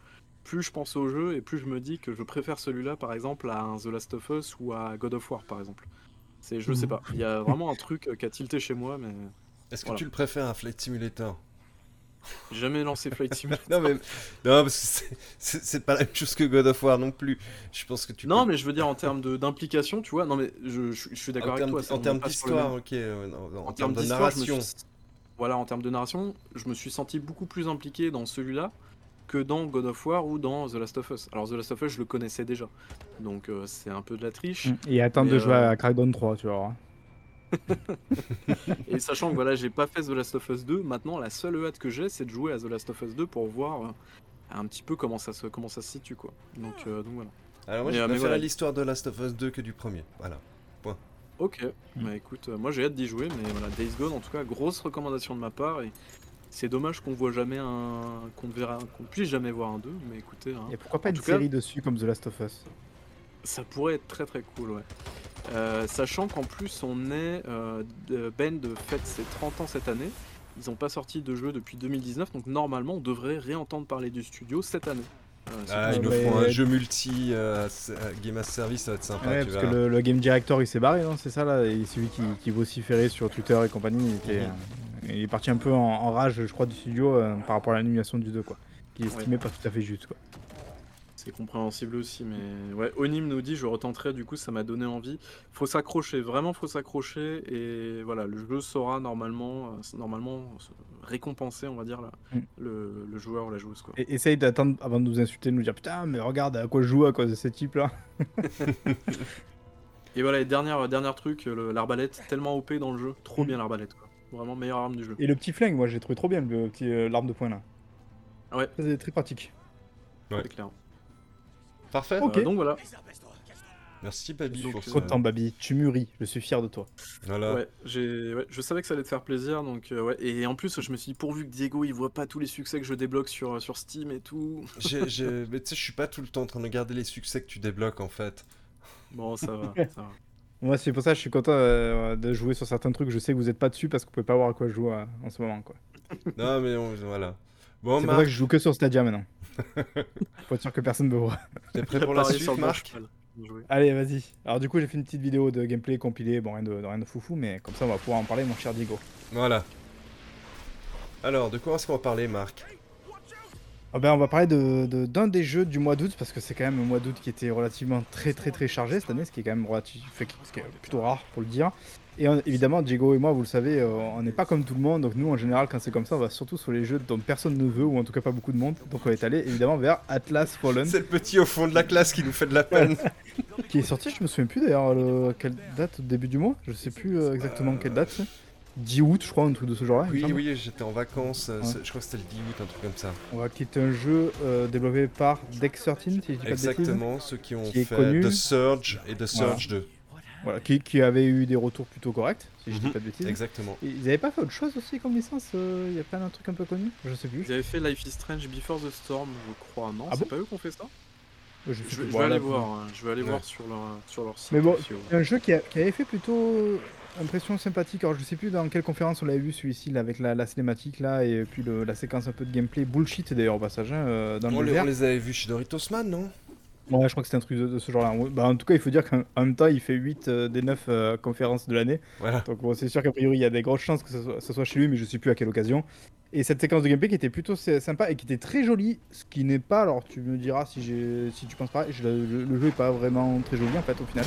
plus je pense au jeu et plus je me dis que je préfère celui-là par exemple à un The Last of Us ou à God of War par exemple. C'est je sais pas, il y a vraiment un truc qui a tilté chez moi mais Est-ce que Voilà. tu le préfères à Flight Simulator? J'ai jamais lancé Flight [LAUGHS] Simulator. Non, mais non, parce que c'est- pas la même chose que God of War non plus. Je pense que tu Non, peux- mais je veux dire en termes de- d'implication, tu vois. Non, mais je, je- je suis d'accord avec toi. en termes d'histoire, ok, euh, en, en En termes de narration. suis- Voilà, en termes de narration, je me suis senti beaucoup plus impliqué dans celui-là que dans God of War ou dans The Last of Us. Alors The Last of Us, je le connaissais déjà, donc euh, c'est un peu de la triche. Et attendre de jouer euh, à Crackdown 3, tu vois. [LAUGHS] Et sachant que voilà, j'ai pas fait The Last of Us 2, maintenant la seule hâte que j'ai, c'est de jouer à The Last of Us 2 pour voir euh, un petit peu comment ça se comment ça se situe quoi. Donc, euh, donc voilà. Alors moi, je euh, préfère voilà. l'histoire de Last of Us 2 que du premier. Voilà. Ok, Mm. bah écoute, euh, moi j'ai hâte d'y jouer, mais voilà, Days Gone en tout cas, grosse recommandation de ma part et c'est dommage qu'on voit jamais un, qu'on ne verra, qu'on puisse jamais voir un 2, mais écoutez, hein, Et pourquoi pas En une cas- série dessus comme The Last of Us? Ça pourrait être très très cool, ouais. Euh, sachant qu'en plus, on est. euh, de- Bend fête ses 30 ans cette année. Ils n'ont pas sorti de jeu depuis 2019, donc normalement, on devrait réentendre parler du studio cette année. Euh, Ah, Ouais, ils nous font un jeu multi euh, Game as Service, ça va être sympa. Ouais, tu parce que le, le game director il s'est barré, non C'est ça là Et celui qui, qui vociférait sur Twitter et compagnie, il, était, Mhm. euh, il est parti un peu en, en rage, je crois, du studio euh, par rapport à l'annulation du 2, quoi. Qu'il estimait pas tout à fait juste, quoi. C'est compréhensible aussi, mais ouais, Onim nous dit je retenterai, du coup ça m'a donné envie. Faut s'accrocher, vraiment faut s'accrocher et voilà, le jeu saura normalement, euh, normalement euh, récompenser, on va dire, là, Mm. le, le joueur ou la joueuse quoi. Et, essaye d'attendre avant de nous insulter, de nous dire putain, mais regarde à quoi je joue à cause de ces types là. [LAUGHS] Et voilà, et dernière, dernière truc, le- l'arbalète, tellement OP dans le jeu, trop Mm. bien l'arbalète quoi. Vraiment meilleure arme du jeu. Et le petit flingue, moi j'ai trouvé trop bien le petit euh, l'arme de poing là. Ouais. C'est très pratique. Ouais. C'est clair. Parfait. Ok. Euh, donc voilà. Merci Babi Donc, euh. Content, Babi, tu mûris, je suis fier de toi. Voilà. Ouais, j'ai, ouais, je savais que ça allait te faire plaisir, donc euh, ouais. Et en plus, je me suis dit, pourvu que Diego, il voit pas tous les succès que je débloque sur, sur Steam et tout. [LAUGHS] Mais tu sais, je suis pas tout le temps en train de regarder les succès que tu débloques en fait. Bon, ça va, [LAUGHS] ça va. Moi c'est pour ça que je suis content euh, de jouer sur certains trucs, je sais que vous êtes pas dessus parce que vous pouvez pas voir à quoi je joue euh, en ce moment, quoi. non, mais on- voilà. Bon, C'est pour ça Marc, que je joue que sur Stadia maintenant. [LAUGHS] Pour être sûr que personne me voit. t'es prêt [LAUGHS] pour la suite, sur le Marc. Allez, vas-y. Alors du coup, j'ai fait une petite vidéo de gameplay compilée, bon, rien de, rien de foufou, mais comme ça, on va pouvoir en parler, mon cher Diego. Voilà. Alors, de quoi est-ce qu'on va parler, Marc? Ah ben, on va parler de, de- d'un des jeux du mois d'août, parce que c'est quand même un mois d'août qui était relativement très très très chargé cette année, ce qui est quand même relativ... fait que- ce qui est plutôt rare pour le dire. Et on- évidemment, Diego et moi, vous le savez, euh, on n'est pas comme tout le monde, donc nous, en général, quand c'est comme ça, on va surtout sur les jeux dont personne ne veut, ou en tout cas pas beaucoup de monde. Donc on est allé évidemment vers Atlas Fallen, C'est le petit au fond de la classe qui nous fait de la peine. [LAUGHS] qui est sorti, je me souviens plus d'ailleurs, le- quelle date au début du mois, je sais plus euh, exactement quelle date. c'est. 10 août, je crois, un truc de ce genre-là. Oui, oui, j'étais en vacances. euh, Ouais. Je crois que c'était le 10 août, un truc comme ça. Ouais, qui est un jeu euh, développé par Deck 13, si je dis pas de bêtises. Exactement, ceux qui ont Qui fait connu. The Surge et The Surge 2. Voilà, qui, qui avait eu des retours plutôt corrects, si je dis Mhm, pas de bêtises. Exactement. Et Ils avaient pas fait autre chose aussi comme licence euh, Il y a plein d'un truc un peu connu? Je sais plus. Ils avaient fait Life is Strange Before the Storm, je crois, non? Ah C'est bon? pas eux qui ont fait ça? Je, vais- je aller voir, hein, je vais aller Ouais. voir sur leur, sur leur site. Mais bon, un jeu qui, a- qui avait fait plutôt impression sympathique. Alors je sais plus dans quelle conférence on l'avait vu celui-ci là, avec la, la cinématique là et puis le- la séquence un peu de gameplay bullshit d'ailleurs au passage hein, euh, dans On le les, vert. on les avait vus chez Doritos Man, non? Ouais, je crois que c'était un truc de, de ce genre-là. Bah, en tout cas, il faut dire qu'en en même temps, il fait 8 euh, des 9 euh, conférences de l'année. Voilà. Donc bon, c'est sûr qu'a priori, il y a des grosses chances que ce soit, ce soit chez lui, mais je sais plus à quelle occasion. Et cette séquence de gameplay qui était plutôt sy- sympa et qui était très jolie, ce qui n'est pas, alors tu me diras si, j'ai- si tu penses pas, je- le, le jeu est pas vraiment très joli en fait au final.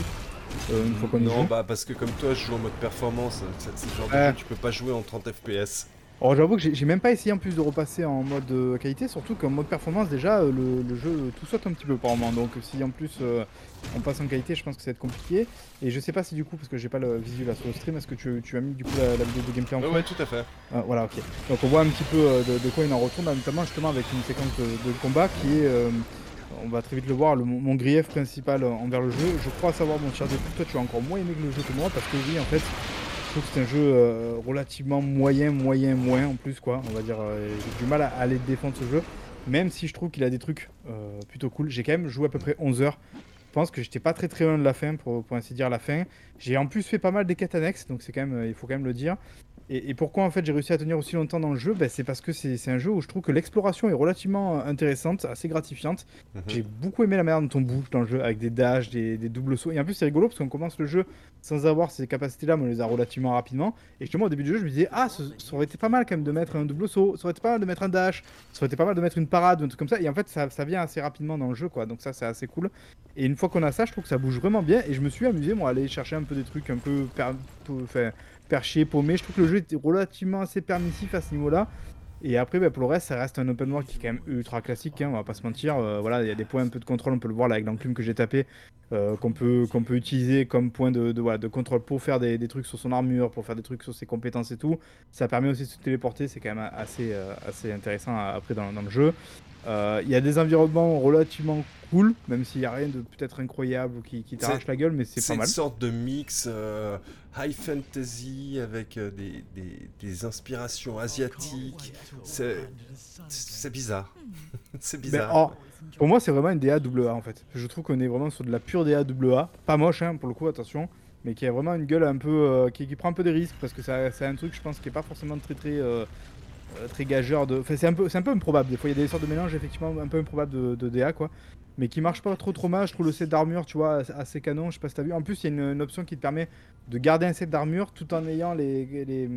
Euh, une fois qu'on y Non, bah parce que comme toi, je joue en mode performance. C'est c'est le genre de jeu tu peux pas jouer en 30 FPS. Alors j'avoue que j'ai même pas essayé en plus de repasser en mode euh, qualité, surtout qu'en mode performance déjà euh, le, le jeu euh, tout saute un petit peu par moment. Donc si en plus euh, on passe en qualité, je pense que ça va être compliqué. Et je sais pas si du coup, parce que j'ai pas le visuel là sur le stream, est-ce que tu, tu as mis du coup la, la vidéo de gameplay en Ouais, ouais, tout à fait. Ah, Voilà, ok. Donc on voit un petit peu de, de quoi il en retourne, notamment justement avec une séquence de, de combat qui est, euh, on va très vite le voir, le- mon grief principal envers le jeu. Je crois savoir, mon cher Découp, toi tu as encore moins aimé que le jeu que moi, parce que oui, en fait, je trouve que c'est un jeu euh, relativement moyen, moyen, moins en plus, quoi. On va dire, euh, j'ai du mal à, aller défendre ce jeu, même si je trouve qu'il a des trucs euh, plutôt cool. J'ai quand même joué à peu près 11 heures. Je pense que j'étais pas très très loin de la fin, pour ainsi dire la fin. J'ai en plus fait pas mal des quêtes annexes, donc c'est quand même, euh, il faut quand même le dire. Et, et pourquoi en fait j'ai réussi à tenir aussi longtemps dans le jeu? Ben, C'est parce que c'est un jeu où je trouve que l'exploration est relativement euh, intéressante, assez gratifiante. Mhm. J'ai beaucoup aimé la manière dont on bouge dans le jeu avec des dashs, des, des doubles sauts. Et en plus c'est rigolo parce qu'on commence le jeu sans avoir ces capacités-là, mais on les a relativement rapidement. Et justement au début du jeu je me disais ah ça, ça aurait été pas mal quand même de mettre un double saut, ça aurait été pas mal de mettre un dash, ça aurait été pas mal de mettre une parade ou un truc comme ça. Et en fait ça, ça vient assez rapidement dans le jeu quoi, donc ça c'est assez cool. Et une fois qu'on a ça, je trouve que ça bouge vraiment bien. Et je me suis amusé moi à aller chercher un peu des trucs un peu per- peu- enfin, perché, paumé. Je trouve que le jeu était relativement assez permissif à ce niveau-là. Et après, bah, pour le reste, ça reste un open world qui est quand même ultra classique, hein, on va pas se mentir. Euh, voilà, il y a des points un peu de contrôle, on peut le voir là avec l'enclume que j'ai tapé, euh, qu'on peut, qu'on peut utiliser comme point de, voilà, de contrôle pour faire des, trucs sur son armure, pour faire des trucs sur ses compétences et tout. Ça permet aussi de se téléporter, c'est quand même assez, euh, assez intéressant après dans le jeu. Euh, Il y a des environnements relativement cool, même s'il n'y a rien de peut-être incroyable ou qui, qui t'arrache C'est- la gueule, mais c'est C'est pas une mal. sorte de mix euh, high fantasy avec euh, des, des- des inspirations asiatiques. C'est c'est bizarre. [LAUGHS] c'est Ben, bizarre. pour moi, c'est vraiment une DA AA en fait. Je trouve qu'on est vraiment sur de la pure DA AA. Pas moche, hein, pour le coup, attention. mais qui a vraiment une gueule un peu. euh, qui, qui prend un peu des risques parce que c'est un truc, je pense, qui est pas forcément très très. Euh, très gageur de. Enfin, c'est un, peu, c'est un peu improbable. Des fois, il y a des sortes de mélanges, effectivement, un peu improbables de, de DA, quoi. Mais qui marche pas trop trop mal. Je trouve le set d'armure, tu vois, assez- canon. Je sais pas si t'as vu. En plus, il y a une, une option qui te permet de garder un set d'armure tout en ayant les, les,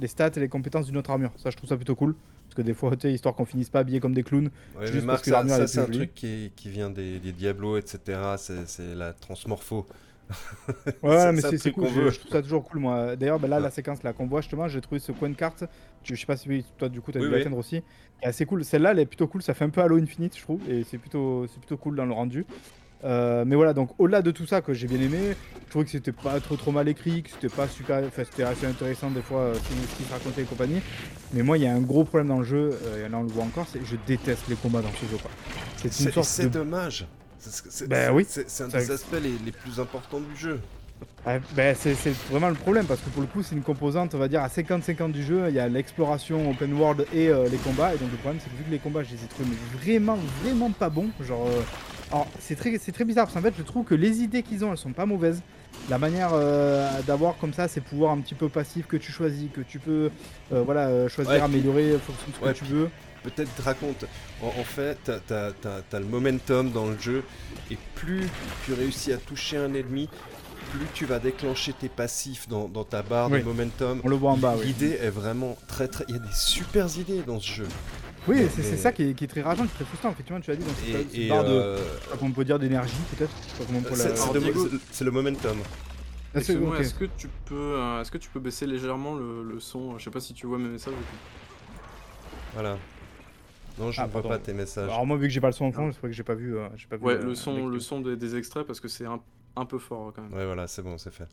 les stats et les compétences d'une autre armure. Ça, je trouve ça plutôt cool. Parce que des fois, tu sais, histoire qu'on finisse pas habillé comme des clowns. Ouais, Juste parce Marc, que ça, c'est un jolie. truc qui, qui vient des, des Diablo, etc. C'est c'est la transmorpho. Ouais, mais c'est cool, je, trouve ça toujours cool moi. D'ailleurs, bah, là, Ouais. la séquence là qu'on voit justement, j'ai trouvé ce coin de carte, je sais pas si toi du coup t'as Oui, dû oui. l'atteindre aussi, assez cool. Celle-là, elle est plutôt cool, ça fait un peu Halo Infinite, je trouve, et c'est plutôt, c'est plutôt cool dans le rendu. Euh, mais voilà, donc au-delà de tout ça que j'ai bien aimé, je trouvais que c'était pas trop trop mal écrit, que c'était pas super, enfin c'était assez intéressant des fois euh, ce ce qui se racontait et compagnie. Mais moi, il y a un gros problème dans le jeu, euh, et là on le voit encore, c'est que je déteste les combats dans ce jeu. quoi. C'est dommage. C'est- c'est- Ben c'est- oui. C'est c'est un des aspects les, les plus importants du jeu. Ouais, ben, c'est c'est vraiment le problème parce que pour le coup c'est une composante on va dire à 50-50 du jeu, il y a l'exploration open world et euh, les combats et donc le problème c'est que vu que les combats je les ai trouvés mais vraiment vraiment pas bons, genre euh, alors c'est très, c'est très bizarre parce qu'en fait je trouve que les idées qu'ils ont elles sont pas mauvaises, la manière euh, d'avoir comme ça ces pouvoirs un petit peu passifs que tu choisis, que tu peux euh, voilà choisir, Ouais, améliorer fonction de ce Ouais, que tu veux. Peut-être te raconte. En, en fait, t'as t'as- t'as- t'as le momentum dans le jeu, et plus tu réussis à toucher un ennemi, plus tu vas déclencher tes passifs dans, dans ta barre Oui. de momentum. On le voit en bas, oui. L'idée est vraiment très très. Il y a des super idées dans ce jeu. Oui, c'est mais- ça qui est, qui est très rageant, qui est très frustrant effectivement tu as dit Et, cette et, barre de, euh, je sais pas comment on peut dire d'énergie peut-être, c'est le, momentum. Ah, est-ce que tu peux, euh, est-ce que tu peux baisser légèrement le, le son? Je sais pas si tu vois mes messages. Voilà. Non, je Ah, ne vois pardon. pas tes messages. Alors moi vu que j'ai pas le son en fond, c'est vrai que j'ai pas vu, euh, j'ai pas vu. Ouais, euh, le son, le son des, des extraits parce que c'est un, un peu fort quand même. Ouais, voilà, c'est bon, c'est fait.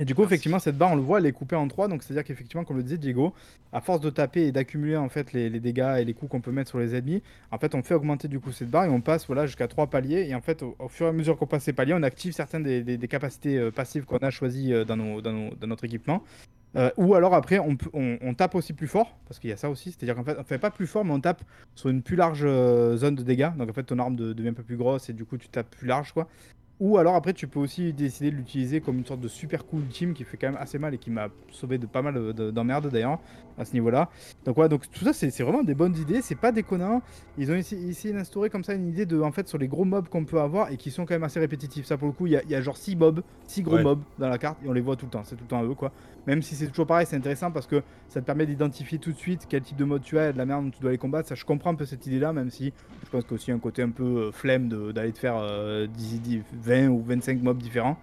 Et du coup Merci. effectivement cette barre on le voit elle est coupée en trois donc c'est à dire qu'effectivement comme le disait Diego, à force de taper et d'accumuler en fait les, les dégâts et les coups qu'on peut mettre sur les ennemis, en fait on fait augmenter du coup cette barre et on passe voilà jusqu'à trois paliers et en fait au, au fur et à mesure qu'on passe ces paliers on active certaines des, des- des capacités euh, passives qu'on a choisies euh, dans, nos, dans, nos- dans notre équipement. Euh, ou alors après on, peut- on, on tape aussi plus fort parce qu'il y a ça aussi, c'est-à-dire qu'en fait on fait pas plus fort mais on tape sur une plus large euh, zone de dégâts donc en fait ton arme de- devient un peu plus grosse et du coup tu tapes plus large quoi. Ou alors après tu peux aussi décider de l'utiliser comme une sorte de super coup ultime qui fait quand même assez mal et qui m'a sauvé de pas mal de- de- d'emmerdes d'ailleurs à ce niveau-là. Donc voilà, donc tout ça c'est vraiment des bonnes idées, c'est pas déconnant. Ils ont essayé, d'instaurer comme ça une idée de en fait sur les gros mobs qu'on peut avoir et qui sont quand même assez répétitifs. Ça pour le coup, il y, a- il y a genre 6 mobs, 6 gros Ouais. mobs dans la carte et on les voit tout le temps, c'est tout le temps à eux quoi. Même si c'est toujours pareil, c'est intéressant parce que ça te permet d'identifier tout de suite quel type de mode tu as et de la merde dont tu dois les combattre. Ça je comprends un peu cette idée là, même si je pense qu'il y a aussi un côté un peu euh, flemme d'aller te faire euh, 10, 10, 20 ou 25 mobs différents.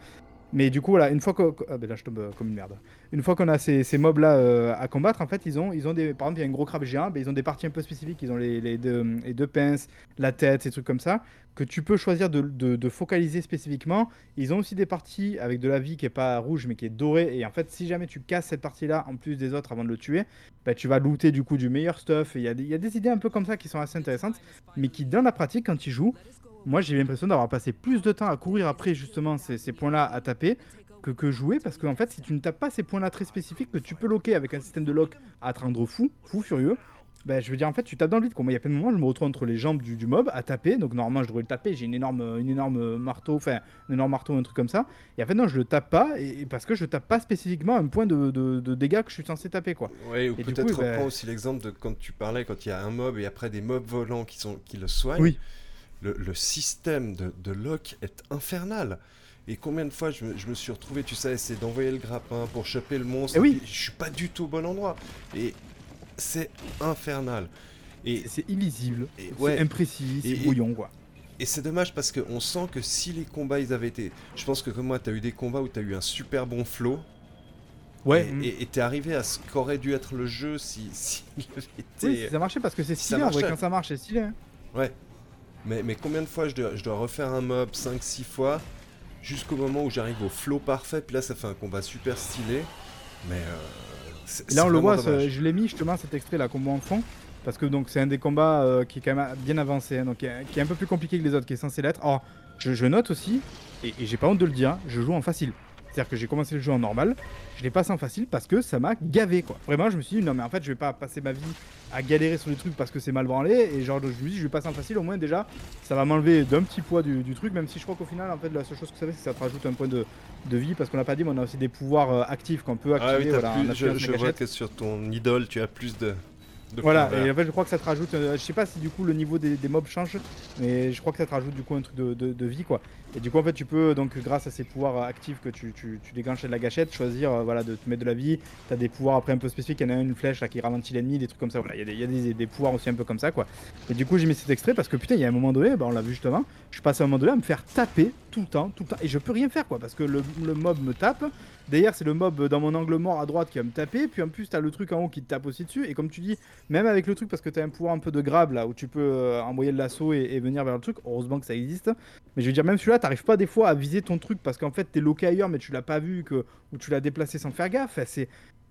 Mais du coup, voilà, une fois que. Ah ben là, je tombe euh, comme une merde. Une fois qu'on a ces, ces mobs là à combattre, en fait, ils ont, ils ont des. Par exemple, il y a un gros crabe géant, ben, ils ont des parties un peu spécifiques. Ils ont les, les, deux, les deux pinces, la tête, ces trucs comme ça, que tu peux choisir de, de- focaliser spécifiquement. Ils ont aussi des parties avec de la vie qui est pas rouge, mais qui est dorée. Et en fait, si jamais tu casses cette partie là, en plus des autres avant de le tuer, ben, tu vas looter du coup du meilleur stuff. Il y, a y a des idées un peu comme ça qui sont assez intéressantes, mais qui, dans la pratique, quand tu joues, moi j'ai l'impression d'avoir passé plus de temps à courir après justement ces, ces points-là à taper que, que jouer parce qu'en fait si tu ne tapes pas ces points-là très spécifiques que tu peux loquer avec un système de lock à te rendre fou, fou furieux, ben, je veux dire en fait tu tapes dans le vide quoi. Moi il y a plein de moments je me retrouve entre les jambes du, du mob à taper donc normalement je devrais le taper j'ai une énorme, une énorme marteau, enfin un énorme marteau un truc comme ça et en fait non je le tape pas et, et parce que je tape pas spécifiquement un point de, de- de dégâts que je suis censé taper quoi. Ouais, ou peut-être coup, ben- reprends aussi l'exemple de quand tu parlais, quand il y a un mob et après des mobs volants qui, sont, qui le soignent. Oui. Le, le système de, de lock est infernal. Et combien de fois je me, je me suis retrouvé, tu sais, essayer d'envoyer le grappin pour choper le monstre. Eh oui. et puis je suis pas du tout au bon endroit. Et c'est infernal. Et, C'est- illisible, Et c'est imprécis, c'est brouillon quoi. et c'est dommage parce qu'on sent que si les combats ils avaient été. Je pense que comme moi, tu as eu des combats où tu as eu un super bon flow. Ouais. Et- t'es arrivé à ce qu'aurait dû être le jeu si, [LAUGHS] si il avait été. Oui, ça marchait parce que c'est si ça stylé en vrai quand ça marche c'est stylé. hein. Ouais. Mais, mais combien de fois je dois, je dois refaire un mob? 5-6 fois? Jusqu'au moment où j'arrive au flow parfait, puis là ça fait un combat super stylé. Mais euh, là, on le voit, ce- je l'ai mis justement cet extrait là voit en fond. Parce que donc c'est un des combats euh, qui est quand même bien avancé, hein, donc qui est, qui est un peu plus compliqué que les autres, qui est censé l'être. Alors, je, je note aussi, et, et j'ai pas honte de le dire, je joue en facile. C'est-à-dire que j'ai commencé le jeu en normal, je l'ai passé en facile parce que ça m'a gavé quoi. Vraiment, je me suis dit non mais en fait je vais pas passer ma vie à galérer sur des trucs parce que c'est mal branlé et genre je me suis dit je vais passer en facile au moins déjà ça va m'enlever d'un petit poids du, du truc même si je crois qu'au final en fait la seule chose que ça fait c'est que ça te rajoute un point de, de vie parce qu'on n'a pas dit mais on a aussi des pouvoirs euh, actifs qu'on peut Ah oui, activer. voilà, plus- appuyant je, vois que sur ton idole, tu as plus de. Voilà, et en fait je crois que ça te rajoute, euh, je sais pas si du coup le niveau des, des mobs change, mais je crois que ça te rajoute du coup un truc de, de- de vie quoi. Et du coup en fait tu peux donc grâce à ces pouvoirs euh, actifs que tu, tu, de la gâchette, choisir euh, voilà, de te mettre de la vie, t'as des pouvoirs après un peu spécifiques, il y en a une flèche là qui ralentit l'ennemi, des trucs comme ça, voilà, il y a, des, il y a des, des pouvoirs aussi un peu comme ça quoi. Et du coup j'ai mis cet extrait parce que putain il y a un moment donné, bah, on l'a vu justement, je passe à un moment donné à me faire taper tout le temps, tout le temps, et je peux rien faire quoi, parce que le, le mob me tape, D'ailleurs, c'est le mob dans mon angle mort à droite qui va me taper. Puis en plus, t'as le truc en haut qui te tape aussi dessus. Et comme tu dis, même avec le truc, parce que t'as un pouvoir un peu de grab là où tu peux euh, envoyer le lasso et, venir vers le truc. Heureusement que ça existe. Mais je veux dire, même celui-là, t'arrives pas des fois à viser ton truc parce qu'en fait, t'es loqué ailleurs, mais tu l'as pas vu que, ou tu l'as déplacé sans faire gaffe. C'est.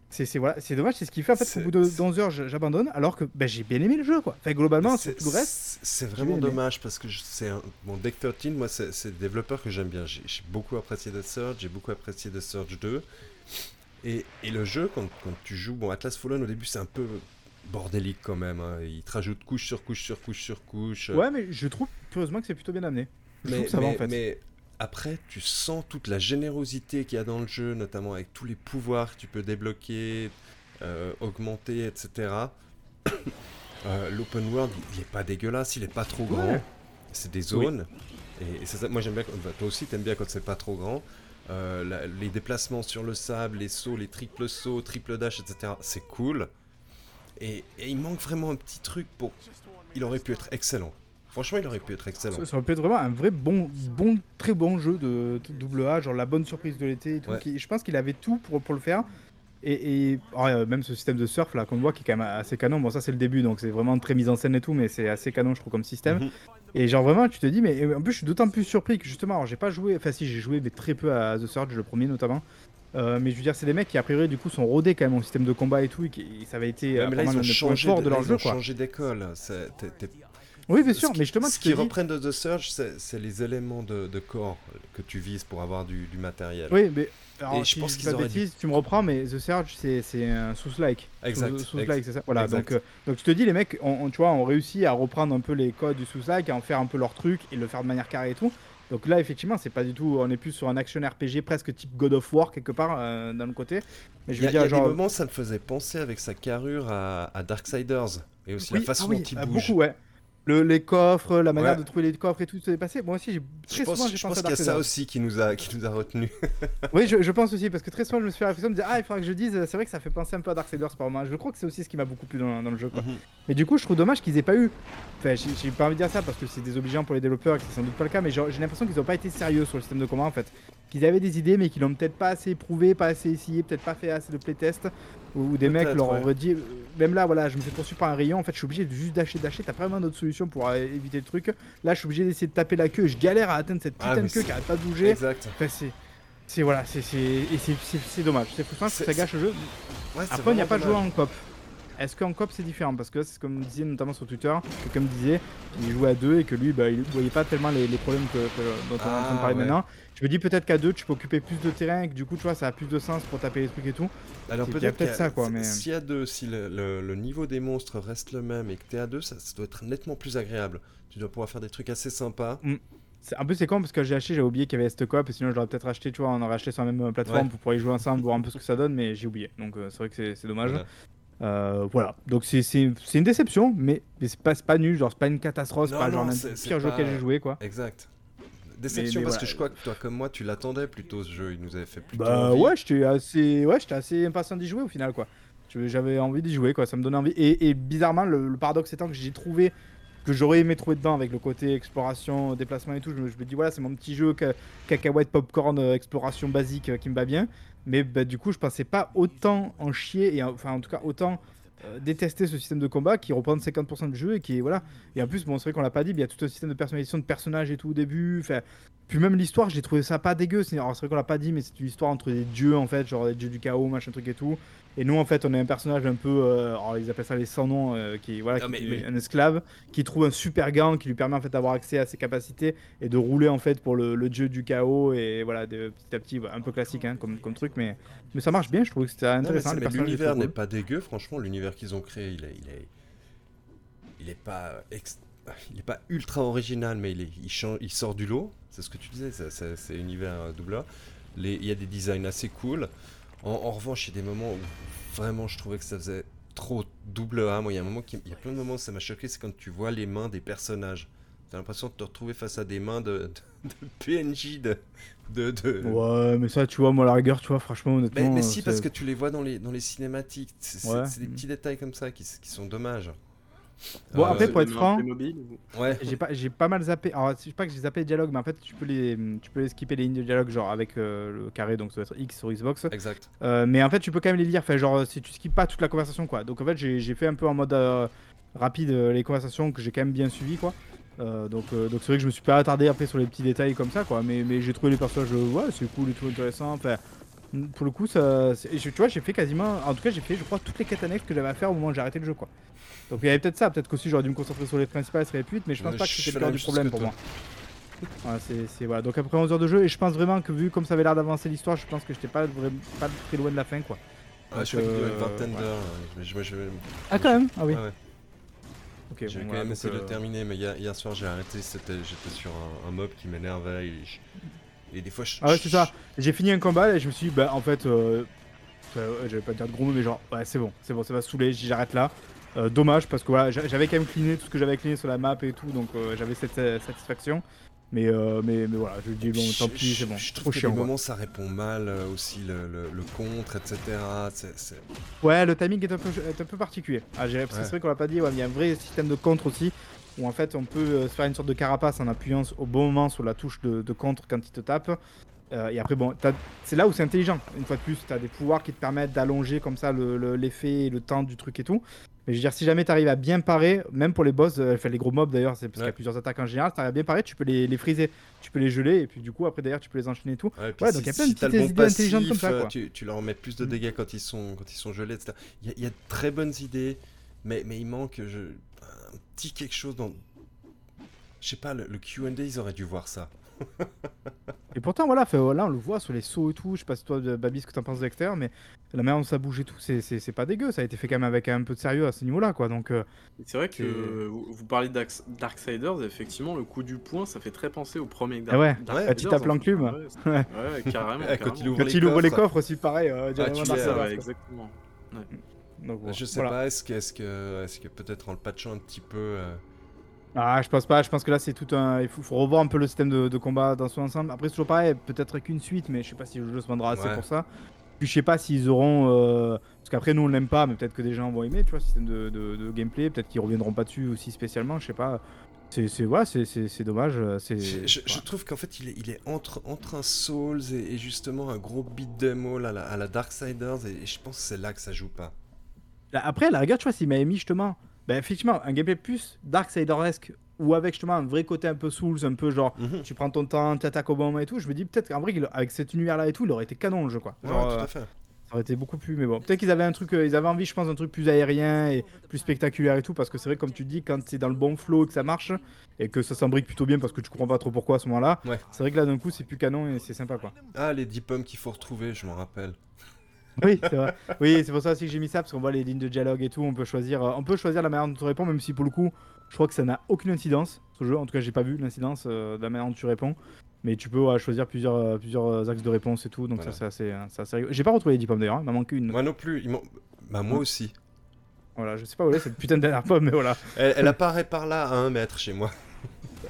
C'est c'est- voilà, c'est dommage, c'est ce qui fait en fait qu'au bout de 11 heures j'abandonne alors que ben, j'ai bien aimé le jeu quoi. Enfin globalement C'est- tout le reste, c'est- vraiment dommage parce que c'est un... bon, Deck 13, moi, c'est des développeurs que j'aime bien. J'ai beaucoup apprécié The Surge, j'ai beaucoup apprécié The Surge 2. Et, et le jeu, quand, quand tu joues, bon, Atlas Fallen au début, c'est un peu bordélique quand même. hein. Il te rajoute couche sur couche sur couche sur couche. ouais mais je trouve curieusement que c'est plutôt bien amené. Je trouve mais, que ça va en fait. mais après, tu sens toute la générosité qu'il y a dans le jeu, notamment avec tous les pouvoirs que tu peux débloquer, euh, augmenter, etc. [COUGHS] Euh, L'open world, il est pas dégueulasse, il est pas trop grand. C'est des zones. Et, et c'est ça, moi j'aime bien, quand- bah, toi aussi t'aimes bien quand c'est pas trop grand. Euh, la- les déplacements sur le sable, les sauts, les triples sauts, triple dash, etc. C'est cool. Et, et il manque vraiment un petit truc pour. Il aurait pu être excellent. Franchement, il aurait pu être excellent. Ça, ça aurait pu être vraiment un vrai bon, bon, très bon jeu de double A, genre la bonne surprise de l'été. Ouais. je pense qu'il avait tout pour, pour le faire. Et, et oh, euh, même ce système de surf là qu'on voit qui est quand même assez canon. Bon, ça c'est le début donc c'est vraiment très mise en scène et tout, mais c'est assez canon, je trouve, comme système. Mhm. Et genre vraiment, tu te dis, mais en plus, je suis d'autant plus surpris que justement, alors j'ai pas joué, enfin si, j'ai joué, mais très peu à The Surge, le premier notamment. Euh, mais je veux dire, c'est des mecs qui a priori du coup sont rodés quand même au système de combat et tout, et qui et ça avait été Ouais, euh, mais là, ils ont changé de, de leur ils jeu ont quoi. changé d'école. Oui, bien sûr, Ce mais justement, Ce qu'ils dis- reprennent de The Surge, c'est les éléments de, de corps que tu vises pour avoir du, du matériel. Oui, mais alors, Et je si pense dis qu'ils auraient dû- tu me reprends, mais The Surge, c'est un sous-like. Exact, Sous-like, c'est ça. Voilà, exact. donc, euh, donc tu te dis, les mecs, on, on- tu vois, ont réussi à reprendre un peu les codes du sous-like, à en faire un peu leur truc et le faire de manière carrée et tout. Donc là, effectivement, c'est pas du tout. On est plus sur un action RPG presque type God of War quelque part euh, d'un côté. Mais je veux il y dire, a genre. des moments, ça me faisait penser avec sa carrure à, à Darksiders. Et aussi oui, la façon ah oui, dont il ah, bouge. beaucoup, ouais. Le, les coffres, la manière Ouais. de trouver les coffres et tout s'est passé. Moi aussi, j'ai Je très pense, souvent j'ai je pensé pense à qu'il y a ça aussi qui nous a, qui nous a retenu. [LAUGHS] Oui, je, je pense aussi, parce que très souvent je me suis fait la réflexion de me dire Ah, il faudra que je dise, c'est vrai que ça fait penser un peu à Darksiders par moment. Je crois que c'est aussi ce qui m'a beaucoup plu dans, dans le jeu. Quoi. Mhm. Mais du coup, je trouve dommage qu'ils aient pas eu. Enfin, j'ai pas envie de dire ça parce que c'est désobligeant pour les développeurs et que c'est sans doute pas le cas, mais j'ai l'impression qu'ils ont pas été sérieux sur le système de combat en fait. Qu'ils avaient des idées, mais qu'ils l'ont peut-être pas assez prouvé, pas assez essayé, peut-être pas fait assez de playtest. Ou, ou des mecs leur ouais. auraient dit. euh, Même là, voilà, je me fais poursuivre par un rayon, en fait, je suis obligé de juste dasher, dasher. T'as pas vraiment d'autre solution pour euh, éviter le truc. Là, je suis obligé d'essayer de taper la queue. Je galère à atteindre cette Ah, putain de queue qui arrête pas de bouger. Exact. Enfin, c'est. C'est voilà, c'est dommage. C'est frustrant que ça gâche le jeu. Ouais, Après, il n'y a pas de joueur en coop. Est-ce qu'en coop c'est différent Parce que c'est comme disait notamment sur Twitter, quelqu'un me disait qu'il jouait à deux et que lui, bah, il voyait pas tellement les, les problèmes que, que- dont on est en train de Ah, parler ouais. maintenant. Je me dis peut-être qu'à deux, tu peux occuper plus de terrain et que du coup, tu vois, ça a plus de sens pour taper les trucs et tout. Alors peut-être ça, quoi, mais- y a deux, si le, le- le niveau des monstres reste le même et que t'es à deux, ça, ça doit être nettement plus agréable. Tu dois pouvoir faire des trucs assez sympas. C'est un peu c'est con parce que j'ai acheté, j'ai oublié qu'il y avait cette coop et sinon je l'aurais peut-être acheté, tu vois, on aurait acheté sur la même euh, plateforme Ouais. pour pouvoir y jouer ensemble, [LAUGHS] voir un peu ce que ça donne, mais j'ai oublié. Donc euh, c'est vrai que c'est- c'est dommage. Voilà. Euh, voilà, donc c'est une déception, mais, mais c'est pas, pas nul, genre c'est pas une catastrophe, c'est Non, pas genre non, c'est pires jeux pas- auxquels j'ai joué quoi. Exact. Déception mais parce voilà. que je crois que toi comme moi tu l'attendais plutôt ce jeu, il nous avait fait plutôt Bah envie. ouais, j'étais assez, ouais, assez impatient d'y jouer au final quoi. J'avais envie d'y jouer quoi, ça me donnait envie. Et, et bizarrement, le, le paradoxe étant que j'ai trouvé que j'aurais aimé trouver dedans avec le côté exploration, déplacement et tout. Je me, dis voilà, c'est mon petit jeu ca- cacahuète popcorn euh, exploration basique euh, qui me va bien. Mais bah, du coup, je pensais pas autant en chier et en- enfin en tout cas autant détester ce système de combat qui reprend 50% du jeu et qui est voilà. Et en plus, bon, c'est vrai qu'on l'a pas dit, mais il y a tout un système de personnalisation de personnages et tout au début. Enfin, Puis même l'histoire, j'ai trouvé ça pas dégueu. C'est vrai qu'on l'a pas dit, mais c'est une histoire entre des dieux en fait, genre des dieux du chaos, machin truc et tout. Et nous, en fait, on est un personnage un peu, euh, alors ils appellent ça les sans noms, euh, qui voilà, Non, qui mais- un esclave, qui trouve un super gant qui lui permet en fait d'avoir accès à ses capacités et de rouler en fait pour le, le dieu du chaos et voilà, de, petit à petit, un peu classique hein, comme, comme truc, mais mais ça marche bien. Je trouve que c'était intéressant. l'univers n'est pas dégueu, franchement, l'univers qu'ils ont créé, il est, il est, il est pas, il est pas ultra original, mais il est, il change, il sort du lot. C'est ce que tu disais, c'est univers euh, double A. Les, il y a des designs assez cool. En, en revanche, il y a des moments où vraiment je trouvais que ça faisait trop double A. Moi, il y a un moment qui, il y a plein de moments où ça m'a choqué, c'est quand tu vois les mains des personnages. T'as l'impression de te retrouver face à des mains de, de, PNJ de, de, de- Ouais, mais ça, tu vois, moi, à la rigueur, tu vois, franchement, honnêtement. mais, mais euh, si, parce c'est- que tu les vois dans les, dans les cinématiques. C'est c'est- Ouais. c'est des petits détails comme ça qui, sont dommages. Bon, Euh, après, pour être franc, Ouais. [LAUGHS] J'ai pas, j'ai pas mal zappé. Alors, je sais pas que j'ai zappé les dialogues, mais en fait, tu peux les, tu peux les skipper les lignes de dialogue, genre avec euh, le carré, donc ça doit être X sur Xbox. Exact. Euh, mais en fait, tu peux quand même les lire. Enfin, genre, si tu skippes pas toute la conversation, quoi. Donc, en fait, j'ai j'ai fait un peu en mode euh, rapide euh, les conversations que j'ai quand même bien suivi, quoi. Euh, donc, euh, donc c'est vrai que je me suis pas attardé après sur les petits détails comme ça, quoi. Mais, mais j'ai trouvé les personnages, euh, ouais, c'est cool et tout intéressant. Enfin, pour le coup, ça, tu vois, j'ai fait quasiment, en tout cas, j'ai fait, je crois, toutes les quêtes annexes que j'avais à faire au moment où j'ai arrêté le jeu, quoi. Donc, il y avait peut-être ça. Peut-être qu'aussi, j'aurais dû me concentrer sur les principales, ça serait plus vite, mais je pense Ouais, pas que c'était le cœur du problème pour toi. moi. Voilà, c'est, c'est- voilà. Donc après 11 heures de jeu, et je pense vraiment que vu comme ça avait l'air d'avancer l'histoire, je pense que j'étais pas, vraiment, pas très loin de la fin, quoi. Ouais, Donc, je y a une euh, vingtaine ouais. d'heures. ouais. Je- je- je- Ah, quand même? Ah oui. ouais, ouais. Ok, J'ai bon, quand même essayé de euh, terminer, mais hier, hier soir j'ai arrêté. J'étais sur un, un mob qui m'énervait. Et, des fois, je. Ah ouais, c'est ça. J'ai fini un combat et je me suis dit, bah en fait, euh, j'avais pas dire de gros mots, mais genre, ouais, c'est bon, c'est bon, ça va saouler, j'arrête là. Euh, dommage parce que voilà, j'a- j'avais quand même cleané tout ce que j'avais cleané sur la map et tout, donc euh, j'avais cette satisfaction. Mais, euh, mais, mais voilà, je dis, bon, tant pis, c'est bon, Je trouve que chiant. des moments ça répond mal euh, aussi le, le, le contre, etc. Ouais, le timing est un peu, est un peu particulier Ouais. c'est vrai qu'on l'a pas dit, ouais, mais il y a un vrai système de contre aussi. Où en fait on peut euh, se faire une sorte de carapace en appuyant au bon moment sur la touche de, de contre quand il te tape. Euh, et après, bon, c'est là où c'est intelligent. Une fois de plus, tu as des pouvoirs qui te permettent d'allonger comme ça le- le- l'effet et le temps du truc et tout. Mais je veux dire, si jamais tu arrives à bien parer, même pour les boss, euh, enfin les gros mobs d'ailleurs, c'est parce qu'il y a plusieurs attaques en général, si tu à bien parer, tu peux les, les friser, tu peux les geler, et puis du coup, après d'ailleurs, tu peux les enchaîner et tout. Ouais, puis Ouais, si, donc il y a plein de si le petites bon idées intelligentes comme ça, euh, quoi. Tu, tu leur mets plus de Mm. dégâts quand ils sont, quand ils sont gelés, etc. Il y, a- il y a de très bonnes idées, mais, mais il manque je, un petit quelque chose dans. Je sais pas, le, le QA, ils auraient dû voir ça. [LAUGHS] Et pourtant, voilà, fait, là, on le voit sur les sauts et tout. Je sais pas si toi, Babi, ce que t'en penses de l'extérieur, mais la manière dont ça bouge et tout, c'est- pas dégueu. Ça a été fait quand même avec un peu de sérieux à ce niveau-là, quoi. Donc, euh, C'est vrai que vous, vous parlez d'Arks- Darksiders, effectivement, le coup du poing, ça fait très penser au premier Ah ouais, Darksiders, ouais, tu en tapes fait. l'enclume. Ouais, c'est- Ouais. ouais, carrément. [LAUGHS] Ah, [LAUGHS] quand carrément. il ouvre quand les il ouvre les coffres. coffres aussi, pareil. Euh, tu ouais, quoi. exactement. Donc, bon, Je sais voilà. pas, est-ce que, est-ce que, est-ce que peut-être en le patchant un petit peu. euh, Ah, je pense pas. Je pense que là, c'est tout un. Il faut, faut revoir un peu le système de, de combat dans son ensemble. Après, c'est toujours pareil. Peut-être qu'une suite, mais je sais pas si le jeu se vendra assez Ouais. pour ça. Puis je sais pas s'ils auront. euh, Parce qu'après, nous, on l'aime pas, mais peut-être que des gens vont aimer, tu vois, le système de, de- de gameplay. Peut-être qu'ils reviendront pas dessus aussi spécialement. Je sais pas. C'est c'est- ouais, c'est- c'est c'est dommage. C'est. Je, je- je trouve qu'en fait, il est, il est entre, entre un Souls et, et justement un gros beat them all à la, à la Darksiders, et, et je pense que c'est là que ça joue pas. Là, Après, à la rigueur, tu vois, s'il m'avait mis justement. Ben, effectivement, un gameplay plus Darksider-esque ou avec justement un vrai côté un peu Souls, un peu genre. Mhm. Tu prends ton temps, tu attaques au bon moment et tout. Je me dis peut-être qu'en vrai, avec cet univers-là et tout, il aurait été canon le jeu, quoi. Ouais, Genre, tout euh, à fait. Ça aurait été beaucoup plus, mais bon. Peut-être qu'ils avaient un truc, euh, ils avaient envie, je pense, d'un truc plus aérien et plus spectaculaire et tout, parce que c'est vrai, comme tu dis, quand c'est dans le bon flow et que ça marche et que ça s'embrique plutôt bien parce que tu comprends pas trop pourquoi à ce moment-là, Ouais. c'est vrai que là, d'un coup, c'est plus canon et c'est sympa, quoi. Ah, les 10 pommes qu'il faut retrouver, je m'en rappelle. Oui, c'est vrai. Oui, c'est pour ça aussi que j'ai mis ça, parce qu'on voit les lignes de dialogue et tout, on peut choisir, euh, on peut choisir la manière dont tu réponds, même si pour le coup, je crois que ça n'a aucune incidence, ce jeu. En tout cas, j'ai pas vu l'incidence euh, de la manière dont tu réponds. Mais tu peux ouais, choisir plusieurs, euh, plusieurs axes de réponse et tout, donc Voilà. ça, c'est assez, c'est assez rigolo. J'ai pas retrouvé les 10 pommes d'ailleurs, hein, il m'en manque une. Moi non plus. m'ont- Bah, moi aussi. Voilà, je sais pas où elle est cette putain de dernière pomme, mais voilà. Elle, elle apparaît par là à un mètre chez moi.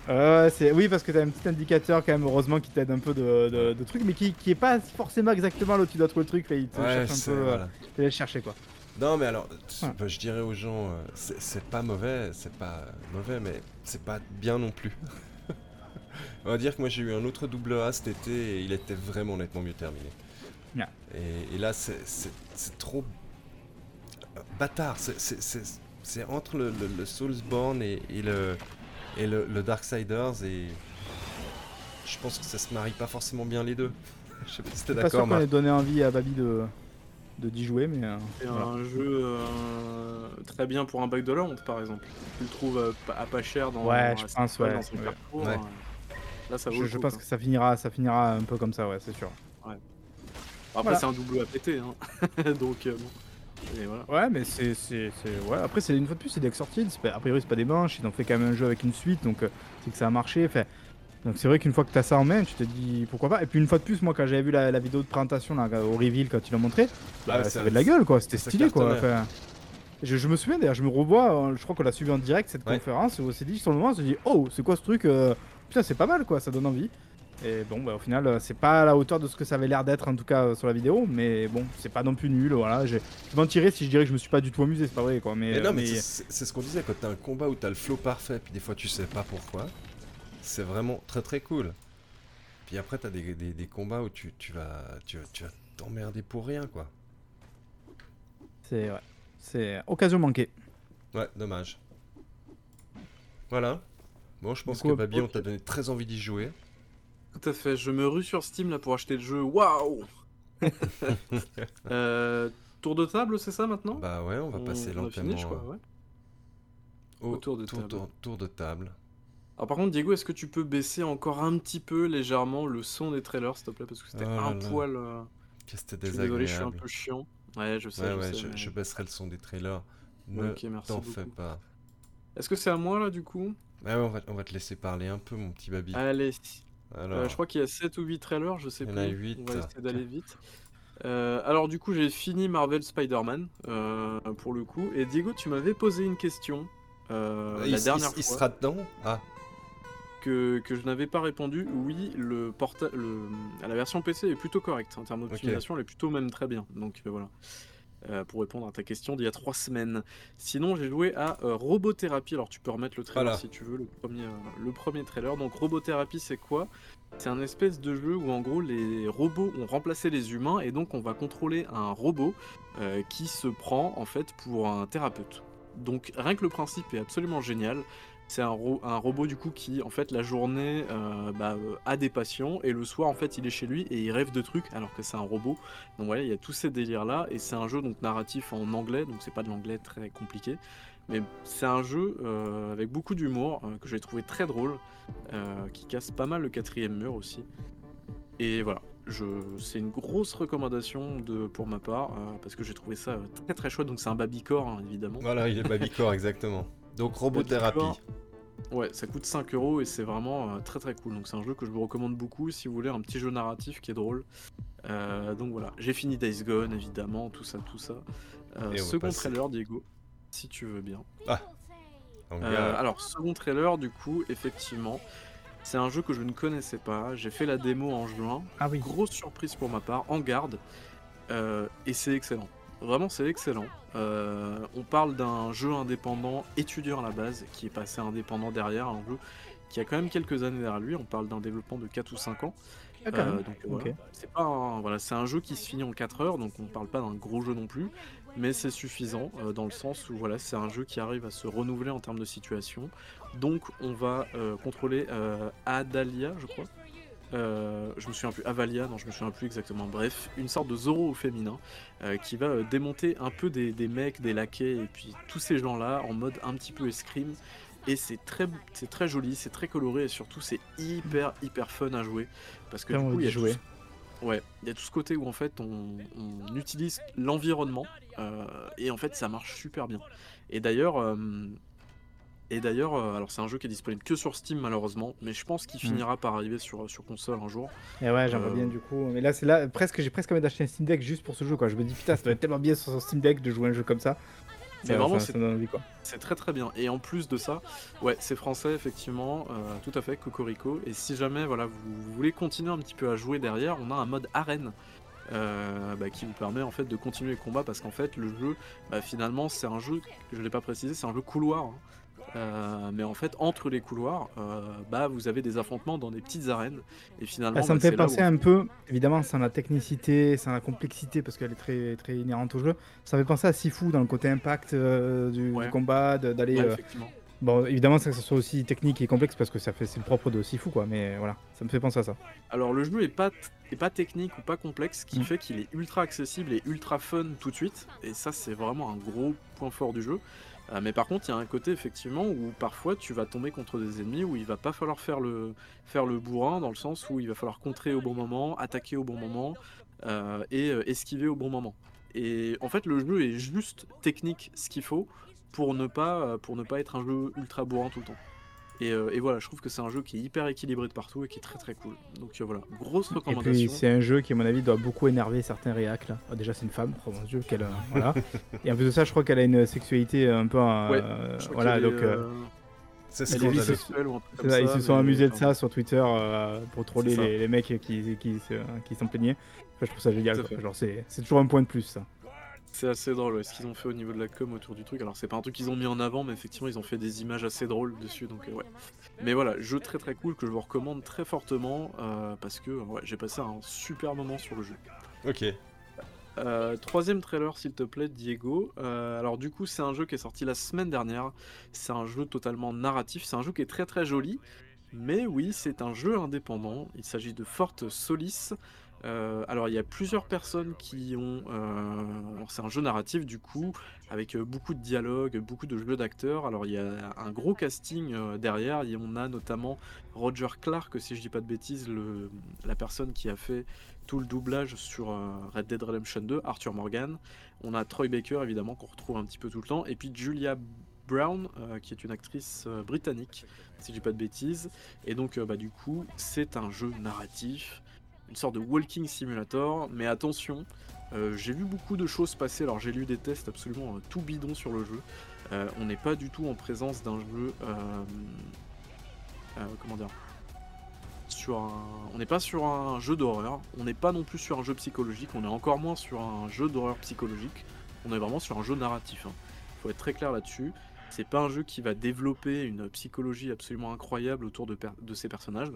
Euh, c'est... Oui, parce que t'as un petit indicateur quand même, heureusement, qui t'aide un peu de, de, de trucs, mais qui, qui est pas forcément exactement là où tu dois trouver le truc, là, il te Ouais, cherche un peu, euh, voilà. il te laisse chercher quoi. Non, mais alors, Ouais. bah, je dirais aux gens, euh, c'est pas mauvais, c'est pas mauvais, mais c'est pas bien non plus. [LAUGHS] On va dire que moi j'ai eu un autre double A cet été et il était vraiment nettement mieux terminé. Yeah. Et, et là, c'est- trop bâtard. C'est- entre le, le- le Soulsborne et, et le, et le, le Darksiders et. je pense que ça se marie pas forcément bien les deux. [LAUGHS] je sais pas si t'es suis pas sûr d'accord, qu'on ait Marc. donné envie à Babi de de d'y jouer, mais euh, C'est voilà. un jeu euh, très bien pour un bac de la honte, par exemple. Tu le trouves euh, à pas cher dans, Ouais, je pense, ouais, dans son ouais. Ouais. Là, ça vaut je, le je coup, pense que ça finira, ça finira un peu comme ça, ouais, c'est sûr. Après, Voilà. c'est un double à péter, hein. [LAUGHS] Donc, euh, bon. Et voilà. Ouais, mais c'est, c'est, c'est- ouais. Après, c'est une fois de plus, c'est des sorties. A priori, c'est pas des manches. Ils ont fait quand même un jeu avec une suite, donc euh, c'est que ça a marché. Enfin, donc c'est vrai qu'une fois que t'as ça en main, tu te dis pourquoi pas? Et puis une fois de plus, moi, quand j'avais vu la, la vidéo de présentation là, au reveal quand ils l'ont montré, bah, Ah, ça ça- avait de la gueule, quoi. C'était ça stylé, quoi. cartonnait. Enfin, je, je me souviens d'ailleurs, je me revois. euh, Je crois qu'on l'a suivi en direct cette Ouais. conférence. Et on s'est dit sur le moment, on s'est dit, oh, c'est quoi ce truc euh, Putain, c'est pas mal, quoi. Ça donne envie. Et bon, bah, au final, euh, c'est pas à la hauteur de ce que ça avait l'air d'être, en tout cas euh, sur la vidéo. Mais bon, c'est pas non plus nul. Voilà, je mentirais si je dirais que je me suis pas du tout amusé, c'est pas vrai, quoi. Mais, Mais non, euh, mais mais- c'est- ce qu'on disait, quand t'as un combat où t'as le flow parfait, puis des fois tu sais pas pourquoi, c'est vraiment très très cool. Puis après, t'as des, des, des combats où tu, tu vas tu, vas- tu vas t'emmerder pour rien, quoi. c'est ouais. c'est occasion manquée. Ouais, dommage. Voilà. Bon, je pense coup, que Babi, on t'a donné très envie d'y jouer. Tout à fait. Je me rue sur Steam là pour acheter le jeu. Waouh [LAUGHS] Euh, Tour de table, c'est ça maintenant Bah ouais, on va On- passer on fini, lentement je crois, ouais. au au tour de tour, table. tour- tour de table. Alors par contre, Diego, est-ce que tu peux baisser encore un petit peu légèrement le son des trailers, s'il te plaît, parce que c'était Oh un là poil. euh, Qu'est-ce que c'était Je suis désolé, je suis un désagréable. peu chiant. Ouais, je sais. Ouais, je ouais, sais, je, mais- je baisserai le son des trailers. Ne Ok, merci t'en fais pas. Est-ce que c'est à moi là du coup? Ouais, ouais, on va, on va te laisser parler un peu, mon petit Babi. Allez. Alors, Euh, je crois qu'il y a 7 ou 8 trailers, je sais Il y en plus. a. On va essayer d'aller vite. Euh, alors du coup, j'ai fini Marvel Spider-Man euh, pour le coup. Et Diego, tu m'avais posé une question euh, il, la il- dernière il fois sera dedans? Ah, que, que je n'avais pas répondu. Oui, le porta le, la version PC est plutôt correcte en termes d'optimisation, elle est plutôt même très bien. Donc voilà. Euh, pour répondre à ta question d'il y a trois semaines. Sinon, j'ai joué à euh, Robothérapie. Alors, tu peux remettre le trailer Voilà. si tu veux, le premier, euh, le premier trailer. Donc, Robothérapie, c'est quoi? C'est un espèce de jeu où, en gros, les robots ont remplacé les humains et donc on va contrôler un robot euh, qui se prend en fait pour un thérapeute. Donc, rien que le principe est absolument génial. C'est un, ro- un robot du coup qui, en fait, la journée euh, bah, euh, a des patients et le soir, en fait, il est chez lui et il rêve de trucs alors que c'est un robot. Donc voilà, il y a tous ces délires là et c'est un jeu donc narratif en anglais, donc c'est pas de l'anglais très compliqué, mais c'est un jeu euh, avec beaucoup d'humour que j'ai trouvé très drôle, qui casse pas mal le quatrième mur aussi. Et voilà, c'est une grosse recommandation de pour ma part parce que j'ai trouvé ça très très chouette. Donc c'est un babycore hein, évidemment. voilà, il est Babicore, [LAUGHS] exactement. Donc, robothérapie. Babycore. Ouais, ça coûte 5 euros et c'est vraiment euh, très très cool. Donc c'est un jeu que je vous recommande beaucoup si vous voulez un petit jeu narratif qui est drôle. Euh, donc voilà, j'ai fini Days Gone évidemment, tout ça, tout ça. Euh, second trailer, Diego, si tu veux bien. Donc, Euh, gars, alors, second trailer, du coup, effectivement, c'est un jeu que je ne connaissais pas. J'ai fait la démo en juin. Ah oui. Grosse surprise pour ma part, en garde. Euh, et c'est excellent. Vraiment, c'est excellent. Euh, on parle d'un jeu indépendant étudiant à la base, qui est passé indépendant derrière, un jeu qui a quand même quelques années derrière lui. On parle d'un développement de 4 ou 5 ans. Ah, Euh, voilà. C'est pas un, voilà, c'est un jeu qui se finit en 4 heures, donc on parle pas d'un gros jeu non plus, mais c'est suffisant euh, dans le sens où voilà, c'est un jeu qui arrive à se renouveler en termes de situation. Donc on va contrôler Adalia, je crois. Euh, je me souviens plus, Avalia, non, je me souviens plus exactement. Bref, une sorte de Zoro au féminin euh, qui va euh, démonter un peu des, des mecs, des laquais et puis tous ces gens-là en mode un petit peu escrime. Et c'est très, c'est très joli, c'est très coloré et surtout c'est hyper hyper fun à jouer parce que du coup il y a jouer. tout ce- Ouais, il y a tout ce côté où en fait on, on utilise l'environnement et en fait ça marche super bien. Et d'ailleurs, et d'ailleurs, euh, alors c'est un jeu qui est disponible que sur Steam malheureusement, mais je pense qu'il Mm. finira par arriver sur, sur console un jour. Et ouais, j'aimerais Euh, bien du coup. Mais là, c'est là presque, j'ai presque envie d'acheter un Steam Deck juste pour ce jeu quoi. Je me dis putain, ça doit être tellement bien sur son Steam Deck de jouer un jeu comme ça. Mais Ça- vraiment, c'est- très très bien. Et en plus de ça, ouais, c'est français effectivement, euh, tout à fait, Cocorico. Et si jamais voilà, vous, vous voulez continuer un petit peu à jouer derrière, on a un mode arène. euh, bah, qui vous permet en fait de continuer les combats parce qu'en fait le jeu bah, finalement c'est un jeu je l'ai pas précisé c'est un jeu couloir hein. Euh, mais en fait entre les couloirs euh, bah vous avez des affrontements dans des petites arènes et finalement Ah, ça me bah, fait là où- penser un peu, évidemment, sans la technicité, sans la complexité, parce qu'elle est très, très inhérente au jeu. Ça me fait penser à Sifu dans le côté impact euh, du, combat, d'aller Ouais. Bon, évidemment, ça que ce soit aussi technique et complexe parce que ça fait c'est le propre de Sifu quoi, mais voilà, ça me fait penser à ça. Alors le jeu est pas, est pas technique ou pas complexe, ce qui Mm. fait qu'il est ultra accessible et ultra fun tout de suite. Et ça c'est vraiment un gros point fort du jeu. Euh, mais par contre il y a un côté effectivement où parfois tu vas tomber contre des ennemis où il va pas falloir faire le, faire le bourrin dans le sens où il va falloir contrer au bon moment, attaquer au bon moment euh, et euh, esquiver au bon moment. Et en fait le jeu est juste technique ce qu'il faut pour ne pas, pour ne pas être un jeu ultra bourrin tout le temps. Et, euh, et voilà, je trouve que c'est un jeu qui est hyper équilibré de partout et qui est très très cool. Donc euh, voilà, grosse Et puis recommandation. c'est un jeu qui à mon avis doit beaucoup énerver certains réacs là. Ah, déjà c'est une femme, oh mon dieu, quelle euh, [LAUGHS] voilà. Et en plus de ça, je crois qu'elle a une sexualité un peu euh, Ouais, Je crois voilà donc C'est ça, ils se sont mais- amusés de ça sur Twitter euh, pour troller les, les mecs qui, qui, qui s'en plaignaient. Enfin, je trouve ça génial. Genre c'est c'est toujours un point de plus ça. C'est assez drôle ouais, ce qu'ils ont fait au niveau de la com autour du truc. Alors c'est pas un truc qu'ils ont mis en avant, mais effectivement ils ont fait des images assez drôles dessus. Donc euh, ouais. Mais voilà, jeu très très cool que je vous recommande très fortement euh, parce que ouais, j'ai passé un super moment sur le jeu. Ok. Euh, troisième trailer, s'il te plaît, Diego. Euh, alors, du coup, c'est un jeu qui est sorti la semaine dernière. C'est un jeu totalement narratif. C'est un jeu qui est très très joli. Mais oui, c'est un jeu indépendant. Il s'agit de Forte Solis. Euh, alors, il y a plusieurs personnes qui ont. euh, c'est un jeu narratif, du coup, avec euh, beaucoup de dialogues, beaucoup de jeux d'acteurs. Alors, il y a un gros casting derrière. On a notamment Roger Clark, si je dis pas de bêtises, la personne qui a fait tout le doublage sur Red Dead Redemption 2, Arthur Morgan. On a Troy Baker, évidemment, qu'on retrouve un petit peu tout le temps. Et puis Julia Brown, qui est une actrice britannique, si je dis pas de bêtises. Et donc, bah, du coup, c'est un jeu narratif, une sorte de walking simulator. Mais attention, euh, j'ai vu beaucoup de choses passer. Alors, j'ai lu des tests absolument euh, tout bidons sur le jeu. Euh, on n'est pas du tout en présence d'un jeu. comment dire sur un... On n'est pas sur un jeu d'horreur, on n'est pas non plus sur un jeu psychologique, on est encore moins sur un jeu d'horreur psychologique, on est vraiment sur un jeu narratif. Il faut être très clair là-dessus. C'est pas un jeu qui va développer une psychologie absolument incroyable autour de, per- de ces personnages.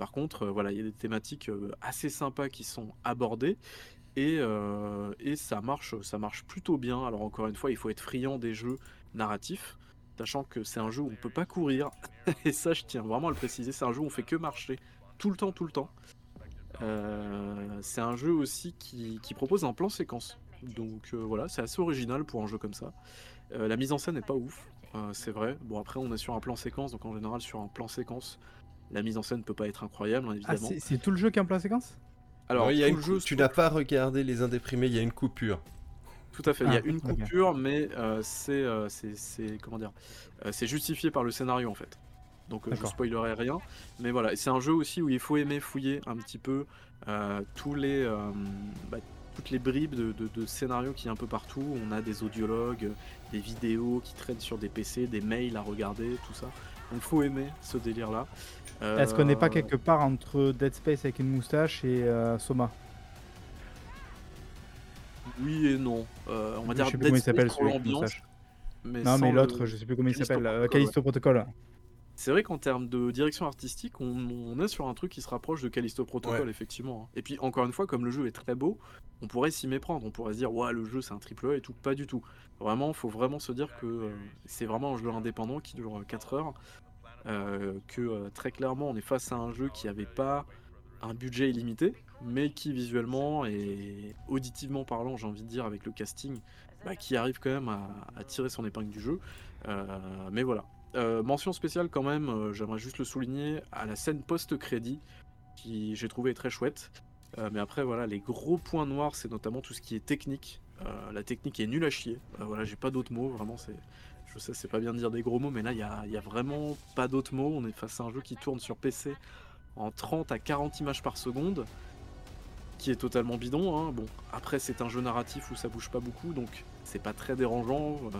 Par contre, euh, voilà, il y a des thématiques euh, assez sympas qui sont abordées et, euh, et ça marche, ça marche plutôt bien. Alors encore une fois, il faut être friand des jeux narratifs, sachant que c'est un jeu où on peut pas courir. [LAUGHS] et ça, je tiens vraiment à le préciser. C'est un jeu où on fait que marcher tout le temps, tout le temps. C'est un jeu aussi qui, propose un plan séquence. Donc voilà, c'est assez original pour un jeu comme ça. La mise en scène n'est pas ouf, c'est vrai. Bon après on est sur un plan séquence, donc en général sur un plan séquence, la mise en scène peut pas être incroyable, hein, Ah, évidemment. c'est c'est tout le jeu qui est en plan séquence? Alors Non, il y a tout une jeu, tu n'as pas regardé les indéprimés, il y a une coupure. Tout à fait, il y a Ah, une coupure, mais euh, c'est, euh, c'est, c'est- comment dire, euh, c'est justifié par le scénario en fait. Donc euh, je D'accord. spoilerai rien, mais voilà, c'est un jeu aussi où il faut aimer fouiller un petit peu euh, tous les, euh, bah, toutes les bribes de, de, de scénarios qui est un peu partout. On a des audiologues, des vidéos qui traînent sur des PC, des mails à regarder, tout ça. Donc faut aimer ce délire-là. Est-ce qu'on n'est pas Euh, quelque part entre Dead Space avec une moustache et euh, Soma Oui et non. Euh, on va Je dire sais plus Dead comment il s'appelle. Mais Non, mais l'autre, le- je sais plus comment il s'appelle. Protocol, Callisto Protocol. C'est vrai qu'en termes de direction artistique, on, on est sur un truc qui se rapproche de Callisto Protocol, Ouais. effectivement. hein. Et puis, encore une fois, comme le jeu est très beau, on pourrait s'y méprendre. On pourrait se dire, ouais, le jeu c'est un triple A et tout. Pas du tout. Vraiment, faut vraiment se dire que euh, c'est vraiment un jeu indépendant qui dure 4 heures. Euh, que euh, très clairement, on est face à un jeu qui avait pas un budget illimité, mais qui visuellement et auditivement parlant, j'ai envie de dire, avec le casting, bah, qui arrive quand même à, tirer son épingle du jeu. Euh, mais voilà. Mention spéciale quand même, j'aimerais juste le souligner, à la scène post-crédit, qui j'ai trouvé très chouette. Mais après, voilà, les gros points noirs, c'est notamment tout ce qui est technique. La technique est nulle à chier. Voilà, j'ai pas d'autres mots, vraiment, c'est. Je sais, c'est pas bien de dire des gros mots, mais là, il y a, a vraiment pas d'autres mots. On est face à un jeu qui tourne sur PC en 30 à 40 images par seconde, qui est totalement bidon. hein. Bon, après, c'est un jeu narratif où ça bouge pas beaucoup, donc c'est pas très dérangeant. euh,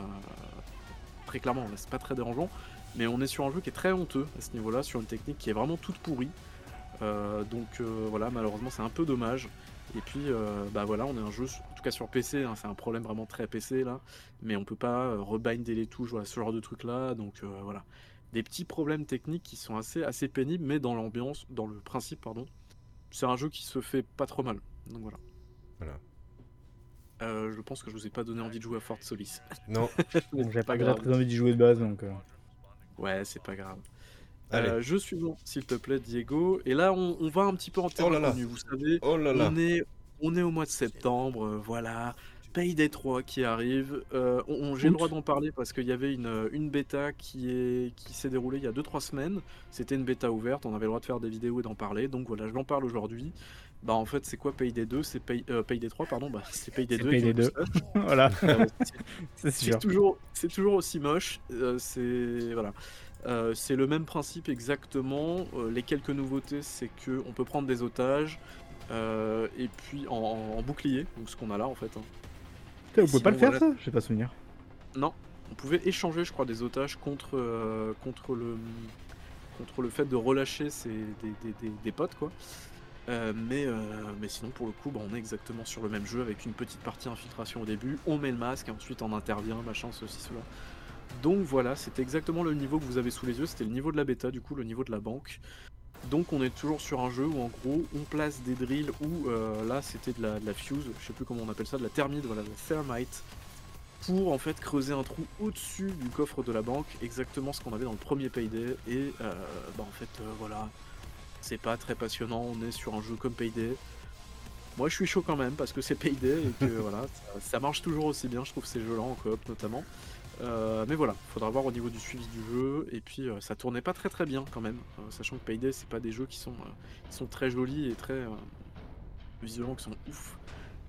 très clairement, là, c'est pas très dérangeant. Mais on est sur un jeu qui est très honteux à ce niveau-là, sur une technique qui est vraiment toute pourrie. Euh, donc euh, voilà, malheureusement, c'est un peu dommage. Et puis, bah voilà, on est un jeu, tout cas sur PC, hein, c'est un problème vraiment très PC là, mais on peut pas euh, rebinder les touches, voilà, ce genre de truc là, donc euh, voilà. Des petits problèmes techniques qui sont assez, assez pénibles, mais dans l'ambiance, dans le principe, pardon, c'est un jeu qui se fait pas trop mal. Donc voilà. Voilà. Euh, je pense que je vous ai pas donné envie de jouer à Fort Solis. [LAUGHS] Non, [LAUGHS] J'avais pas grave. très envie d'y jouer de base donc. euh. Ouais, c'est pas grave. Allez. Euh, jeu suivant, s'il te plaît, Diego. Et là, on, on va un petit peu en terre Oh là là. vous savez. Oh là là. On est, on est au mois de septembre, euh, voilà. Payday 3 qui arrive. Euh, on- on- J'ai le droit d'en parler parce qu'il y avait une, une bêta qui est qui s'est déroulée il y a 2-3 semaines. C'était une bêta ouverte, on avait le droit de faire des vidéos et d'en parler. Donc voilà, je l'en parle aujourd'hui. Bah en fait, c'est quoi Payday 2 C'est Pay, euh, Payday 3, pardon. Bah c'est Payday C'est 2. Payday avec une 2. moustache. voilà, Euh, c'est- [LAUGHS] toujours, c'est toujours aussi moche. c'est voilà. C'est le même principe exactement. Les quelques nouveautés, c'est que on peut prendre des otages euh, et puis en, en bouclier, donc ce qu'on a là en fait. hein. Putain, vous pouvez pas le faire voilà. ça? J'ai pas souvenir. Non, on pouvait échanger, je crois, des otages contre euh, contre le contre le fait de relâcher ses, des, des- des- des potes quoi. Euh, mais, euh, mais sinon pour le coup bah, on est exactement sur le même jeu avec une petite partie infiltration au début, on met le masque et ensuite on intervient, machin, ceci, cela. Donc voilà, c'était exactement le niveau que vous avez sous les yeux, c'était le niveau de la bêta, du coup le niveau de la banque. Donc on est toujours sur un jeu où en gros on place des drills où euh, là c'était de la, de la fuse, je sais plus comment on appelle ça, de la thermite, voilà, de la thermite, pour en fait creuser un trou au-dessus du coffre de la banque, exactement ce qu'on avait dans le premier Payday. Et euh, bah en fait euh, voilà, c'est pas très passionnant, on est sur un jeu comme Payday. Moi je suis chaud quand même parce que c'est Payday et que [LAUGHS] voilà, ça, ça marche toujours aussi bien, je trouve ces jeux-là en coop notamment. Euh, mais voilà, faudra voir au niveau du suivi du jeu. Et puis euh, ça tournait pas très très bien quand même, euh, sachant que Payday c'est pas des jeux qui sont, qui sont très jolis et très visuellement qui sont ouf.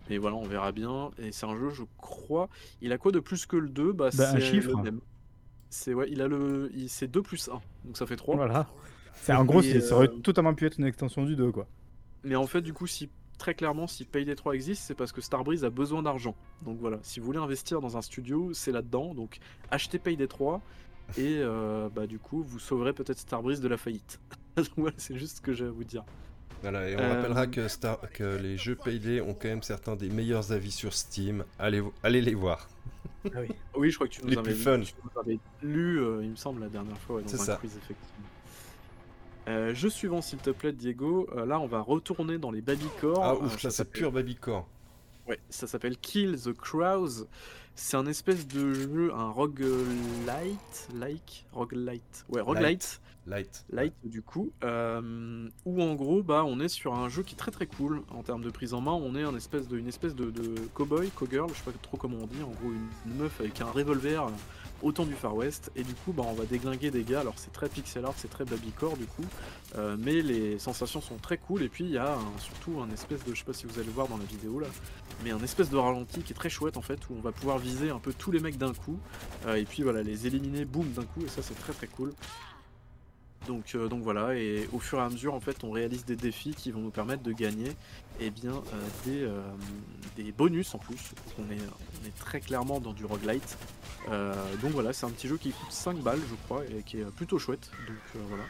Mais voilà, on verra bien. Et c'est un jeu, je crois. Il a quoi de plus que le 2 Bah, Bah, un c'est chiffre. le même. C'est ouais, il a le, il- c'est 2 plus 1, donc ça fait 3. Voilà. C'est en gros, ça aurait totalement pu être une extension du 2 quoi. Mais en fait, du coup, si très clairement, si Payday 3 existe, c'est parce que Starbreeze a besoin d'argent. Donc voilà, si vous voulez investir dans un studio, c'est là-dedans. Donc achetez Payday 3 et euh, bah du coup, vous sauverez peut-être Starbreeze de la faillite. [LAUGHS] Donc voilà, c'est juste ce que j'ai à vous dire. Voilà, et on Euh, rappellera que, Star... que les jeux Payday ont quand même certains des meilleurs avis sur Steam. Allez, allez les voir. Oui, je crois que tu nous Les avais, plus fun. tu nous avais lu, euh, il me semble, la dernière fois ouais, dans C'est un ça. quiz, effectivement. Euh, jeu suivant, s'il te plaît, Diego. Euh, là, on va retourner dans les Babycore. Ah Euh, ouf, là c'est pur Babycore. Ouais, ça s'appelle Kill the Crows. C'est un espèce de jeu, un roguelite, like, roguelite, ouais, roguelite, Light. light du coup, euh, où en gros, bah, on est sur un jeu qui est très très cool en termes de prise en main. On est un espèce de, une espèce de, cowboy, cowgirl, je sais pas trop comment on dit, en gros une, meuf avec un revolver, autant du Far West, et du coup, bah, on va déglinguer des gars. Alors c'est très pixel art, c'est très babycore du coup, euh, mais les sensations sont très cool. Et puis il y a surtout un espèce de, je sais pas si vous allez le voir dans la vidéo là, mais un espèce de ralenti qui est très chouette en fait, où on va pouvoir viser un peu tous les mecs d'un coup, euh, et puis voilà, les éliminer boum d'un coup, et ça c'est très très cool. Donc, euh, donc voilà, et au fur et à mesure, en fait, on réalise des défis qui vont nous permettre de gagner eh bien, euh, des, euh, des bonus en plus. Donc on est, on est très clairement dans du roguelite. Donc voilà, c'est un petit jeu qui coûte 5 balles, je crois, et qui est plutôt chouette. Donc voilà.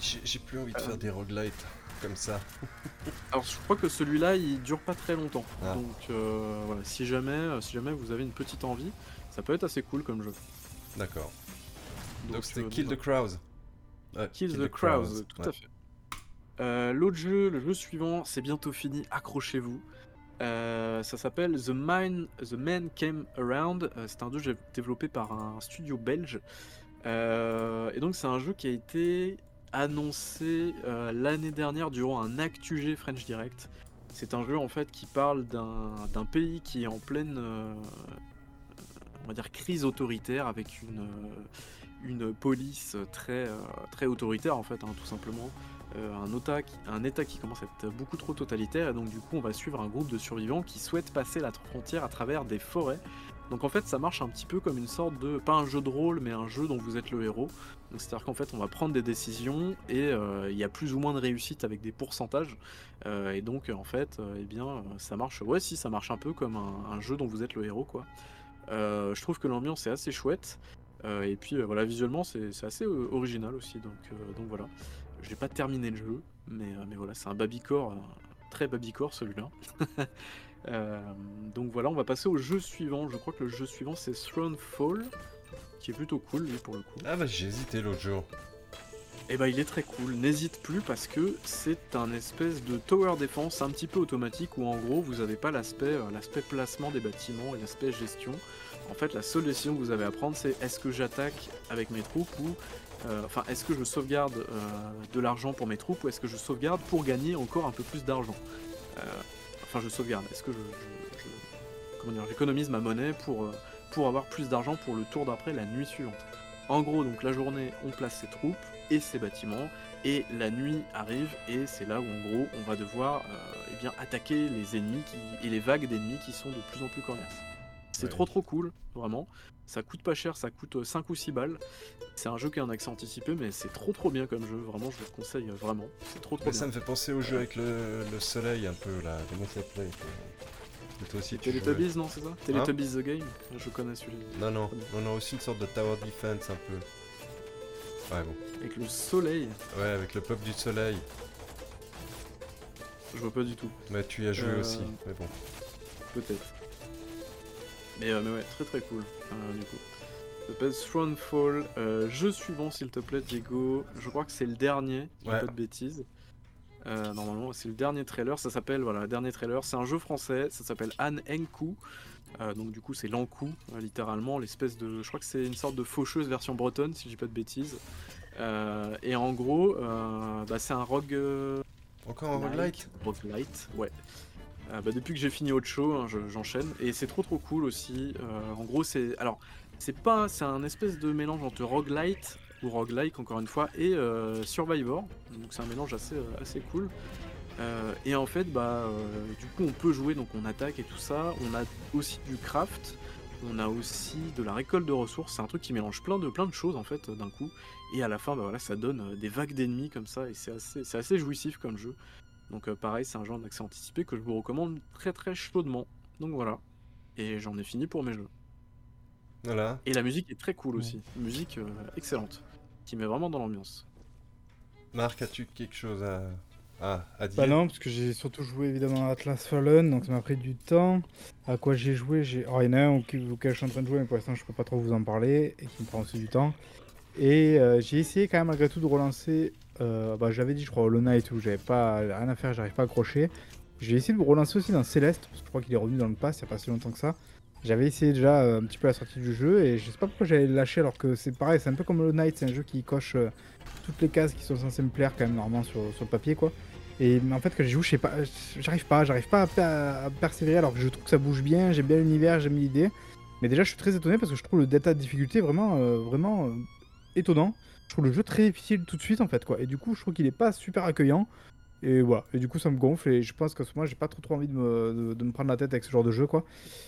J'ai plus envie de faire des roguelites comme ça. [LAUGHS] Alors je crois que celui-là, il dure pas très longtemps. Ah. Donc euh, voilà, si jamais, si jamais vous avez une petite envie, ça peut être assez cool comme jeu. D'accord. Donc c'était Kill the Crows. Ouais, Kill, the, Crows, tout ouais. à fait. Euh, L'autre jeu, le jeu suivant, c'est bientôt fini, accrochez-vous. Euh, ça s'appelle The, Mine, The Man Came Around. Euh, c'est un jeu développé par un studio belge. Et donc c'est un jeu qui a été annoncé l'année dernière durant un ActuG French Direct. C'est un jeu en fait qui parle d'un d'un pays qui est en pleine, on va dire, crise autoritaire avec une, une police très, euh, très autoritaire en fait, hein, tout simplement. Euh, un, État qui commence à être beaucoup trop totalitaire et donc du coup on va suivre un groupe de survivants qui souhaitent passer la frontière à travers des forêts. Donc en fait ça marche un petit peu comme une sorte de, pas un jeu de rôle mais un jeu dont vous êtes le héros. Donc c'est-à-dire qu'en fait on va prendre des décisions et euh, il y a plus ou moins de réussite avec des pourcentages. Et donc en fait eh bien ça marche, ouais si ça marche un peu comme un, jeu dont vous êtes le héros quoi. Je trouve que l'ambiance est assez chouette. Euh, et puis euh, voilà, visuellement c'est assez euh, original aussi. Donc, donc voilà. J'ai pas terminé le jeu, mais, mais voilà, c'est un babycore, [LAUGHS] euh, très babycore celui-là. Donc voilà, on va passer au jeu suivant. Je crois que le jeu suivant c'est Thronefall, qui est plutôt cool lui pour le coup. Ah bah j'ai hésité l'autre jour. Et bah il est très cool, n'hésite plus parce que c'est un espèce de tower defense un petit peu automatique où en gros vous n'avez pas l'aspect l'aspect placement des bâtiments et l'aspect gestion. En fait, la seule décision que vous avez à prendre, c'est est-ce que j'attaque avec mes troupes ou euh, enfin, est-ce que je sauvegarde euh, de l'argent pour mes troupes ou est-ce que je sauvegarde pour gagner encore un peu plus d'argent? Euh, Enfin, je sauvegarde. Est-ce que j'économise ma monnaie pour avoir plus d'argent pour le tour d'après la nuit suivante? En gros, donc la journée, on place ses troupes et ses bâtiments et la nuit arrive et c'est là où en gros on va devoir eh bien attaquer les ennemis et les vagues d'ennemis qui sont de plus en plus coriaces. C'est Ouais. trop trop cool, vraiment. Ça coûte pas cher, ça coûte euh, 5 ou 6 balles. C'est un jeu qui a un accès anticipé, mais c'est trop trop bien comme jeu, vraiment, je vous le conseille euh, vraiment. C'est trop trop Mais bien. ça me fait penser au jeu avec le, le soleil un peu là. Comment ça s'appelait toi aussi tu jouais. Teletubbies, non, c'est ça? Teletubbies the Game Je connais celui Non, non, on a aussi une sorte de tower defense un peu. Ouais, bon. Avec le soleil, Ouais, avec le peuple du soleil. je vois pas du tout, Mais tu y as joué Euh, aussi. Mais bon. peut-être. Mais, euh, mais ouais, très très cool, euh, du coup. Ça s'appelle Thronefall. Euh, jeu suivant, s'il te plaît, Diego. Je crois que c'est le dernier, si Ouais. pas de bêtises. Euh, normalement, c'est le dernier trailer. Ça s'appelle, voilà, le dernier trailer. C'est un jeu français. Ça s'appelle Anne Enku. Euh, donc, du coup, c'est l'Ankou, euh, littéralement. L'espèce de. Je crois que c'est une sorte de faucheuse version bretonne, si je dis pas de bêtises. Et en gros, bah, c'est un rogue. Encore un roguelite Roguelite, ouais. Euh, bah, depuis que j'ai fini Ocho, hein, je- j'enchaîne. Et c'est trop trop cool aussi. Euh, en gros, c'est. Alors, c'est pas. C'est un espèce de mélange entre roguelite ou roguelike, encore une fois, et euh, Survivor. Donc, c'est un mélange assez, euh, assez cool. Et en fait, bah, du coup, on peut jouer, donc on attaque et tout ça. On a aussi du craft. On a aussi de la récolte de ressources. C'est un truc qui mélange plein de, plein de choses en fait d'un coup. Et à la fin, bah, voilà, ça donne des vagues d'ennemis comme ça. Et c'est assez, c'est assez jouissif comme jeu. Donc euh, pareil, c'est un genre d'accès anticipé que je vous recommande très très chaudement. Donc voilà. Et j'en ai fini pour mes jeux. Voilà. Et la musique est très cool aussi. Musique euh, excellente. Qui met vraiment dans l'ambiance. Marc, as-tu quelque chose à, à, à dire? Bah non, parce que j'ai surtout joué évidemment à Atlas Fallen, donc ça m'a pris du temps. À quoi j'ai joué j'ai... Oh, il y en a un auquel, auquel je suis en train de jouer, mais pour l'instant je peux pas trop vous en parler, et qui me prend aussi du temps. Et euh, j'ai essayé quand même malgré tout de relancer, euh, bah j'avais dit je crois Hollow Knight où j'avais pas rien à faire, j'arrive pas à accrocher. J'ai essayé de me relancer aussi dans Céleste, parce que je crois qu'il est revenu dans le pass il y a pas si longtemps que ça. J'avais essayé déjà euh, un petit peu la sortie du jeu, et je sais pas pourquoi j'allais le lâcher alors que c'est pareil, c'est un peu comme Hollow Knight, c'est un jeu qui coche euh, toutes les cases qui sont censées me plaire quand même normalement sur, sur le papier quoi. Et en fait, quand j'y joue, je pas, j'arrive pas, j'arrive pas à, per- à persévérer alors que je trouve que ça bouge bien, j'aime bien l'univers, j'aime l'idée. Mais déjà, je suis très étonné parce que je trouve le data de difficulté vraiment, vraiment étonnant. Je trouve le jeu très difficile tout de suite en fait quoi. Et du coup, je trouve qu'il est pas super accueillant. Et voilà. Et du coup, ça me gonfle et je pense qu'à ce moment, j'ai pas trop trop envie de me, de, de me prendre la tête avec ce genre de jeu quoi.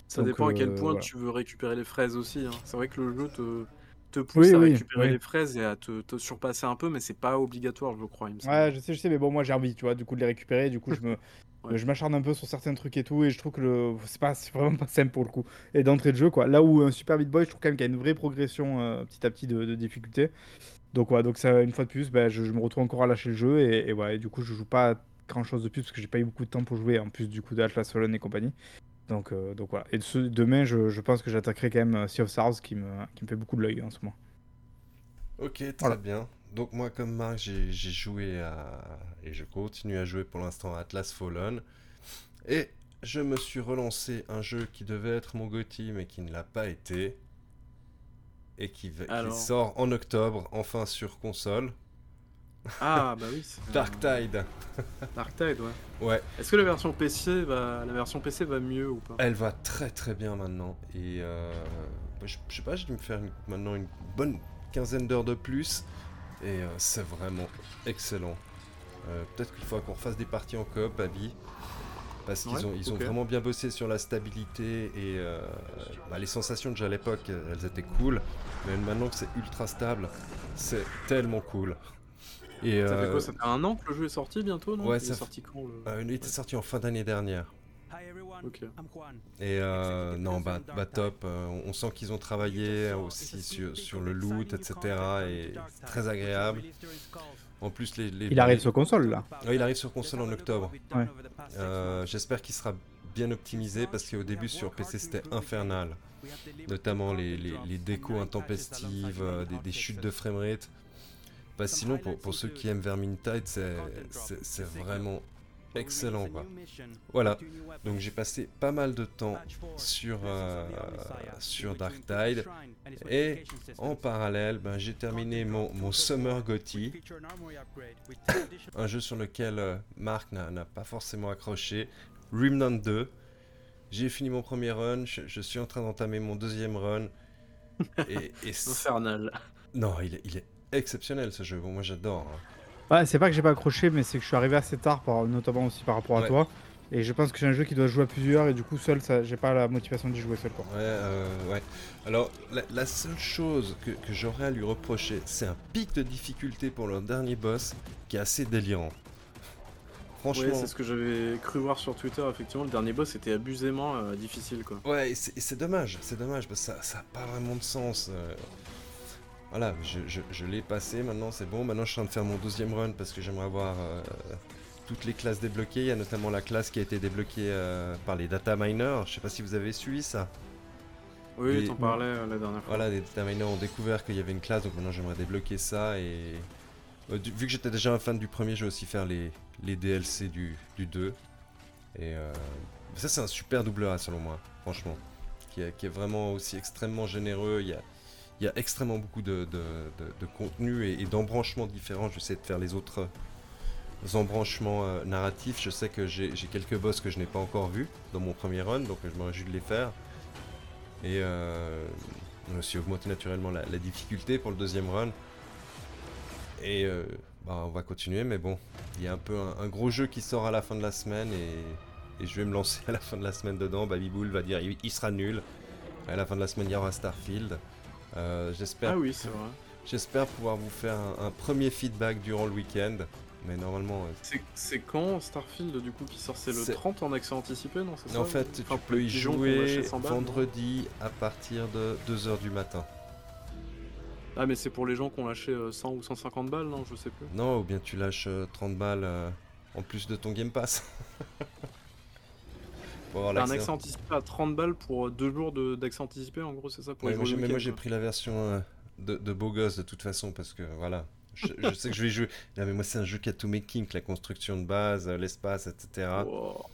Ça Donc, dépend à quel euh, point voilà. tu veux récupérer les fraises aussi. hein. C'est vrai que le jeu te, te pousse Oui, à récupérer oui. les fraises et à te, te surpasser un peu, mais c'est pas obligatoire, je crois. Il me semble. Ouais, je sais, je sais, mais bon, moi j'ai envie, tu vois, du coup de les récupérer. Du coup, je me, [LAUGHS] Ouais. je m'acharne un peu sur certains trucs et tout, et je trouve que le, c'est pas, c'est vraiment pas simple pour le coup. Et d'entrée de jeu, quoi. Là où un Super Meat Boy, je trouve quand même qu'il y a une vraie progression euh, petit à petit de, de difficulté. Donc voilà, donc ça, une fois de plus, ben, je, je me retrouve encore à lâcher le jeu, et, et ouais, et du coup, je joue pas grand chose de plus parce que j'ai pas eu beaucoup de temps pour jouer, en plus du coup d'Atlas Fallen et compagnie. Donc, euh, donc voilà. Et ce- demain, je, je pense que j'attaquerai quand même euh, Sea of Stars qui me, qui me fait beaucoup de l'œil en ce moment. Ok, très Voilà. bien. Donc moi, comme Marc, j'ai joué à... Et je continue à jouer pour l'instant à Atlas Fallen. Et je me suis relancé un jeu qui devait être mon GOTY, mais qui ne l'a pas été. Et qui, sort en octobre, enfin sur console. Ah, bah oui. c'est- [LAUGHS] Dark Tide. Dark Tide, ouais. Ouais, Est-ce que la version PC va, la version PC va mieux ou pas? Elle va très très bien maintenant. Et euh, je, je sais pas, j'ai dû me faire une- maintenant une bonne quinzaine d'heures de plus. Et euh, c'est vraiment excellent. Euh, Peut-être qu'il faudra qu'on refasse des parties en coop, Abby. Parce qu'ils Ouais, ont, ils ont ok. vraiment bien bossé sur la stabilité et euh, bah, les sensations déjà à l'époque, elles étaient cool. Mais maintenant que c'est ultra stable, c'est tellement cool. Et Ça fait euh, quoi Ça fait un an que le jeu est sorti bientôt, non? Ouais, Il est sorti quand le... euh, il était sorti en fin d'année dernière. Et euh, non, bah, bah top. euh, on sent qu'ils ont travaillé aussi sur, sur le loot, etc. Et c'est très agréable. En plus, les, les- Il arrive sur console là. Ouais, il arrive sur console en octobre. Ouais. Euh, J'espère qu'il sera bien optimisé parce qu'au début sur PC c'était infernal. Notamment les, les, les décos intempestives, euh, des, des chutes de framerate. Bah, sinon, pour, pour ceux qui aiment Vermintide, c'est vraiment excellent quoi. Voilà, donc j'ai passé pas mal de temps sur, euh, sur Dark Tide et en parallèle ben, j'ai terminé mon, mon Summer Gotti, [COUGHS] un jeu sur lequel euh, Marc n'a pas forcément accroché, Remnant 2. J'ai fini mon premier run, je, je suis en train d'entamer mon deuxième run. [LAUGHS] Et, et c- Infernal. non, il est, il est exceptionnel ce jeu, Bon, moi j'adore. hein. Ouais, c'est pas que j'ai pas accroché, mais c'est que je suis arrivé assez tard, par- notamment aussi par rapport à Ouais. toi. Et je pense que c'est un jeu qui doit jouer à plusieurs, et du coup, seul, ça, j'ai pas la motivation d'y jouer seul. Quoi. Ouais, euh, ouais. Alors, la, la seule chose que, que j'aurais à lui reprocher, c'est un pic de difficulté pour le dernier boss qui est assez délirant. Franchement, Ouais, c'est ce que j'avais cru voir sur Twitter. Effectivement, le dernier boss était abusément euh, difficile, quoi. ouais, et c'est dommage, c'est dommage, parce que ça, ça a pas vraiment de sens. euh. Voilà, je, je- je l'ai passé, maintenant c'est bon. Maintenant je suis en train de faire mon deuxième run parce que j'aimerais avoir euh, toutes les classes débloquées. Il y a notamment la classe qui a été débloquée euh, par les data miners. Je sais pas si vous avez suivi ça. Oui, t'en parlais euh, la dernière fois. Voilà, les data miners ont découvert qu'il y avait une classe, donc maintenant j'aimerais débloquer ça. Et euh, du- vu que j'étais déjà un fan du premier, je vais aussi faire les, les DLC du, du 2. Et ça, c'est un super double A selon moi, franchement. Qui est, qui est vraiment aussi extrêmement généreux. Il y a, il y a extrêmement beaucoup de, contenu et, d'embranchements différents. J'essaie de faire les autres embranchements euh, narratifs. Je sais que j'ai quelques boss que je n'ai pas encore vus dans mon premier run, donc je me réjouis de les faire. Et euh, on a aussi augmenté naturellement la, difficulté pour le deuxième run. Et euh, bah, on va continuer, mais bon, il y a un peu un, gros jeu qui sort à la fin de la semaine et, et je vais me lancer [LAUGHS] à la fin de la semaine dedans. Baby Bull va dire il, il sera nul. À la fin de la semaine, il y aura Starfield. Euh, J'espère Ah oui, c'est vrai. j'espère pouvoir vous faire un, un premier feedback durant le week-end. Mais normalement, euh, C'est- quand Starfield du coup qui sort? C'est le C'est- 30 en accès anticipé, non ça? en fait, tu peux y jouer chez 100 balles, vendredi à partir de 2h du matin. Ah, mais c'est pour les gens qui ont lâché euh, 100 ou 150 balles, non? Je sais plus. Non, ou bien tu lâches euh, 30 balles euh, en plus de ton Game Pass. [LAUGHS] Pour avoir un accès anticipé à 30 balles pour 2 jours de- d'accès anticipé, en gros, c'est ça pour Ouais, moi, mais moi j'ai pris la version euh, de, de beau gosse de toute façon parce que voilà. Je, je sais que je vais jouer. Non, mais moi c'est un jeu qui a tous mes kinks, la construction de base, euh, l'espace, etc. Wow.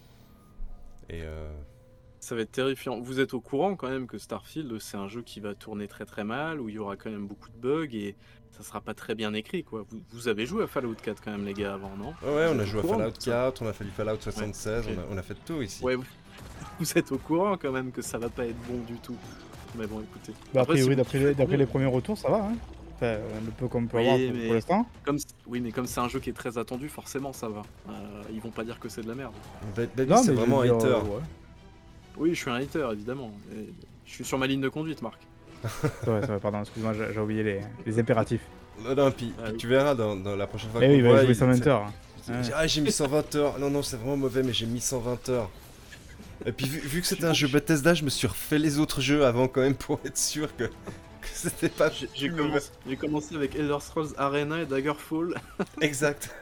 Et euh, Ça va être terrifiant. Vous êtes au courant quand même que Starfield, c'est un jeu qui va tourner très très mal, où il y aura quand même beaucoup de bugs et ça sera pas très bien écrit quoi. Vous, vous avez joué à Fallout 4 quand même les gars avant, non? Ouais, Vous on a joué à Fallout de ça? 4, on a fait du Fallout 76, ok. on, a, on a fait de tout ici. Ouais, vous, êtes au courant quand même que ça va pas être bon du tout. Mais bon, écoutez. Bah, a priori, d'après les, premiers retours, ça va. Hein enfin, le peu qu'on peut Oui, avoir pour, mais- pour l'instant. Comme, oui, mais comme c'est un jeu qui est très attendu, forcément ça va. Euh, ils vont pas dire que c'est de la merde. Ba- Baby, Non, c'est vraiment un hater. euh, ouais. Oui, je suis un hater évidemment. Et je suis sur ma ligne de conduite, Marc. C'est vrai, vrai, pardon, excuse-moi, j'ai j'ai oublié les, les impératifs. Non, non, puis, Ah puis oui. tu verras dans, dans la prochaine fois Eh oui, il le va jouer il- 120 c'est- heures. il Ah, j'ai mis 120 heures. Non, non, c'est vraiment mauvais, mais j'ai mis 120 heures. Et puis, vu, vu que c'était un jeu Bethesda, je me suis refait les autres jeux avant quand même pour être sûr que, que c'était pas. J'ai commencé, avec Elder Scrolls Arena et Daggerfall. [LAUGHS] Exact.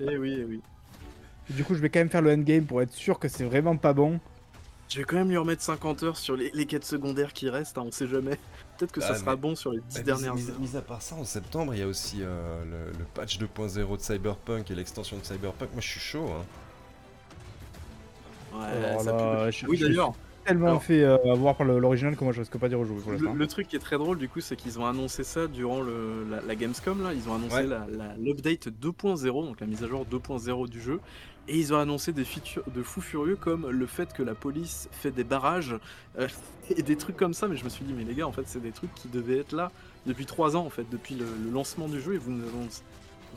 Eh oui, eh oui. Du coup, je vais quand même faire le endgame pour être sûr que c'est vraiment pas bon. Je vais quand même lui remettre 50 heures sur les, les quêtes secondaires qui restent, hein, on sait jamais. Peut-être que ça Ah, sera mais- bon sur les 10 Bah, mis- dernières mis, heures. mis à part ça, en septembre, il y a aussi euh, le, le patch 2.0 de Cyberpunk et l'extension de Cyberpunk. Moi, je suis chaud. Hein. Ouais, Alors ça là, pue. je- Oui, je d'ailleurs, Tellement Alors- fait euh, avoir par le- l'original que moi je risque pas d'y rejouer pour le, l'instant. le truc qui est très drôle du coup, c'est qu'ils ont annoncé ça durant le, la, la Gamescom. Là. Ils ont annoncé Ouais. la- la- l'update 2.0, donc la mise à jour 2.0 du jeu. Et ils ont annoncé des features de fous furieux comme le fait que la police fait des barrages euh, [LAUGHS] et des trucs comme ça. Mais je me suis dit, mais les gars, en fait, c'est des trucs qui devaient être là depuis 3 ans, en fait, depuis le, le lancement du jeu. Et vous nous annoncez,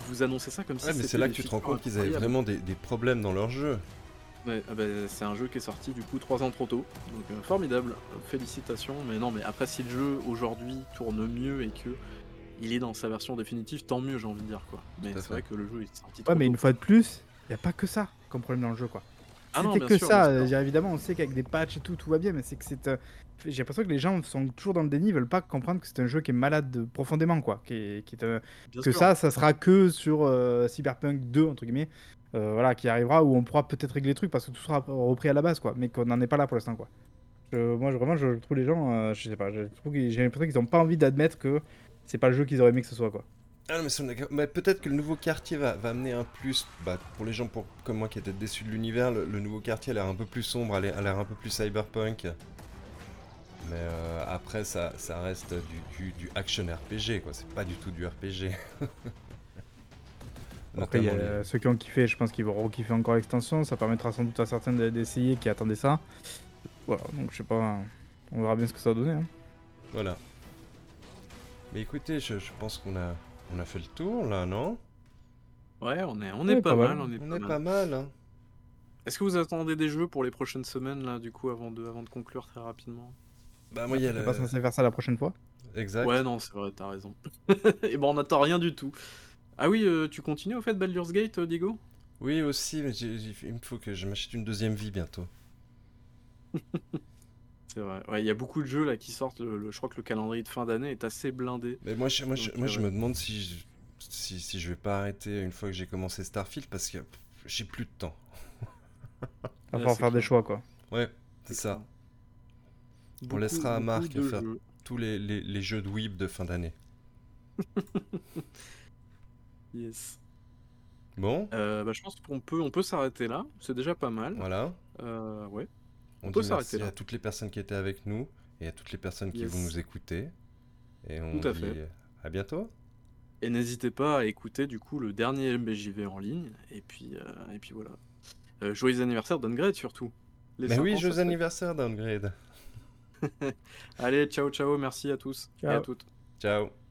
vous annoncez ça comme si Ouais, mais c'était c'est là des que tu te rends features compte qu'ils avaient incroyables. vraiment des, des problèmes dans leur jeu. Ouais, ah bah, c'est un jeu qui est sorti du coup 3 ans trop tôt. Donc euh, formidable, félicitations. Mais non, mais après, si le jeu aujourd'hui tourne mieux et que il est dans sa version définitive, tant mieux, j'ai envie de dire quoi. Mais c'est vrai que le jeu est sorti trop Ouais, mais tôt. une fois de plus, y a pas que ça comme problème dans le jeu quoi. Ah non, C'était que sûr, ça, bien évidemment, on sait qu'avec des patchs et tout, tout va bien, mais c'est que c'est. euh, J'ai l'impression que les gens sont toujours dans le déni, ils veulent pas comprendre que c'est un jeu qui est malade de- profondément, quoi. Qui est, qui est, euh, que sûr. ça, ça sera que sur euh, Cyberpunk 2, entre guillemets, euh, voilà, qui arrivera où on pourra peut-être régler les trucs parce que tout sera repris à la base, quoi. Mais qu'on n'en est pas là pour l'instant, quoi. Je- moi, je- vraiment, je trouve les gens, euh, je sais pas, je trouve j'ai l'impression qu'ils ont pas envie d'admettre que c'est pas le jeu qu'ils auraient aimé que ce soit, quoi. Ah mais, peut-être que le nouveau quartier va, va amener un plus. Bah, pour les gens pour, comme moi qui étaient déçus de l'univers, le, nouveau quartier a l'air un peu plus sombre, a l'air un peu plus cyberpunk. Mais euh, après, ça, ça reste du, du, du action RPG, quoi. C'est pas du tout du RPG. [LAUGHS] Après, il y a les- ceux qui ont kiffé, je pense qu'ils vont rekiffer encore l'extension. Ça permettra sans doute à certains de- d'essayer qui attendaient ça. Voilà, donc je sais pas. On verra bien ce que ça va donner. hein. Voilà. Mais écoutez, je, je pense qu'on a, on a fait le tour là, non? Ouais, on est, on Ouais, est pas, pas mal. mal. On est On pas est mal. pas mal, hein. Est-ce que vous attendez des jeux pour les prochaines semaines, là, du coup, avant de, avant de conclure très rapidement? Bah, moi, il y a le. pas censé faire ça la prochaine fois? Exact. Ouais, non, c'est vrai, t'as raison. [LAUGHS] Et ben, on n'attend rien du tout. Ah oui, euh, tu continues au fait Baldur's Gate, euh, Diego? Oui, aussi, mais j'ai- j'ai- il me faut que je m'achète une deuxième vie bientôt. [LAUGHS] C'est vrai. Ouais, il y a beaucoup de jeux là qui sortent. Le, le- je crois que le calendrier de fin d'année est assez blindé. Mais moi, je, moi, je, Donc, moi, euh, je me demande si je, si, si je vais pas arrêter une fois que j'ai commencé Starfield parce que pff, j'ai plus de temps. [LAUGHS] Va Ouais, falloir c'est faire des clair. choix quoi. Ouais, c'est ça. Beaucoup- laissera à beaucoup Marc de faire- jeux. Tous les, les, les jeux de Weeb de fin d'année. [LAUGHS] Yes. Bon, Euh, bah, je pense qu'on peut, on peut s'arrêter là. C'est déjà pas mal. voilà. Euh, ouais. On, On peut s'arrêter merci là. à toutes les personnes qui étaient avec nous et à toutes les personnes qui Yes. vont nous écouter. Et on Tout à dit fait. à bientôt. Et n'hésitez pas à écouter du coup le dernier MBJV en ligne. Et puis, euh, et puis voilà. Euh, joyeux anniversaire Downgrade surtout. Les Mais oui, fait. anniversaire Downgrade. [LAUGHS] Allez, ciao ciao, merci à tous et à Ciao. toutes. Ciao.